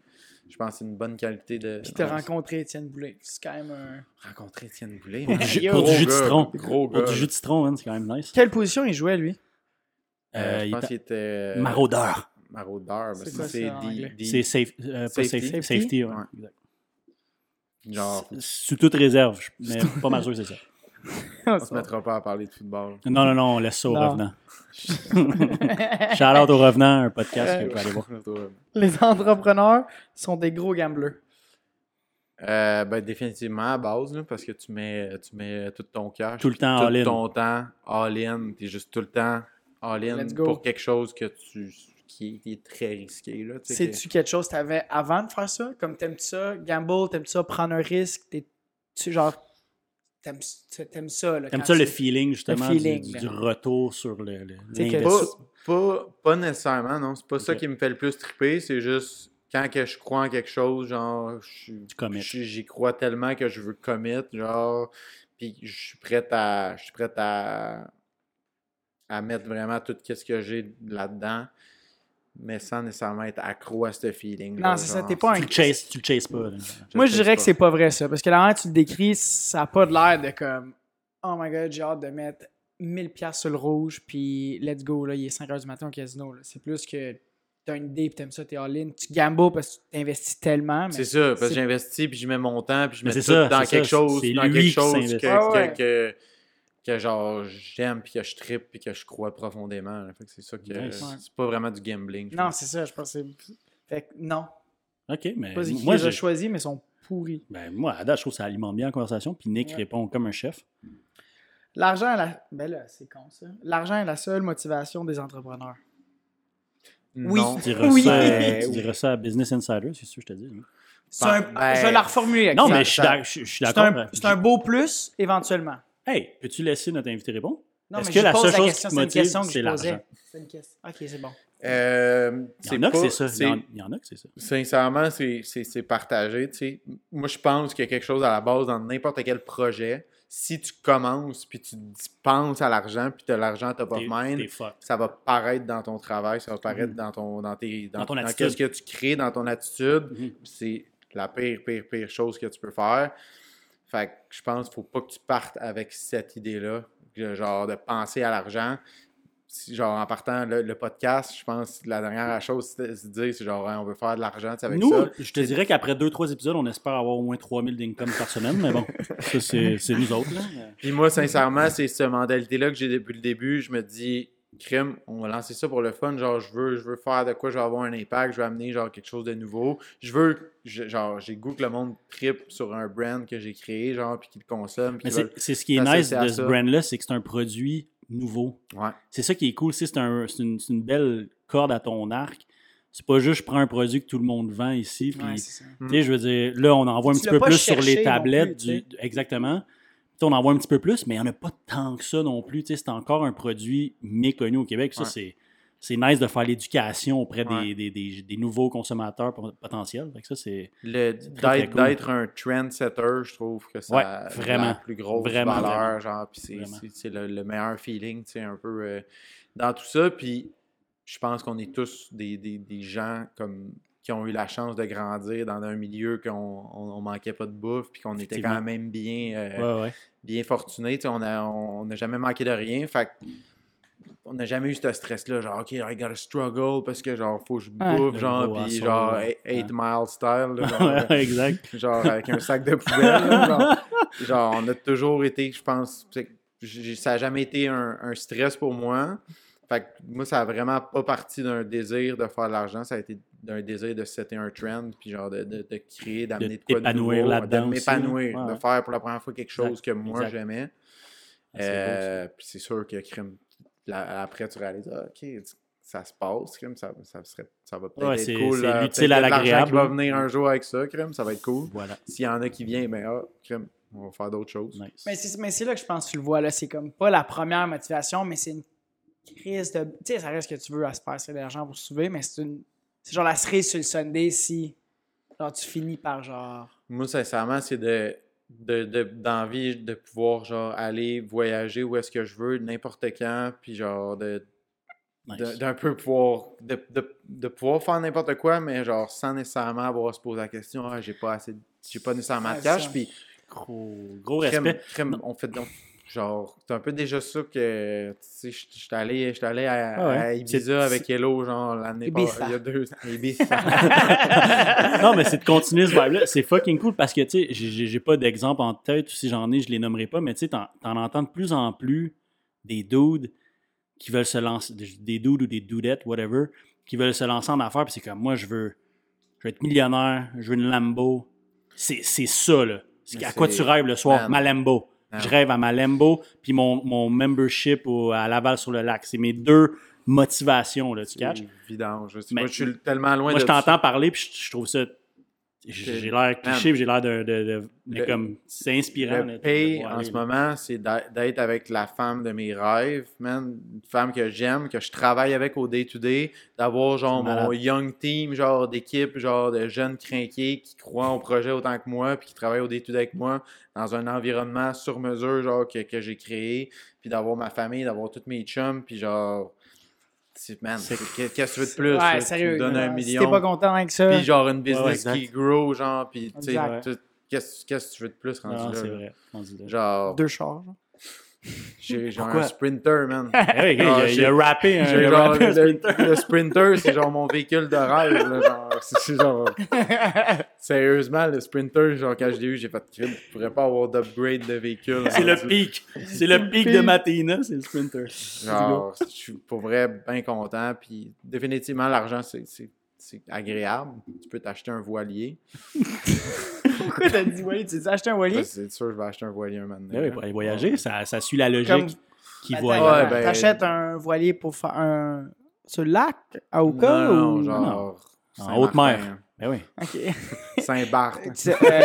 Speaker 3: je pense que c'est une bonne qualité de.
Speaker 2: Puis t'as rencontré Étienne Boulet. C'est quand même un.
Speaker 3: rencontré Étienne Boulet.
Speaker 1: Pour du pour du jus de citron.
Speaker 3: Gros
Speaker 1: Pour du jus de citron, c'est quand même nice.
Speaker 2: Quelle position il jouait, lui?
Speaker 3: Euh,
Speaker 1: Euh,
Speaker 3: je
Speaker 1: il
Speaker 3: pense
Speaker 1: était-
Speaker 3: qu'il était. euh,
Speaker 1: Maraudeur.
Speaker 3: Maraudeur. ben,
Speaker 2: C'est
Speaker 3: c'est
Speaker 1: safe, euh, pas
Speaker 3: Safety?
Speaker 1: safety.
Speaker 2: Safety?
Speaker 1: Safety, ouais.
Speaker 3: Ouais.
Speaker 1: exact.
Speaker 3: Genre,
Speaker 1: Sous toute réserve, mais <laughs> pas mal sûr que c'est ça.
Speaker 3: On se mettra pas à parler de football.
Speaker 1: Non, non, non, on laisse ça aux
Speaker 2: Non.
Speaker 1: revenants. <laughs> Shout out aux revenants, un podcast que vous pouvez aller voir.
Speaker 2: Les entrepreneurs sont des gros gamblers.
Speaker 3: Euh, ben, définitivement à base, là, parce que tu mets, tu mets tout ton cash.
Speaker 1: Tout le temps
Speaker 3: tout
Speaker 1: all-in.
Speaker 3: ton temps all-in. T'es juste tout le temps all-in pour quelque chose que tu, qui, est, très risqué. Là, tu sais, que-
Speaker 2: C'est-tu quelque chose que t'avais avant de faire ça? Comme t'aimes-tu ça, gamble, t'aimes-tu ça, prendre un risque? T'es-tu genre. T'aimes t'aimes ça. là,
Speaker 1: T'aimes ça le feeling, justement,
Speaker 2: feeling,
Speaker 1: du, du retour sur le. le.
Speaker 3: Pas, pas, pas nécessairement, non. C'est pas ça qui me fait le plus triper. C'est juste quand que je crois en quelque chose, genre, j'y crois tellement que je veux commit, genre, puis je suis prêt à, je suis prêt à, à mettre vraiment tout ce que j'ai là-dedans, mais sans nécessairement être accro à ce feeling.
Speaker 2: Non, c'est ça, t'es pas
Speaker 1: Tu
Speaker 2: un-
Speaker 1: le chases, tu le chases pas. là.
Speaker 2: Moi, je dirais que c'est pas vrai, ça. Parce que la manière dont tu le décris, ça n'a pas de l'air de comme Oh my god, j'ai hâte de mettre 1000$ piastres sur le rouge, puis let's go, là, il est 5h du matin au casino. là. C'est plus que t'as une idée, puis t'aimes ça, t'es all-in. Tu gambles parce que tu t'investis tellement.
Speaker 3: C'est ça, parce que j'investis, puis je mets mon temps, puis je mets tout
Speaker 1: ça,
Speaker 3: dans quelque
Speaker 1: ça,
Speaker 3: chose, dans quelque chose que,
Speaker 2: Ah ouais.
Speaker 3: Que, genre j'aime, puis que je trippe, puis que je crois profondément. Fait que c'est ça que
Speaker 1: Nice.
Speaker 3: C'est pas vraiment du gambling.
Speaker 2: Non, c'est ça, je pense que c'est. Fait que non.
Speaker 1: Ok, mais
Speaker 2: Pas
Speaker 1: moi, j'ai-
Speaker 2: choisis, mais ils sont pourris.
Speaker 1: ben, moi, à date, je trouve que ça alimente bien la conversation. Puis Nick
Speaker 2: Ouais.
Speaker 1: répond comme un chef.
Speaker 2: L'argent est la. Ben là, c'est con ça. L'argent est la seule motivation des entrepreneurs. Oui.
Speaker 3: Non.
Speaker 1: Tu diras,
Speaker 2: Oui.
Speaker 1: ça, <laughs> tu diras ça à Business Insider, c'est sûr, je te dis. hein.
Speaker 2: C'est un-
Speaker 3: Ben,
Speaker 2: je vais la reformuler.
Speaker 1: Non, mais je suis
Speaker 3: ça-
Speaker 1: d'ac- je- je suis
Speaker 2: C'est
Speaker 1: d'accord.
Speaker 2: un, c'est un beau plus, éventuellement.
Speaker 1: Hey, peux-tu laisser notre invité répondre?
Speaker 2: Non,
Speaker 1: Est-ce
Speaker 2: mais
Speaker 1: que
Speaker 2: je
Speaker 1: la
Speaker 2: pose
Speaker 1: seule chose
Speaker 2: question,
Speaker 1: qui
Speaker 2: c'est une
Speaker 1: motive,
Speaker 2: question que
Speaker 1: c'est
Speaker 2: je posais.
Speaker 1: l'argent?
Speaker 2: C'est une question. Ok, c'est bon.
Speaker 3: Euh,
Speaker 1: Il y en a que
Speaker 3: pas-
Speaker 1: c'est ça. Il y
Speaker 3: c'est-
Speaker 1: en- il y en a que c'est ça.
Speaker 3: Sincèrement, c'est- c'est c'est partagé. tu sais. Moi, je pense qu'il y a quelque chose à la base dans n'importe quel projet. Si tu commences, puis tu dis- penses à l'argent, puis tu as l'argent top of
Speaker 1: T'es-
Speaker 3: mind,
Speaker 1: T'es
Speaker 3: ça va paraître dans ton travail, ça va paraître
Speaker 1: Mhm.
Speaker 3: dans ton dans tes dans,
Speaker 1: Dans ton
Speaker 3: dans
Speaker 1: attitude.
Speaker 3: qu'est-ce que tu crées dans ton attitude.
Speaker 1: Mhm.
Speaker 3: C'est la pire, pire, pire chose que tu peux faire. Fait que je pense qu'il faut pas que tu partes avec cette idée-là, genre de penser à l'argent. Genre en partant le, le podcast, je pense que la dernière chose c'est de se dire c'est genre hein, on veut faire de l'argent avec
Speaker 1: Nous,
Speaker 3: ça.
Speaker 1: je te dirais qu'après 2-3 épisodes, on espère avoir au moins 3000 d'income par semaine, mais bon, ça, c'est c'est nous autres. Là.
Speaker 3: Puis moi, sincèrement, c'est cette mentalité-là que j'ai depuis le début. Je me dis, crime, on va lancer ça pour le fun. Genre, je veux, je veux faire de quoi, je veux avoir un impact, je veux amener genre quelque chose de nouveau. Je veux, je- genre, j'ai le goût que le monde tripe sur un brand que j'ai créé, genre, puis qu'il le consomme.
Speaker 1: Mais
Speaker 3: puis
Speaker 1: c'est ce qui est nice de ce brand-là, c'est que c'est un produit nouveau.
Speaker 3: Ouais.
Speaker 1: C'est ça qui est cool. C'est c'est un- c'est une, belle corde à ton arc. C'est pas juste je prends un produit que tout le monde vend ici. Puis,
Speaker 2: Ouais, c'est ça.
Speaker 1: tu sais, je veux dire, là, on en voit un petit peu plus sur les tablettes.
Speaker 2: plus,
Speaker 1: du, exactement. On en voit un petit peu plus, mais il n'y en a pas tant que ça non plus. C'est encore un produit méconnu au Québec. Ça,
Speaker 3: Ouais.
Speaker 1: c'est. C'est nice de faire l'éducation auprès des,
Speaker 3: Ouais.
Speaker 1: des, des- des nouveaux consommateurs pot- potentiels. Fait que ça, c'est.
Speaker 3: D'être
Speaker 1: cool.
Speaker 3: un trendsetter, je trouve que ça
Speaker 1: Ouais,
Speaker 3: a
Speaker 1: vraiment.
Speaker 3: la plus grosse
Speaker 1: Vraiment,
Speaker 3: valeur, genre, c'est- c'est c'est le, le meilleur feeling, un peu euh, dans tout ça. Puis je pense qu'on est tous des, des- des gens comme qui ont eu la chance de grandir dans un milieu qu'on on, on manquait pas de bouffe, puis qu'on était quand même bien, euh,
Speaker 1: Ouais, ouais.
Speaker 3: bien fortunés. tu sais, On n'a on, n'a jamais manqué de rien. Fait on n'a jamais eu ce stress-là, genre, OK, I gotta struggle parce que, genre, faut que je
Speaker 2: Ouais.
Speaker 3: bouffe,
Speaker 1: Le
Speaker 3: genre, puis genre,
Speaker 1: ouais.
Speaker 3: 8 mile style, là, genre, <laughs>
Speaker 1: Ouais, exact.
Speaker 3: genre avec un sac de poubelle. là, genre, <laughs> genre, on a toujours été, je pense, ça n'a jamais été un, un stress pour moi. Fait que moi, ça a vraiment pas parti d'un désir de faire de l'argent, ça a été d'un désir de setter un trend, puis genre de, de, de créer, d'amener de, quoi de nouveau,
Speaker 1: là-dedans
Speaker 3: de m'épanouir.
Speaker 1: Ouais,
Speaker 3: de faire pour la première fois quelque chose
Speaker 1: Exact,
Speaker 3: que moi j'aimais.
Speaker 1: Ah,
Speaker 3: Euh, puis c'est sûr que crime, après tu réalises, ah, ok, ça se passe, crime, ça, ça, serait, ça va peut-être
Speaker 1: Ouais,
Speaker 3: être cool.
Speaker 1: c'est l'utile à l'agréable,
Speaker 3: qui va venir un jour avec ça, crime, ça va être cool.
Speaker 1: Voilà.
Speaker 3: S'il y en a qui viennent, ben ah, crime, on va faire d'autres choses.
Speaker 1: Nice.
Speaker 2: Mais c'est mais c'est là que je pense que tu le vois. là. C'est comme pas la première motivation, mais c'est une crise de. Tu sais, ça reste que tu veux à se passer de l'argent pour se sauver, mais c'est une. C'est genre la cerise sur le Sunday si genre, tu finis par genre.
Speaker 3: Moi, sincèrement, c'est de de- de- d'envie de, pouvoir genre aller voyager où est-ce que je veux, n'importe quand, puis genre de
Speaker 1: Nice.
Speaker 3: de- d'un peu pouvoir de, de- de pouvoir faire n'importe quoi, mais genre sans nécessairement avoir à se poser la question, ah, j'ai pas assez de- j'ai pas nécessairement de cash, puis
Speaker 1: Gros, gros
Speaker 3: crème,
Speaker 1: respect.
Speaker 3: crème, on fait donc genre c'est un peu déjà ça que tu sais je j'étais allé allé à,
Speaker 1: Ah ouais.
Speaker 3: à Ibiza avec Hello genre l'année
Speaker 2: Ibiza.
Speaker 3: passée il y a deux ans Ibiza <laughs>
Speaker 1: non, mais c'est de continuer ce vibe-là. C'est fucking cool parce que, tu sais, j'ai- pas d'exemple en tête, ou si j'en ai, je les nommerai pas, mais tu sais, t'en t'en entends de plus en plus des dudes qui veulent se lancer, des dudes ou des dudettes, whatever, qui veulent se lancer en affaires, puis c'est comme, moi, je veux, je veux être millionnaire, je veux une Lambo. C'est c'est ça, là. À quoi tu rêves le soir?
Speaker 3: Man.
Speaker 1: Ma Lambo.
Speaker 3: Man.
Speaker 1: Je rêve à ma Lambo, puis mon, mon membership au- à Laval sur le lac. C'est mes deux motivations, là, tu catches?
Speaker 3: vidange je, moi je suis tellement loin
Speaker 1: Moi,
Speaker 3: de
Speaker 1: je t'entends parler, puis je, je trouve ça. J'ai l'air cliché, j'ai l'air de, de, de- mais
Speaker 3: Le-
Speaker 1: comme c'est inspirant.
Speaker 3: Le pay en
Speaker 1: aller,
Speaker 3: ce
Speaker 1: là.
Speaker 3: moment, c'est d'être avec la femme de mes rêves, man. Une femme que j'aime, que je travaille avec au day-to-day, d'avoir genre mon young team, genre d'équipe, genre de jeunes crinqués qui croient au projet autant que moi, puis qui travaillent au day-to-day avec moi, dans un environnement sur mesure, genre que, que j'ai créé, puis d'avoir ma famille, d'avoir tous mes chums, puis genre. Man, qu'est-ce que tu veux de plus?
Speaker 2: Ouais,
Speaker 3: là? Tu
Speaker 2: sérieux.
Speaker 3: me donnes un
Speaker 2: Si
Speaker 3: million.
Speaker 2: t'es pas content avec ça.
Speaker 3: Puis genre une
Speaker 1: ouais,
Speaker 3: business
Speaker 1: exact.
Speaker 3: qui grow, genre, puis tu sais, tu- qu'est-ce qu'est-ce que tu veux de plus rendu
Speaker 1: Non,
Speaker 3: là?
Speaker 1: c'est vrai. rendu là.
Speaker 3: Genre,
Speaker 2: Deux chars. Genre.
Speaker 3: j'ai genre un sprinter, man.
Speaker 1: Ah oui, il,
Speaker 3: Ah,
Speaker 1: a, il a rappé un,
Speaker 3: genre,
Speaker 1: rappé
Speaker 3: le,
Speaker 1: sprinter.
Speaker 3: le sprinter, c'est genre mon véhicule de rêve. Là, genre, c'est c'est genre, <laughs> sérieusement, le sprinter, genre, quand je l'ai eu, j'ai fait crime. Je pourrais pas avoir d'upgrade de véhicule.
Speaker 1: C'est le pic. C'est le pic de. Matina, c'est le sprinter.
Speaker 3: Genre, je suis pour vrai bien content. Puis définitivement, l'argent, c'est- c'est c'est agréable. Tu peux t'acheter un voilier.
Speaker 2: Pourquoi t'as dit Wally? Tu t'es acheté un Wally?
Speaker 3: C'est sûr, je vais acheter un voilier un moment donné,
Speaker 1: Ben oui, pour aller voyager, ça, ça suit la logique
Speaker 2: Comme-
Speaker 1: qui
Speaker 2: Attends,
Speaker 1: voyage.
Speaker 3: Ouais,
Speaker 2: attends,
Speaker 3: ben-
Speaker 2: T'achètes un voilier pour faire un. Sur le lac, à Oka?
Speaker 3: Non, non,
Speaker 2: ou...
Speaker 3: genre.
Speaker 1: En
Speaker 3: Saint-Martin,
Speaker 1: haute mer. Ben oui.
Speaker 2: Ok.
Speaker 3: Saint-Barth. <laughs>
Speaker 2: C'est, euh,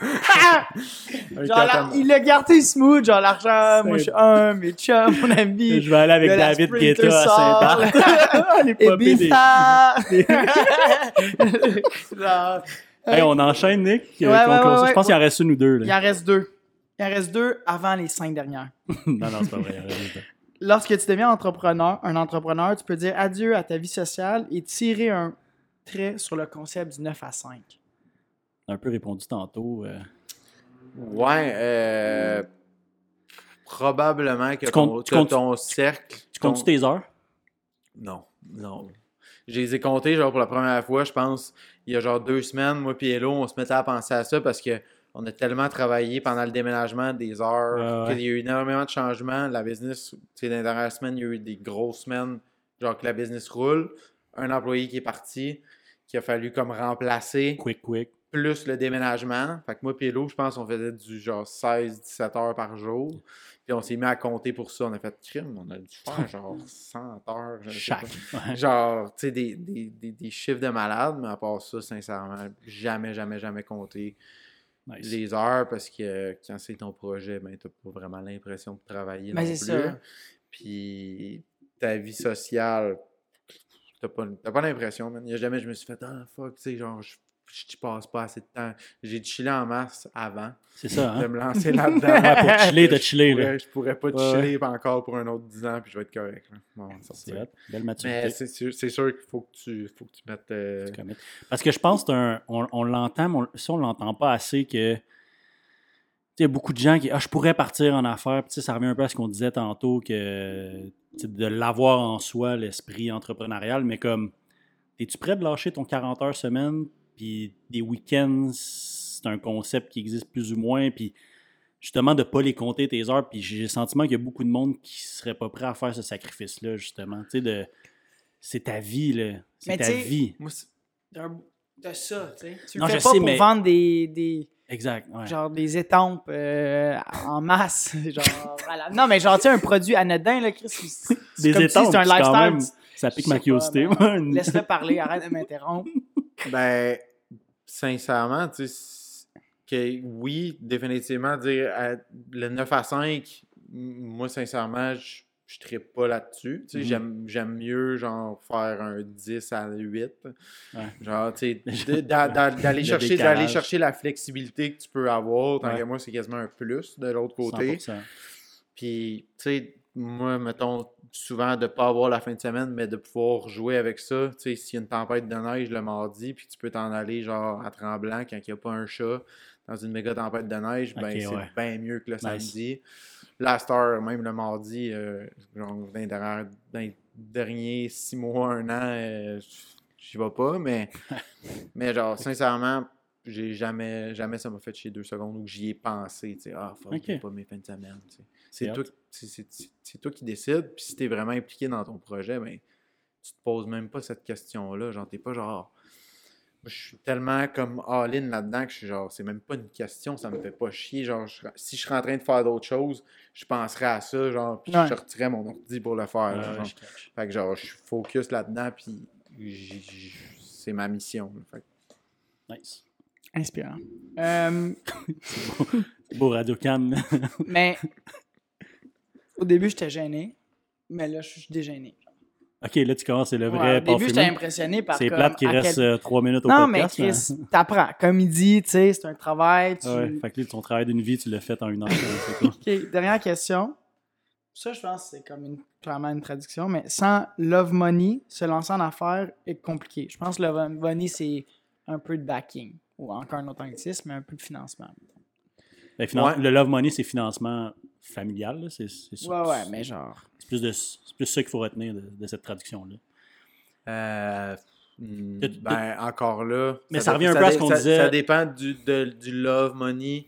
Speaker 2: <laughs> genre, la- il a gardé smooth, genre l'argent, moi je suis un, mes chums, mon ami.
Speaker 1: Je vais aller avec David Guetta à. Saint-Barth.
Speaker 2: Et Bifa! Genre,
Speaker 1: Hey, on enchaîne, Nick.
Speaker 2: Ouais,
Speaker 1: Euh,
Speaker 2: ouais, ouais,
Speaker 1: je pense qu'il en reste une ou deux.
Speaker 2: Il en reste deux. Il en reste deux avant les cinq dernières. <laughs>
Speaker 1: non, non, c'est pas vrai. il en reste deux.
Speaker 2: Lorsque tu deviens entrepreneur, un entrepreneur, tu peux dire adieu à ta vie sociale et tirer un trait sur le concept du 9 à 5.
Speaker 1: Un peu répondu tantôt. euh.
Speaker 3: Ouais, euh, probablement que
Speaker 1: Tu
Speaker 3: ton,
Speaker 1: comptes- tu
Speaker 3: que
Speaker 1: comptes-
Speaker 3: ton cercle.
Speaker 1: Tu comptes
Speaker 3: ton-
Speaker 1: tes heures?
Speaker 3: Non, non. Je les ai comptés, genre, pour la première fois, je pense, il y a genre deux semaines, moi et Hello, on se mettait à penser à ça parce que on a tellement travaillé pendant le déménagement des heures, qu'il y a eu énormément de changements. La business, tu sais, dans les dernières semaines, il y a eu des grosses semaines, genre que la business roule. Un employé qui est parti, qui a fallu comme remplacer,
Speaker 1: Quick, quick.
Speaker 3: Plus le déménagement. Fait que moi et Hello, je pense qu'on faisait du genre 16-17 heures par jour. Puis on s'est mis à compter pour ça. On a fait crime, on a dû faire <laughs> genre 100 heures. je
Speaker 1: Chaque.
Speaker 3: Genre, tu sais, des, des, des, des chiffres de malade, mais à part ça, sincèrement, jamais, jamais, jamais compté
Speaker 1: Nice.
Speaker 3: les heures parce que quand c'est ton projet, ben, t'as pas vraiment l'impression de travailler
Speaker 2: Ben,
Speaker 3: non
Speaker 2: c'est
Speaker 3: plus.
Speaker 2: ça.
Speaker 3: Puis ta vie sociale, t'as pas, t'as pas l'impression, man. Il y a jamais je me suis fait, ah, fuck, tu sais, genre, je je passe pas assez de temps. J'ai chillé en masse avant
Speaker 1: C'est ça,
Speaker 3: de
Speaker 1: hein?
Speaker 3: me lancer là-dedans. <laughs>
Speaker 1: Ouais, pour chiller, t'as
Speaker 3: Je
Speaker 1: chillé, là.
Speaker 3: pourrais, je pourrais pas
Speaker 1: Ouais,
Speaker 3: chiller encore pour un autre 10 ans, puis je vais être correct. Bon,
Speaker 1: C'est. Belle
Speaker 3: mais
Speaker 1: maturité.
Speaker 3: c'est sûr, qu'il faut que tu, faut que tu mettes. euh.
Speaker 1: Parce que je pense un- on, on l'entend, mais on, si on l'entend pas assez que. Il y a beaucoup de gens qui. Ah, je pourrais partir en affaires. Puis, ça revient un peu à ce qu'on disait tantôt, que de l'avoir en soi, l'esprit entrepreneurial, mais comme. Es-tu prêt de lâcher ton 40 heures semaine? Puis des week-ends, c'est un concept qui existe plus ou moins. Puis justement, de ne pas les compter tes heures. Puis j'ai le sentiment qu'il y a beaucoup de monde qui ne serait pas prêt à faire ce sacrifice-là, justement. Tu sais, de. C'est ta vie, là. C'est ta vie.
Speaker 3: Moi, c'est-
Speaker 2: D'un- De ça, tu sais. Tu le
Speaker 1: Non,
Speaker 2: fais
Speaker 1: je
Speaker 2: pas
Speaker 1: sais,
Speaker 2: pour
Speaker 1: mais-
Speaker 2: vendre des, des,
Speaker 1: Exact. ouais.
Speaker 2: genre des étampes euh, en masse. <laughs> Genre, voilà. Non, mais genre, tu sais, un produit anodin, là, Chris,
Speaker 1: Des étampes,
Speaker 2: c'est un lifestyle.
Speaker 1: même- Ça pique ma curiosité. <laughs>
Speaker 2: Laisse-le parler, arrête de m'interrompre.
Speaker 3: Ben, sincèrement, tu sais, que oui, définitivement, dire à- le 9 à 5, m- moi, sincèrement, je je trippe pas là-dessus. Tu sais,
Speaker 1: Mhm.
Speaker 3: j'aime- J'aime mieux, genre, faire un 10 à 8.
Speaker 1: Ouais.
Speaker 3: Genre, tu sais, <laughs> d'a- d'a- <laughs> d'aller
Speaker 1: Le
Speaker 3: chercher, d'aller chercher la flexibilité que tu peux avoir. Tant
Speaker 1: Ouais.
Speaker 3: que moi, c'est quasiment un plus de l'autre côté.
Speaker 1: 100%.
Speaker 3: Puis, tu sais, moi, mettons, souvent de pas avoir la fin de semaine, mais de pouvoir jouer avec ça. Tu sais, s'il y a une tempête de neige le mardi, puis tu peux t'en aller, genre, à Tremblant quand il n'y a pas un chat dans une méga tempête de neige, ben, c'est bien mieux que le
Speaker 1: Nice.
Speaker 3: samedi. La star, même le mardi, euh, genre, dans les derniers six mois, un an, euh, j'y vais pas, mais, <laughs> mais genre, sincèrement, j'ai jamais, jamais ça m'a fait chier deux secondes où j'y ai pensé, tu sais, ah, fuck,
Speaker 1: Ok.
Speaker 3: j'ai pas mes fins de semaine, tu sais.
Speaker 1: C'est
Speaker 3: toi, toi qui décides, puis si t'es vraiment impliqué dans ton projet, ben, tu te poses même pas cette question-là, genre, t'es pas genre, moi, je suis tellement comme all-in là-dedans que je suis genre, c'est même pas une question, ça me fait pas chier, genre, je- si je serais en train de faire d'autres choses, je penserais à ça, genre, puis
Speaker 2: Ouais.
Speaker 3: je sortirais mon ordi pour le faire,
Speaker 1: Ouais,
Speaker 3: genre. Fait que genre, je suis focus là-dedans, puis c'est ma mission. là. Fait
Speaker 1: Nice.
Speaker 2: Inspirant. Euh, <laughs>
Speaker 1: C'est beau Radio Cam.
Speaker 2: mais au début, j'étais gêné, mais là, je suis dégêné.
Speaker 1: ok, là, tu commences, c'est le
Speaker 2: Ouais,
Speaker 1: vrai
Speaker 2: au début, j'étais impressionné par
Speaker 1: C'est plate qu'il
Speaker 2: à quel-
Speaker 1: reste euh, trois minutes au
Speaker 2: Non, mais
Speaker 1: podcast.
Speaker 2: Chris, <laughs> t'apprends. Comme il dit, tu sais, c'est un travail. Tu...
Speaker 1: Ouais, fait que là, ton travail d'une vie, tu l'as fait en une heure. <laughs>
Speaker 2: OK, dernière question. Ça, je pense que c'est comme une, clairement une traduction, mais sans love money, se lancer en affaires est compliqué. Je pense que love money, c'est un peu de backing, ou encore un autre anglicisme, mais un peu de financement.
Speaker 1: Ben, finan-
Speaker 3: Ouais.
Speaker 1: Le Love Money, c'est financement familial. là, C'est c'est sûr.
Speaker 2: Ouais, ouais, mais genre.
Speaker 1: C'est plus, de- c'est plus ça qu'il faut retenir de, de cette traduction-là.
Speaker 3: Euh, ben, encore là.
Speaker 1: Mais ça revient un peu à ce qu'on
Speaker 3: ça-
Speaker 1: disait.
Speaker 3: Ça dépend du, de- du love money.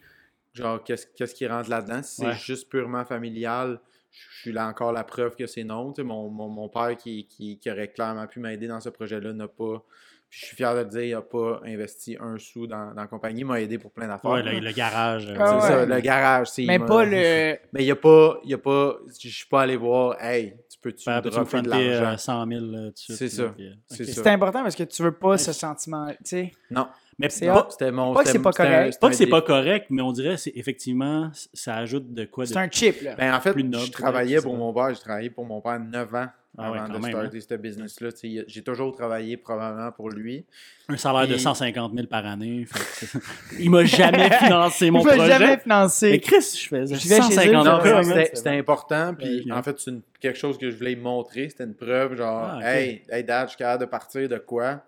Speaker 3: Genre, qu'est-ce qu'est-ce qui rentre là-dedans. Si c'est
Speaker 1: Ouais.
Speaker 3: juste purement familial, je suis là encore la preuve que c'est non. Tu sais, mon, mon, mon père qui, qui, qui aurait clairement pu m'aider dans ce projet-là n'a pas. Puis je suis fier de le dire, il n'a pas investi un sou dans, dans la compagnie. Il m'a aidé pour plein d'affaires.
Speaker 1: Ouais, le, le garage. euh,
Speaker 2: Ah
Speaker 3: C'est
Speaker 2: ouais.
Speaker 3: ça, le garage. c'est-
Speaker 2: Mais pas le.
Speaker 3: Mais il n'y a pas. Il y a pas je suis pas allé voir, hey, tu peux-tu
Speaker 1: peux-tu me
Speaker 3: dropper de l'argent?
Speaker 1: euh, 100 000 là, tout de suite,
Speaker 3: C'est
Speaker 1: là,
Speaker 3: ça.
Speaker 1: euh,
Speaker 3: C'est
Speaker 1: ok.
Speaker 3: ça.
Speaker 2: C'est important parce que tu veux pas ce sentiment. Tu sais,
Speaker 3: Non.
Speaker 1: Mais
Speaker 2: C'est
Speaker 1: pas,
Speaker 3: mon.
Speaker 2: Pas que c'est pas
Speaker 3: c'était un-
Speaker 2: correct.
Speaker 3: c'était
Speaker 1: pas que c'est pas correct, mais on dirait c'est effectivement, ça ajoute de quoi de.
Speaker 2: c'est un chip, là.
Speaker 3: Ben, en fait,
Speaker 1: plus noble,
Speaker 3: je travaillais pour mon père. J'ai travaillé pour mon père 9 ans
Speaker 1: Ah ouais,
Speaker 3: avant
Speaker 1: quand
Speaker 3: de
Speaker 1: même,
Speaker 3: starter ce business-là. J'ai toujours travaillé probablement pour lui.
Speaker 1: Un salaire de
Speaker 3: Puis-
Speaker 1: 150 000 par année. fait il m'a jamais <laughs> financé mon
Speaker 2: Il m'a
Speaker 1: projet.
Speaker 2: jamais
Speaker 1: Mais
Speaker 2: financé.
Speaker 1: Chris, je faisais
Speaker 2: Je vais chez eux,
Speaker 1: 150
Speaker 2: là,
Speaker 3: Non,
Speaker 1: 000
Speaker 2: ouais,
Speaker 3: mais
Speaker 2: ouais,
Speaker 3: c'était important. Puis
Speaker 1: Ouais.
Speaker 3: en fait, c'est une- quelque chose que je voulais montrer. C'était une preuve, genre,
Speaker 1: Ah,
Speaker 3: hey, hey, dad, je suis capable de partir de quoi?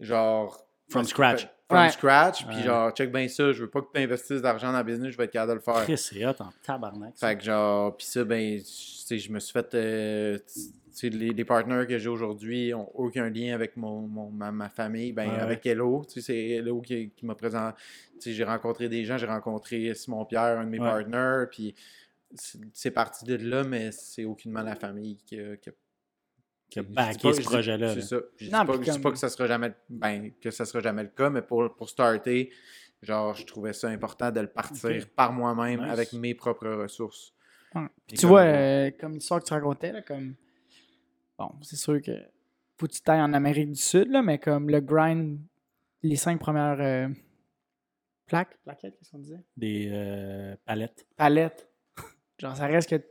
Speaker 3: Genre.
Speaker 1: From scratch.
Speaker 3: From
Speaker 2: Ouais.
Speaker 3: scratch. Puis
Speaker 1: Ouais.
Speaker 3: genre, check bien ça. Je veux pas que tu investisses d'argent dans le business. Je vais être capable de le faire.
Speaker 1: Chris, c'est hot en tabarnak.
Speaker 3: Fait que genre, pis ça, ben, tu sais, je me suis fait. euh, les, les partenaires que j'ai aujourd'hui ont aucun lien avec mon, mon- ma, ma famille. Ben,
Speaker 1: Ouais.
Speaker 3: avec Hello, tu sais, c'est Hello qui, qui m'a présenté. Tu sais, j'ai rencontré des gens, j'ai rencontré Simon Pierre, un de mes
Speaker 1: Ouais.
Speaker 3: partenaires, puis c'est parti de là, mais c'est aucunement la famille qui a. qui a-
Speaker 1: Qui a backé ce projet-là,
Speaker 3: C'est
Speaker 1: là.
Speaker 3: ça. Je dis,
Speaker 2: Non,
Speaker 3: pas, je dis pas que ça sera jamais ben, que ça sera jamais le cas, mais pour, pour starter, genre, je trouvais ça important de le partir par moi-même
Speaker 1: Nice.
Speaker 3: avec mes propres ressources.
Speaker 2: Tu
Speaker 3: comme-
Speaker 2: vois, euh, comme l'histoire que tu racontais, là, comme. Bon, c'est sûr que. Faut que tu t'ailles en Amérique du Sud, là, mais comme le grind, les cinq premières euh, plaques, plaquettes, qu'est-ce qu'on disait?
Speaker 1: Des euh, palettes.
Speaker 2: Palettes. <laughs> Genre, ça reste que.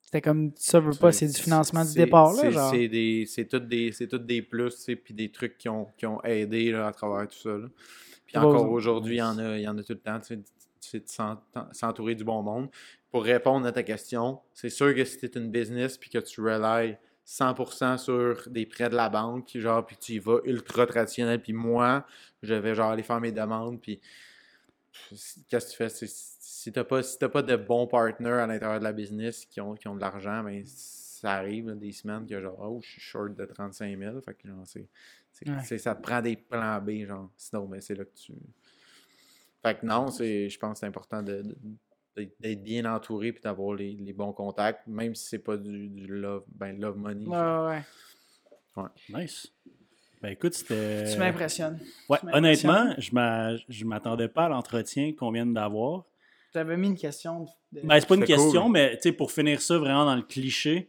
Speaker 2: C'était comme ça veut pas, c'est du financement du
Speaker 3: c'est-
Speaker 2: départ, là.
Speaker 3: c'est-
Speaker 2: Genre.
Speaker 3: C'est des, c'est toutes des, c'est toutes des plus, tu sais, puis des trucs qui ont, qui ont aidé là, à travers tout ça. là. Puis encore aujourd'hui, il y en a, il y en a tout le temps. tu sais, C'est de s'en- s'entourer du bon monde. Pour répondre à ta question, c'est sûr que si tu es une business puis que tu relies 100% sur des prêts de la banque, genre, puis tu y vas ultra traditionnel, puis moi, je vais genre aller faire mes demandes, puis qu'est-ce que tu fais? Si tu n'as pas, si t'as pas de bons partners à l'intérieur de la business qui ont, qui ont de l'argent, ben, ça arrive là, des semaines que genre, oh, je suis short de 35 000. Fait que genre, c'est,
Speaker 2: Ouais.
Speaker 3: ça te prend des plans B, genre. Sinon, ben, c'est là que tu. Fait que non, c'est, je pense que c'est important de, de- d'être- bien entouré puis d'avoir les, les bons contacts, même si c'est pas du, du love, ben, love money.
Speaker 2: Ouais, ouais.
Speaker 1: Nice. Ben écoute, c'était.
Speaker 2: Tu m'impressionnes.
Speaker 1: Ouais,
Speaker 2: tu
Speaker 1: honnêtement, je m'a- je m'attendais pas à l'entretien qu'on vient d'avoir.
Speaker 2: J'avais mis une question. De...
Speaker 1: Ben, c'est pas une question,
Speaker 3: cool.
Speaker 1: mais tu sais, pour finir ça vraiment dans le cliché,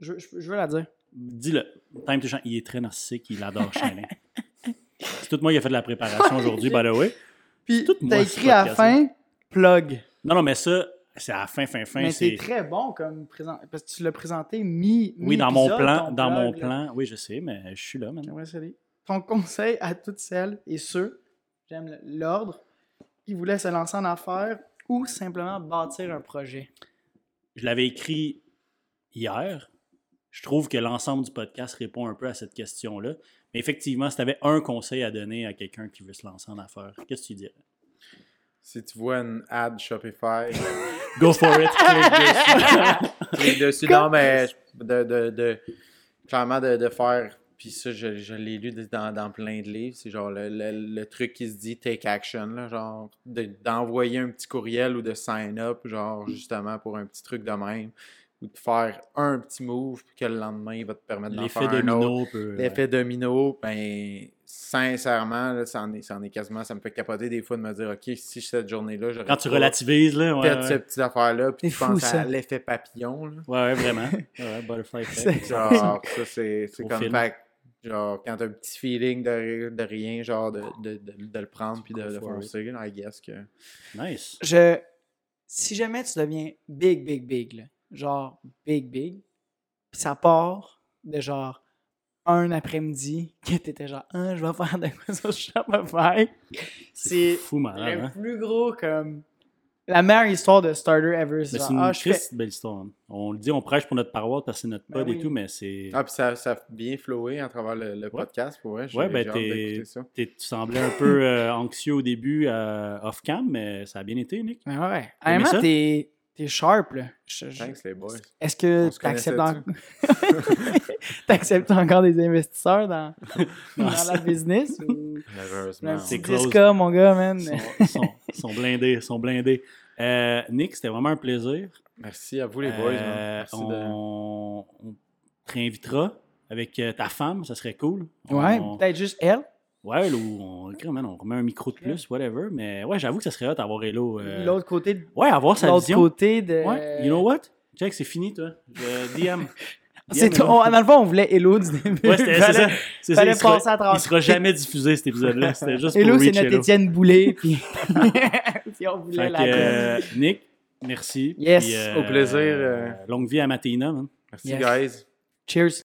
Speaker 2: je, je- je veux la dire.
Speaker 1: dis-le. Time to Shine, il est très narcissique, il adore Shining. c'est tout moi qui a fait de la préparation aujourd'hui, by the way. <laughs>
Speaker 2: Puis, t'as écrit à la fin, plug.
Speaker 1: Non, non, mais ça, c'est à la fin, fin, fin.
Speaker 2: Mais
Speaker 1: c'est
Speaker 2: très bon comme présent. Parce que tu l'as présenté mi.
Speaker 1: Oui, dans mon plan, dans mon
Speaker 2: là.
Speaker 1: plan. Oui, je sais, mais je suis là maintenant.
Speaker 2: Saluer. Ton conseil à toutes celles et ceux, j'aime l'ordre, qui voulaient se lancer en affaires ou simplement bâtir un projet.
Speaker 1: Je l'avais écrit hier. Je trouve que l'ensemble du podcast répond un peu à cette question-là. Mais effectivement, si tu avais un conseil à donner à quelqu'un qui veut se lancer en affaires, qu'est-ce que tu dirais?
Speaker 3: Si tu vois une ad Shopify, <laughs>
Speaker 1: Go for it!
Speaker 3: clique dessus. <laughs> Clique dessus. Non, mais de, de, de- clairement de, de faire. Puis ça, je, je l'ai lu dans, dans plein de livres. C'est genre le, le- le truc qui se dit take action. Là, genre de- d'envoyer un petit courriel ou de sign up, genre justement pour un petit truc de même. Ou de faire un petit move, puis que le lendemain, il va te permettre d'en
Speaker 1: L'effet
Speaker 3: faire un autre.
Speaker 1: domino peut.
Speaker 3: L'effet domino, ben, sincèrement, là, ça, en est, ça en est quasiment, ça me fait capoter des fois de me dire, OK, si cette journée-là, j'aurais
Speaker 1: Quand tu
Speaker 3: pas
Speaker 1: relativises, là. Ouais, ouais.
Speaker 3: cette petite affaire-là, puis tu penses
Speaker 2: ça.
Speaker 3: à l'effet papillon, là.
Speaker 1: Ouais, ouais, vraiment. <laughs> Ouais, butterfly effect.
Speaker 3: Genre, ça, c'est comme, fait, Genre, quand t'as un petit feeling de, de rien, genre, de, de, de, de le prendre puis de,
Speaker 1: it.
Speaker 3: foncer, là, I guess que.
Speaker 1: Nice.
Speaker 2: Je, si jamais tu deviens big, big, big, là, genre big, big, puis ça part de genre un après-midi que t'étais genre, ah, je vais faire de quoi sur Shopify. C'est
Speaker 1: fou malade,
Speaker 2: le
Speaker 1: hein?
Speaker 2: plus gros comme. La meilleure histoire de starter ever.
Speaker 1: Mais
Speaker 2: C'est
Speaker 1: une
Speaker 2: ah, fais.
Speaker 1: triste belle histoire. hein. On le dit, on prêche pour notre paroisse parce que c'est notre
Speaker 2: Ben
Speaker 1: pod et tout, mais c'est.
Speaker 3: Ah, puis ça, ça a bien flowé à travers le, le podcast, pour vrai.
Speaker 1: Ouais, ben, t'es- tu semblais un peu euh, anxieux au début euh, off-cam, mais ça a bien été, Nick.
Speaker 2: Mais ouais.
Speaker 1: Aimé ça?
Speaker 2: t'es t'es sharp, là. Je- je-
Speaker 3: Thanks, les boys.
Speaker 2: Est-ce que t'acceptes en- <laughs> t'acceptes encore des investisseurs dans, <laughs> dans
Speaker 1: c'est-
Speaker 2: la business? Ou...
Speaker 3: Malheureusement.
Speaker 1: C'est close.
Speaker 2: 10K, mon gars, man.
Speaker 1: Ils sont, sont- sont blindés, ils sont blindés. Euh, Nick, c'était vraiment un plaisir.
Speaker 3: Merci à vous, les boys. man.
Speaker 1: Euh,
Speaker 3: Merci de-
Speaker 1: on, te réinvitera avec euh, ta femme, ça serait cool.
Speaker 2: Ouais,
Speaker 1: On-
Speaker 2: peut-être juste elle.
Speaker 1: Ouais, là, où on, man, on remet un micro de plus, whatever. Mais ouais, j'avoue que ça serait hot d'avoir Hello. euh,
Speaker 2: L'autre côté, de-
Speaker 1: Ouais, avoir sa
Speaker 2: l'autre
Speaker 1: vision.
Speaker 2: côté de.
Speaker 1: Ouais, you know what? Check, c'est fini, toi. Je DM. <laughs>
Speaker 2: C'est
Speaker 1: DM, Hello.
Speaker 2: on- dans le fond, on voulait Hello du début.
Speaker 1: Ouais, c'était c'est ça. C'est ça.
Speaker 2: fallait
Speaker 1: Il sera,
Speaker 2: passer à travers.
Speaker 1: il sera jamais diffusé, cet épisode-là. <laughs> C'était juste pour
Speaker 2: Hello, c'est notre
Speaker 1: Hello.
Speaker 2: Étienne Boulay. <laughs> Puis... puis on voulait
Speaker 1: Fait
Speaker 2: la
Speaker 1: que, euh, Nick, merci.
Speaker 2: Yes,
Speaker 1: Puis,
Speaker 3: au plaisir, euh,
Speaker 1: Longue vie à Matéina, man.
Speaker 3: Merci,
Speaker 2: Yes.
Speaker 3: guys.
Speaker 2: Cheers.